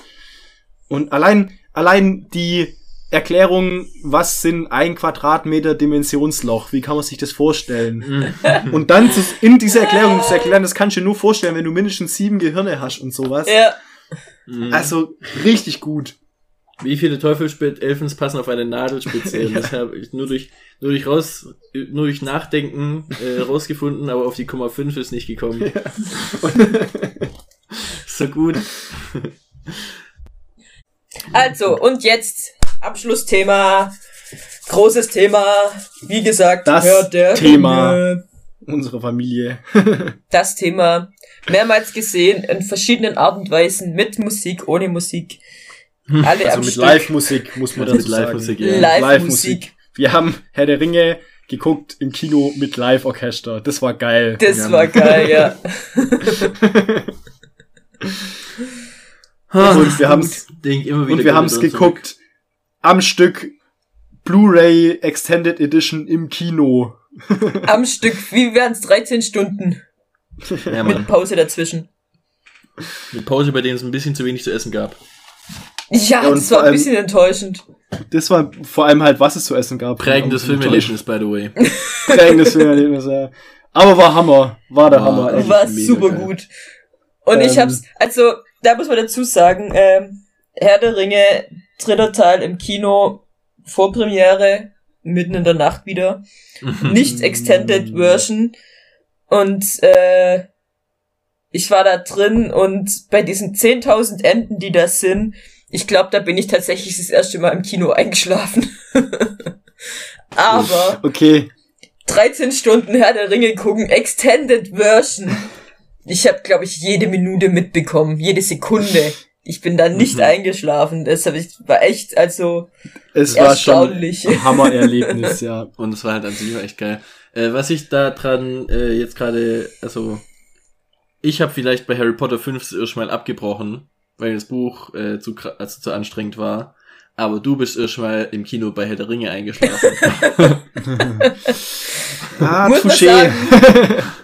Und allein, allein die Erklärung, was sind ein Quadratmeter Dimensionsloch, wie kann man sich das vorstellen? Und dann zu, in dieser Erklärung zu erklären, das kannst du dir nur vorstellen, wenn du mindestens sieben Gehirne hast und sowas. Ja. Mhm. Also richtig gut. Wie viele Teufelsspit-Elfens passen auf eine Nadelspitze? [laughs] Ja. Das habe ich nur durch, nur durch raus, nur durch Nachdenken äh, rausgefunden, aber auf die Komma 5 ist nicht gekommen. [laughs] so gut. Also, und jetzt Abschlussthema. Großes Thema. Wie gesagt, Das hört der Thema. Ringe. Unsere Familie. [laughs] Das Thema. Mehrmals gesehen, in verschiedenen Art und Weisen, mit Musik, ohne Musik. Alle Also am mit. Live-Musik, muss man [laughs] dazu mit sagen. Live-Musik, ja. Live-Musik. Wir haben Herr der Ringe geguckt im Kino mit Live-Orchester. Das war geil. Das Ja. war geil, ja. [laughs] und wir haben's, immer wieder und wir haben's geguckt am Stück Blu-ray Extended Edition im Kino. [laughs] Am Stück, wie wären's 13 Stunden. Ja, mit. Pause dazwischen. Eine Pause, bei denen es ein bisschen zu wenig zu essen gab. Ja, Ja, das war ein allem- bisschen enttäuschend. Das war vor allem halt, was es zu essen gab. Prägendes Filmerlebnis, by the way. [laughs] Prägendes Filmerlebnis, ja. Aber war Hammer. War der War Hammer, echt. war super geil. gut. Und ich Ähm. hab's, also, da muss man dazu sagen, ähm, Herr der Ringe, dritter Teil im Kino, Vorpremiere, mitten in der Nacht wieder. [laughs] Nicht Extended Version. Und äh, ich war da drin und bei diesen 10.000 Enden, die da sind, ich glaube, da bin ich tatsächlich das erste Mal im Kino eingeschlafen. [laughs] Aber Okay. 13 Stunden Herr der Ringe gucken, Extended Version. Ich habe, glaube ich, jede Minute mitbekommen, jede Sekunde. Ich bin da nicht Mhm. eingeschlafen. Das hab ich, war echt, also Es war schon erstaunlich. ein Hammererlebnis, [laughs] ja. Und es war halt an sich echt geil. Äh, was ich da dran äh, jetzt gerade, also ich habe vielleicht bei Harry Potter 5 das erste Mal abgebrochen, weil das Buch äh, zu, also zu anstrengend war. Aber du bist erst mal im Kino bei Herr der Ringe eingeschlafen. [laughs] Ah, Muss man touché. sagen.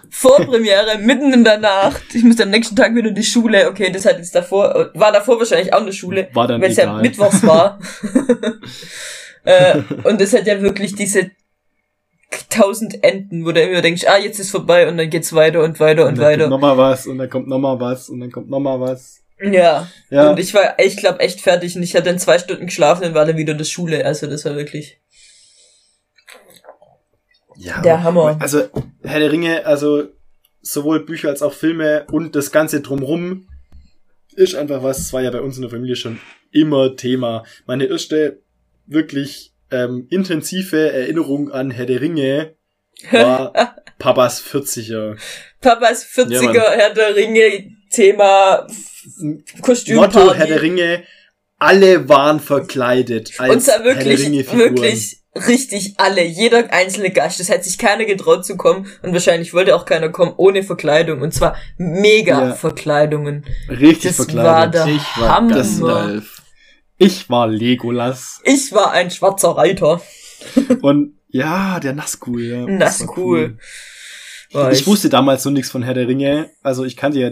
Vorpremiere, mitten in der Nacht. Ich musste am nächsten Tag wieder in die Schule. Okay, das hat jetzt davor, war davor wahrscheinlich auch eine Schule, War dann weil es ja mittwochs war. [laughs] [laughs] äh, und es hat ja wirklich diese tausend Enden, wo du immer denkst, ah, jetzt ist vorbei und dann geht's weiter und weiter und, Und dann weiter. kommt nochmal was und dann kommt nochmal was und dann kommt nochmal was. Ja. Ja. Und ich war, ich glaube, echt fertig und ich hatte in zwei Stunden geschlafen und war dann wieder in der Schule. Also das war wirklich ja, der Hammer. Also, Herr der Ringe, also sowohl Bücher als auch Filme und das Ganze drumrum ist einfach was, es war ja bei uns in der Familie schon immer Thema. Meine erste wirklich ähm, intensive Erinnerung an Herr der Ringe war [laughs] Papas 40er. Papas 40er Ja. Herr der Ringe Thema Kostümparty. Motto Herr der Ringe, alle waren verkleidet als Und zwar Herr der wirklich, wirklich richtig alle, jeder einzelne Gast. Das hat sich keiner getraut zu kommen und wahrscheinlich wollte auch keiner kommen ohne Verkleidung und zwar mega Ja. Verkleidungen. Richtig Das war verkleidet. der ich war Hammer. Gandalf. Ich war Legolas. Ich war ein schwarzer Reiter. Und ja, der Nazgul. Ja, war cool. War Ich wusste damals so nichts von Herr der Ringe. Also ich kannte ja,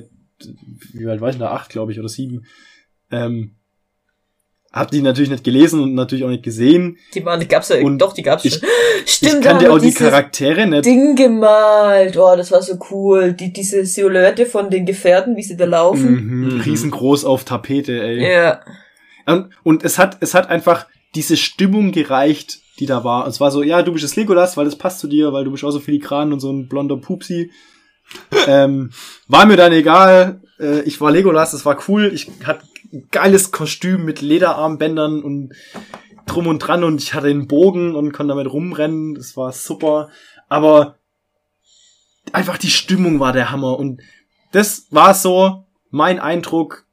wie alt war ich da? Acht, glaube ich, oder sieben. Ähm, hab die natürlich nicht gelesen und natürlich auch nicht gesehen. Die waren, die gab's ja, Und doch, die gab's ich- schon. [laughs] Stimmt, ich kannte auch die Charaktere nicht. Ding gemalt. Oh, das war so cool. Die, diese Silhouette von den Gefährten, wie sie da laufen. Mhm, Mhm. Riesengroß auf Tapete, ey. Ja. Und, und es hat, es hat einfach diese Stimmung gereicht, die da war. Und es war so, ja, du bist das Legolas, weil das passt zu dir, weil du bist auch so filigran und so ein blonder Pupsi. [laughs] ähm, war mir dann egal. Äh, ich war Legolas, das war cool. Ich hatte ein geiles Kostüm mit Lederarmbändern und drum und dran und ich hatte einen Bogen und konnte damit rumrennen. Das war super. Aber einfach die Stimmung war der Hammer und das war so mein Eindruck.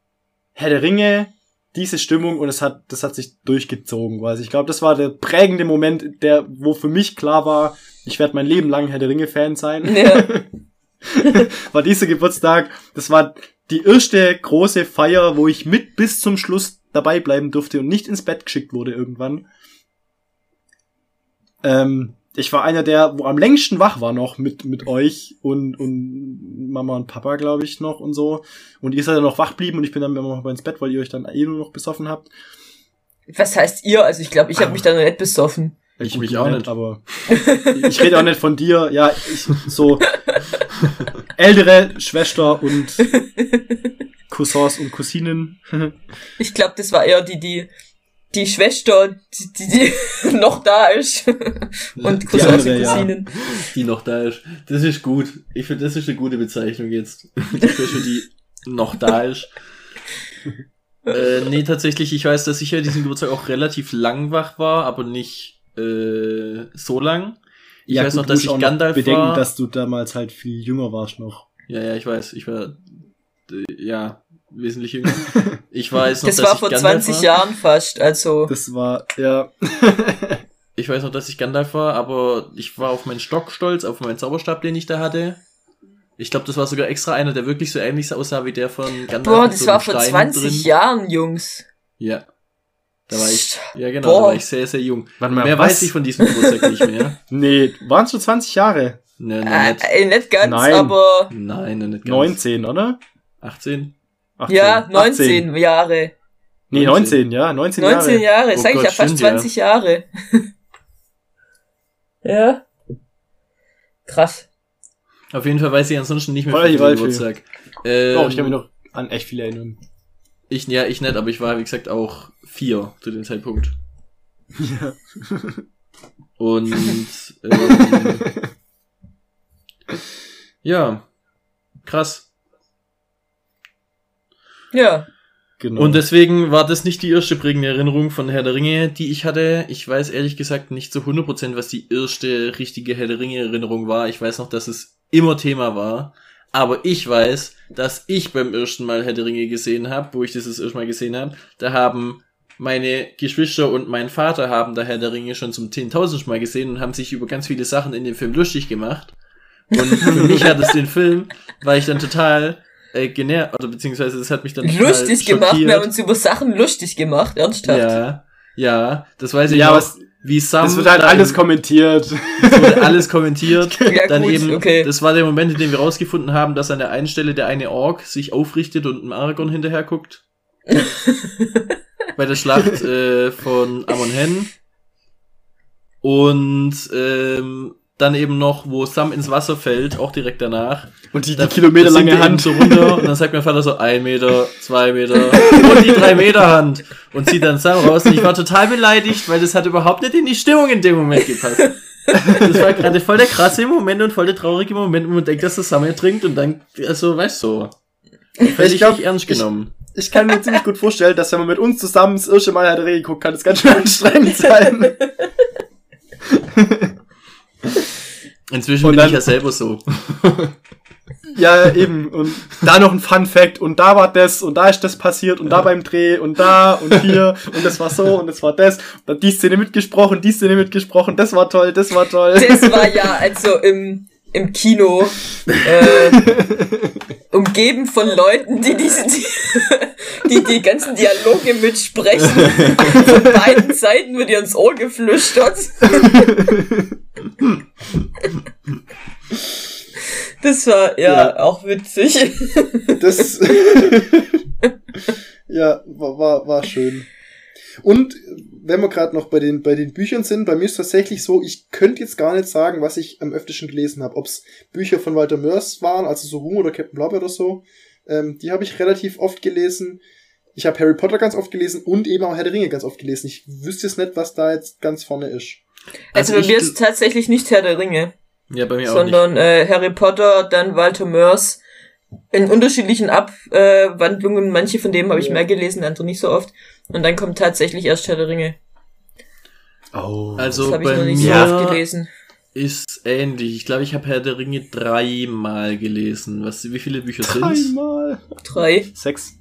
Herr der Ringe, diese Stimmung und es hat, das hat sich durchgezogen, weil ich glaube, das war der prägende Moment, der, wo für mich klar war, ich werde mein Leben lang Herr der Ringe Fan sein. Ja. [laughs] [laughs] war dieser Geburtstag, das war die erste große Feier, wo ich mit bis zum Schluss dabei bleiben durfte und nicht ins Bett geschickt wurde irgendwann. Ähm, ich war einer der, wo am längsten wach war noch mit, mit euch und, und Mama und Papa, glaube ich, noch und so. Und ihr seid dann noch wach blieben und ich bin dann immer noch ins Bett, weil ihr euch dann eh nur noch besoffen habt. Was heißt ihr? Also ich glaube, ich habe mich da noch nicht besoffen. Ich mich auch nicht, aber [laughs] ich rede auch nicht von dir. Ja, ich so [laughs] ältere Schwester und Cousins und Cousinen. ich glaube, das war eher die, die die Schwester, die, die, die [laughs] noch da ist. und Cousins und Cousinen. Ja, die noch da ist. Das ist gut. Ich finde, das ist eine gute Bezeichnung jetzt. Die Schwester, die noch da ist. äh, nee, tatsächlich, ich weiß, dass ich ja diesen Geburtstag auch relativ lang wach war, aber nicht äh, so lang. Ich ja, weiß gut, noch, dass ich Gandalf bedenken, war. dass du damals halt viel jünger warst noch. Ja, ja, ich weiß. Ich war äh, ja wesentlich jünger. [laughs] Ich weiß noch, das dass war vor Gandalf 20 war. Jahren fast, also. Das war, ja. [laughs] ich weiß noch, dass ich Gandalf war, aber ich war auf meinen Stock stolz, auf meinen Zauberstab, den ich da hatte. Ich glaube, das war sogar extra einer, der wirklich so ähnlich aussah wie der von Gandalf. Boah, das so war vor 20 drin. Jahren, Jungs. Ja. Da war ich, ja genau, Boah. da war ich sehr, sehr jung. Warte mal, mehr was? weiß ich von diesem Geburtstag nicht mehr. [laughs] Nee, waren es schon 20 Jahre? Nee, nee, nicht. Äh, nicht ganz, Nein. aber... Nein, nicht ganz. 19, oder? 18? 18, ja, 19 18. Jahre. Nee, 19, ja, 19, 19 Jahre. Jahre, oh sag Gott, ich ja, fast 20 ja. Jahre. [laughs] ja. Krass. Auf jeden Fall weiß ich ansonsten nicht mehr viel über Geburtstag. Ähm, oh, ich kann mich noch an echt viele erinnern. Ich, ja, ich nicht, aber ich war, wie gesagt, auch vier zu dem Zeitpunkt. Ja. Und [laughs] ähm, ja, krass. Ja. Genau. Und deswegen war das nicht die erste prägende Erinnerung von Herr der Ringe, die ich hatte. Ich weiß ehrlich gesagt nicht zu 100%, was die erste richtige Herr der Ringe Erinnerung war. Ich weiß noch, dass es immer Thema war. Aber ich weiß, dass ich beim ersten Mal Herr der Ringe gesehen habe, wo ich das das erste Mal gesehen habe, da haben meine Geschwister und mein Vater haben da Herr der Ringe schon zum 10.000 Mal gesehen und haben sich über ganz viele Sachen in dem Film lustig gemacht. Und für [laughs] mich hat es den Film, weil ich dann total äh, genervt, oder beziehungsweise es hat mich dann lustig gemacht. Wir haben uns über Sachen lustig gemacht, ernsthaft. Ja, ja, das weiß ich ja, noch. Was, wie Sam. Es wird halt alles kommentiert. Es wurde alles kommentiert. [laughs] ja, dann gut, eben, okay. das war der Moment, in dem wir rausgefunden haben, dass an der einen Stelle der eine Ork sich aufrichtet und einem Aragorn hinterher guckt. [laughs] Bei der Schlacht [laughs] äh, von Amon Hen. Und ähm, dann eben noch, wo Sam ins Wasser fällt, auch direkt danach. Und die, die Kilometer lange Hand so runter und dann sagt mein Vater so ein Meter, zwei Meter und die drei Meter Hand und zieht dann Sam raus und ich war total beleidigt, weil das hat überhaupt nicht in die Stimmung in dem Moment gepasst. Das war gerade voll der krasse Moment und voll der traurige Moment, wo man denkt, dass das Sam ertrinkt und dann, also, weißt du, ich glaub, nicht ernst genommen. Ich, ich kann mir ziemlich gut vorstellen, dass wenn man mit uns zusammen das erste Mal Herr der guckt, kann es ganz schön anstrengend sein. [laughs] Inzwischen und bin dann, ich ja selber so. ja, eben. Und da noch ein Fun Fact und da war das und da ist das passiert und ja. da beim Dreh und da und hier und das war so und das war das. Und dann die Szene mitgesprochen, die Szene mitgesprochen, das war toll, das war toll. Das war ja also im, im Kino äh, umgeben von Leuten, die diese die, die, die ganzen Dialoge mitsprechen. Von beiden Seiten wird ihr ins Ohr geflüstert. Das war ja, ja. auch witzig. Das [laughs] ja, war, war, war schön. Und wenn wir gerade noch bei den, bei den Büchern sind, bei mir ist tatsächlich so, ich könnte jetzt gar nicht sagen, was ich am öftesten gelesen habe. Ob es Bücher von Walter Mörs waren, also so Ruhm oder Captain Blaubeer oder so. Ähm, die habe ich relativ oft gelesen. Ich habe Harry Potter ganz oft gelesen und eben auch Herr der Ringe ganz oft gelesen. Ich wüsste jetzt nicht, was da jetzt ganz vorne ist. Also, Also bei mir ist tatsächlich nicht Herr der Ringe, Ja, bei mir auch sondern äh, Harry Potter, dann Walter Mörs in unterschiedlichen Abwandlungen. Manche von denen habe ich Ja. mehr gelesen, andere nicht so oft. Und dann kommt tatsächlich erst Herr der Ringe. Oh. Also Das habe ich bei noch nicht mir so oft gelesen. ist ähnlich. Ich glaube, ich habe Herr der Ringe dreimal gelesen. Was, wie viele Bücher sind's? Einmal. Drei. Sechs.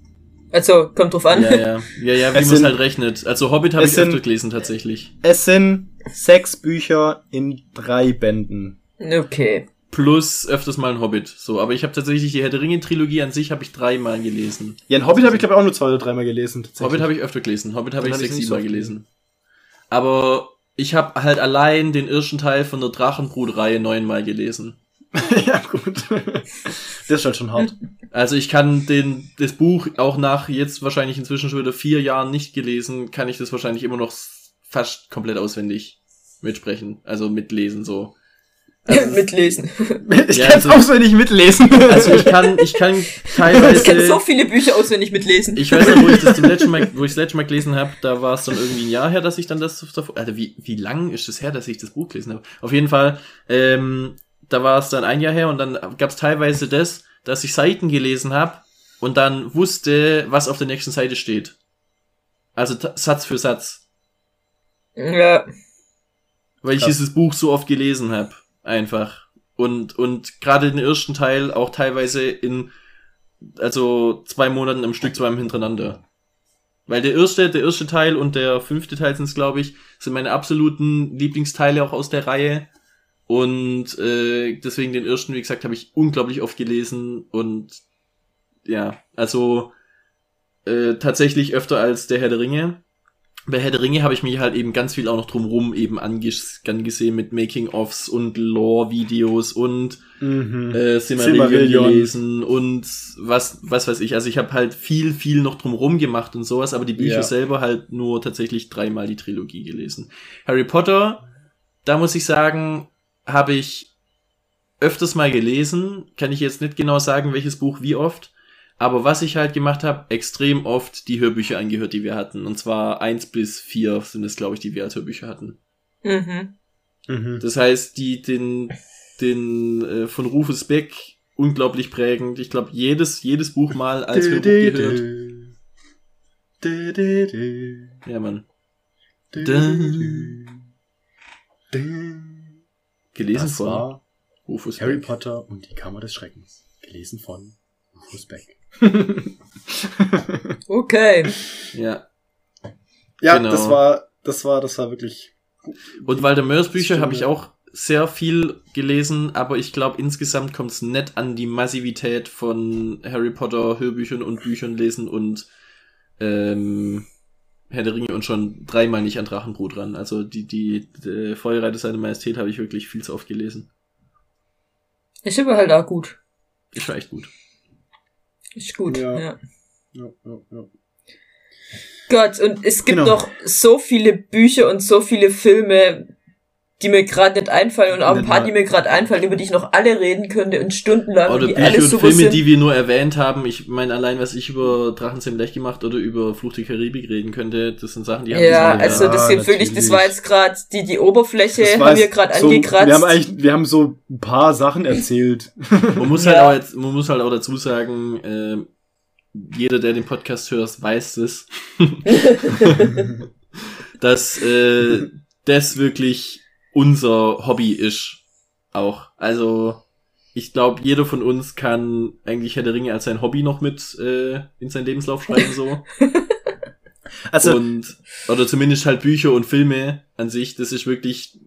Also, kommt drauf an. Ja, ja. Ja, ja, wie Es man es sind- halt rechnet. Also Hobbit habe es ich öfter sind- gelesen tatsächlich. Es sind sechs Bücher in drei Bänden. Okay. Plus öfters mal ein Hobbit. So, aber ich habe tatsächlich die Herr der Ringe Trilogie an sich habe ich dreimal gelesen. Ja, ein Hobbit habe ich glaube auch nur zwei oder dreimal gelesen. Hobbit habe ich öfter gelesen. Hobbit habe ich sechs, nicht sieben so gelesen. Aber ich habe halt allein den ersten Teil von der Drachenbrut-Reihe neunmal gelesen. [laughs] ja, gut. das ist halt schon hart. Also ich kann den, das Buch auch nach jetzt wahrscheinlich inzwischen schon wieder vier Jahren nicht gelesen, kann ich das wahrscheinlich immer noch fast komplett auswendig mitsprechen. Also mitlesen so. Also, [laughs] Mitlesen. [laughs] Ich Ja, kann's also- auswendig mitlesen. also ich kann, ich kann [laughs] Ich kann so teilweise. viele Bücher auswendig mitlesen. Ich weiß noch, wo ich das zum letzten Mal, wo ich das letzte Mal gelesen habe, da war es dann irgendwie ein Jahr her, dass ich dann das davor. Also wie, wie lang ist es her, dass ich das Buch gelesen habe? Auf jeden Fall, ähm, da war es dann ein Jahr her und dann gab es teilweise das, dass ich Seiten gelesen habe und dann wusste, was auf der nächsten Seite steht. Also Satz für Satz. ja. Weil ich Krass. dieses Buch so oft gelesen habe. Einfach. Und, und gerade den ersten Teil auch teilweise in, also zwei Monaten am Stück zweimal hintereinander. Weil der erste, der erste Teil und der fünfte Teil sind es, glaube ich, sind meine absoluten Lieblingsteile auch aus der Reihe. Und äh, deswegen den ersten, wie gesagt, habe ich unglaublich oft gelesen und ja, also äh, tatsächlich öfter als der Herr der Ringe. Bei Herr der Ringe habe ich mich halt eben ganz viel auch noch drumrum eben anges angesehen mit Making-ofs und Lore-Videos und mhm. äh, Silmarillion. gelesen und was, was weiß ich. Also ich habe halt viel, viel noch drumrum gemacht und sowas, aber die Bücher Ja. selber halt nur tatsächlich dreimal die Trilogie gelesen. Harry Potter, da muss ich sagen, habe ich öfters mal gelesen. Kann ich jetzt nicht genau sagen, welches Buch wie oft. Aber was ich halt gemacht habe, extrem oft die Hörbücher angehört, die wir hatten. Und zwar eins bis vier sind es, glaube ich, die wir als Hörbücher hatten. Mhm. Mhm. Das heißt, die den den äh, von Rufus Beck unglaublich prägend. Ich glaube, jedes jedes Buch mal als Hörbuch gehört. Ja, Mann. Gelesen Das von war Rufus Harry Beck. Potter und die Kammer des Schreckens. Gelesen von Rufus Beck. [laughs] Okay. Ja. ja, Genau. das war, das war, das war wirklich. Und Walter Mörs Bücher habe ich auch sehr viel gelesen, aber ich glaube insgesamt kommt es nicht an die Massivität von Harry Potter Hörbüchern und Büchern lesen und ähm, Herr der Ringe und schon dreimal nicht an Drachenbrut ran. Also die, die, die Feuerreiter seiner Majestät habe ich wirklich viel zu oft gelesen. Ich finde halt auch gut. Ist schon echt gut. Ist gut. Ja. Ja. Ja, ja, ja. Gott, und es gibt Genau. noch so viele Bücher und so viele Filme, die mir gerade nicht einfallen und auch ein paar, die mir gerade einfallen, über die ich noch alle reden könnte und stundenlang Oder die Bücher alle und Filme, sind. die wir nur erwähnt haben. Ich meine, allein was ich über Drachenzähm Blech gemacht oder über Fluch der Karibik reden könnte, das sind Sachen, die haben ja, wir- also das Ja, gibt wirklich, das war jetzt gerade die die Oberfläche, Das haben wir gerade so, angekratzt. Wir haben eigentlich, wir haben so ein paar Sachen erzählt. [laughs] Man muss Ja. halt auch jetzt, man muss halt auch dazu sagen, äh, jeder, der den Podcast hört, weiß es, [laughs] [laughs] dass äh, das wirklich unser Hobby ist. Auch. Also, ich glaube, jeder von uns kann eigentlich Herr der Ringe als sein Hobby noch mit äh, in seinen Lebenslauf schreiben so. [laughs] Also, und oder zumindest halt Bücher und Filme an sich, das ist wirklich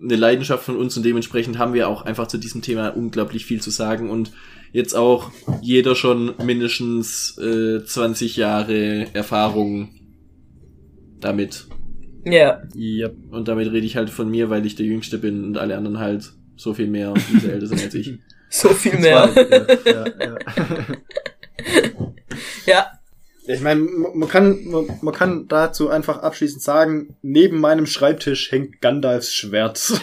eine Leidenschaft von uns und dementsprechend haben wir auch einfach zu diesem Thema unglaublich viel zu sagen und jetzt auch jeder schon mindestens äh, 20 Jahre Erfahrung damit. Ja, ja. Und damit rede ich halt von mir, weil ich der Jüngste bin und alle anderen halt so viel mehr, die sehr älter sind als ich. [laughs] so viel mehr. Ja, ja, ja. [laughs] Ja, Ich meine, man kann, man, man kann dazu einfach abschließend sagen, neben meinem Schreibtisch hängt Gandalfs Schwert. [laughs]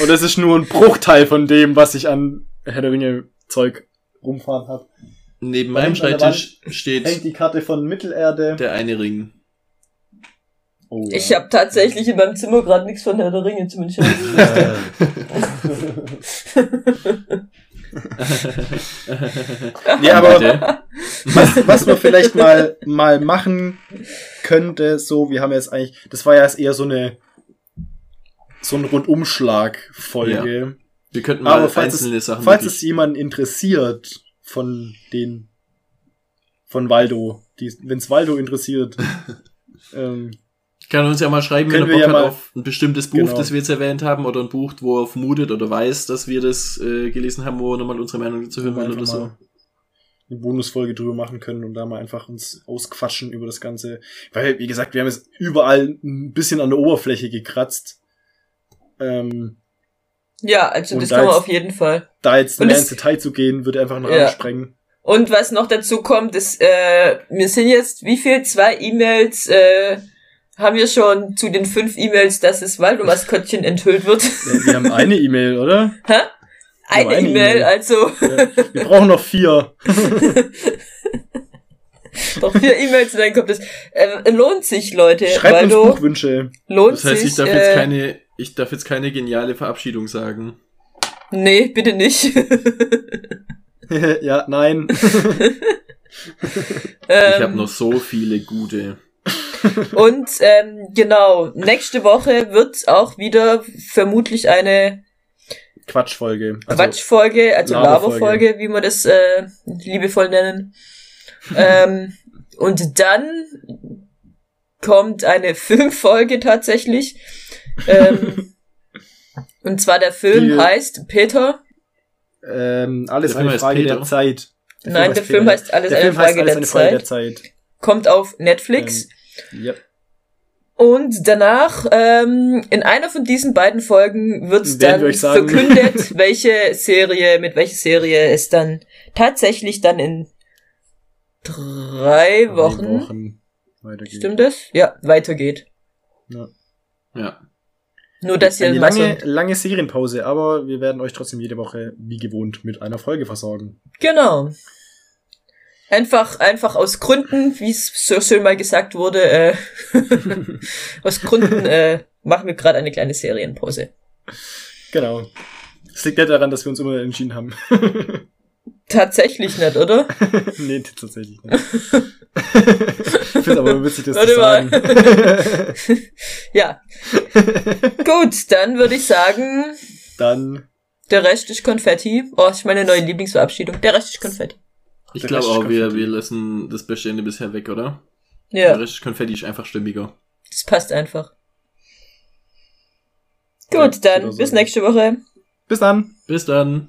Und das ist nur ein Bruchteil von dem, was ich an Herr der Ringe Zeug rumfahren habe. Neben meinem Schreibtisch Hängt steht die Karte von Mittelerde. der eine Ring. Oh, Ich habe tatsächlich in meinem Zimmer gerade nichts von Herr der Ringe zumindest. Nee, [laughs] aber was, was man vielleicht mal, mal machen könnte, so, wir haben jetzt eigentlich, das war ja erst eher so eine, so ein Rundumschlag-Folge. Wir könnten mal Aber falls einzelne es, Sachen falls wirklich- es jemanden interessiert von den, von Waldo, wenn es Waldo interessiert, [laughs] ähm, kann uns ja mal schreiben, wenn Können er wir Bock ja hat mal- auf ein bestimmtes Buch, Genau. das wir jetzt erwähnt haben, oder ein Buch, wo er vermutet oder weiß, dass wir das äh, gelesen haben, wo er nochmal unsere Meinung dazu hören will oder so. eine Bonusfolge drüber machen können und da mal einfach uns ausquatschen über das Ganze. Weil, wie gesagt, wir haben jetzt überall ein bisschen an der Oberfläche gekratzt. Ähm, ja, also Und das da kann man jetzt- auf jeden Fall. da jetzt Und mehr ins Detail zu gehen, würde einfach noch Ja. alles sprengen. Und was noch dazu kommt, ist, äh, wir sind jetzt, wie viel? Zwei E-Mails, äh, haben wir schon zu den fünf E-Mails, dass das Waldo-Maskottchen enthüllt wird. Ja, wir haben eine E-Mail, oder? [laughs] Hä? Eine eine E-Mail, E-Mail. also Ja. Wir brauchen noch vier. [laughs] noch vier E-Mails und dann kommt es. Äh, lohnt sich, Leute. Schreibt uns Waldo, Buchwünsche. lohnt Das heißt, sich. ich darf äh, jetzt keine, ich darf jetzt keine geniale Verabschiedung sagen. Nee, bitte nicht. [laughs] ja, nein. [laughs] Ich ähm, habe noch so viele gute. Und ähm, genau, nächste Woche wird auch wieder vermutlich eine Quatschfolge. Also, Quatschfolge, also Laberfolge. Laberfolge, wie wir das äh, liebevoll nennen. ähm, und dann kommt eine [laughs] Filmfolge tatsächlich. Ähm, [laughs] und zwar der Film Die- heißt Peter. Ähm, alles Der Film eine heißt Frage der Zeit. Nein, der Film heißt Alles der eine Film heißt Frage alles der eine Frage der Zeit. Zeit. Kommt auf Netflix. Ähm, ja. Und danach, ähm, in einer von diesen beiden Folgen wird Werden wir dann sagen. verkündet, [laughs] welche Serie, mit welcher Serie es dann tatsächlich dann in drei Drei Wochen, Wochen weitergeht. stimmt das? Ja, weitergeht. Ja. Ja. Nur, dass ihr Eine so- lange, lange Serienpause, aber wir werden euch trotzdem jede Woche wie gewohnt mit einer Folge versorgen. Genau. Einfach, einfach aus Gründen, wie es so schön mal gesagt wurde, äh, [laughs] aus Gründen äh, machen wir gerade eine kleine Serienpause. Genau. Es liegt nicht daran, dass wir uns immer entschieden haben. [laughs] Tatsächlich nicht, oder? [laughs] nee, tatsächlich nicht. ich finde aber witzig, das Warte zu mal. sagen. [laughs] ja. Gut, dann würde ich sagen, Dann der Rest ist Konfetti. Oh, das ist meine neue Lieblingsverabschiedung. Der Rest ist Konfetti. Ich Der glaube ist auch, wir, wir lassen das beste Ende bisher weg, oder? Der Ja, Rest Konfetti ist einfach stimmiger. das passt einfach. Ja, Gut, dann oder so. bis nächste Woche. bis dann. Bis dann.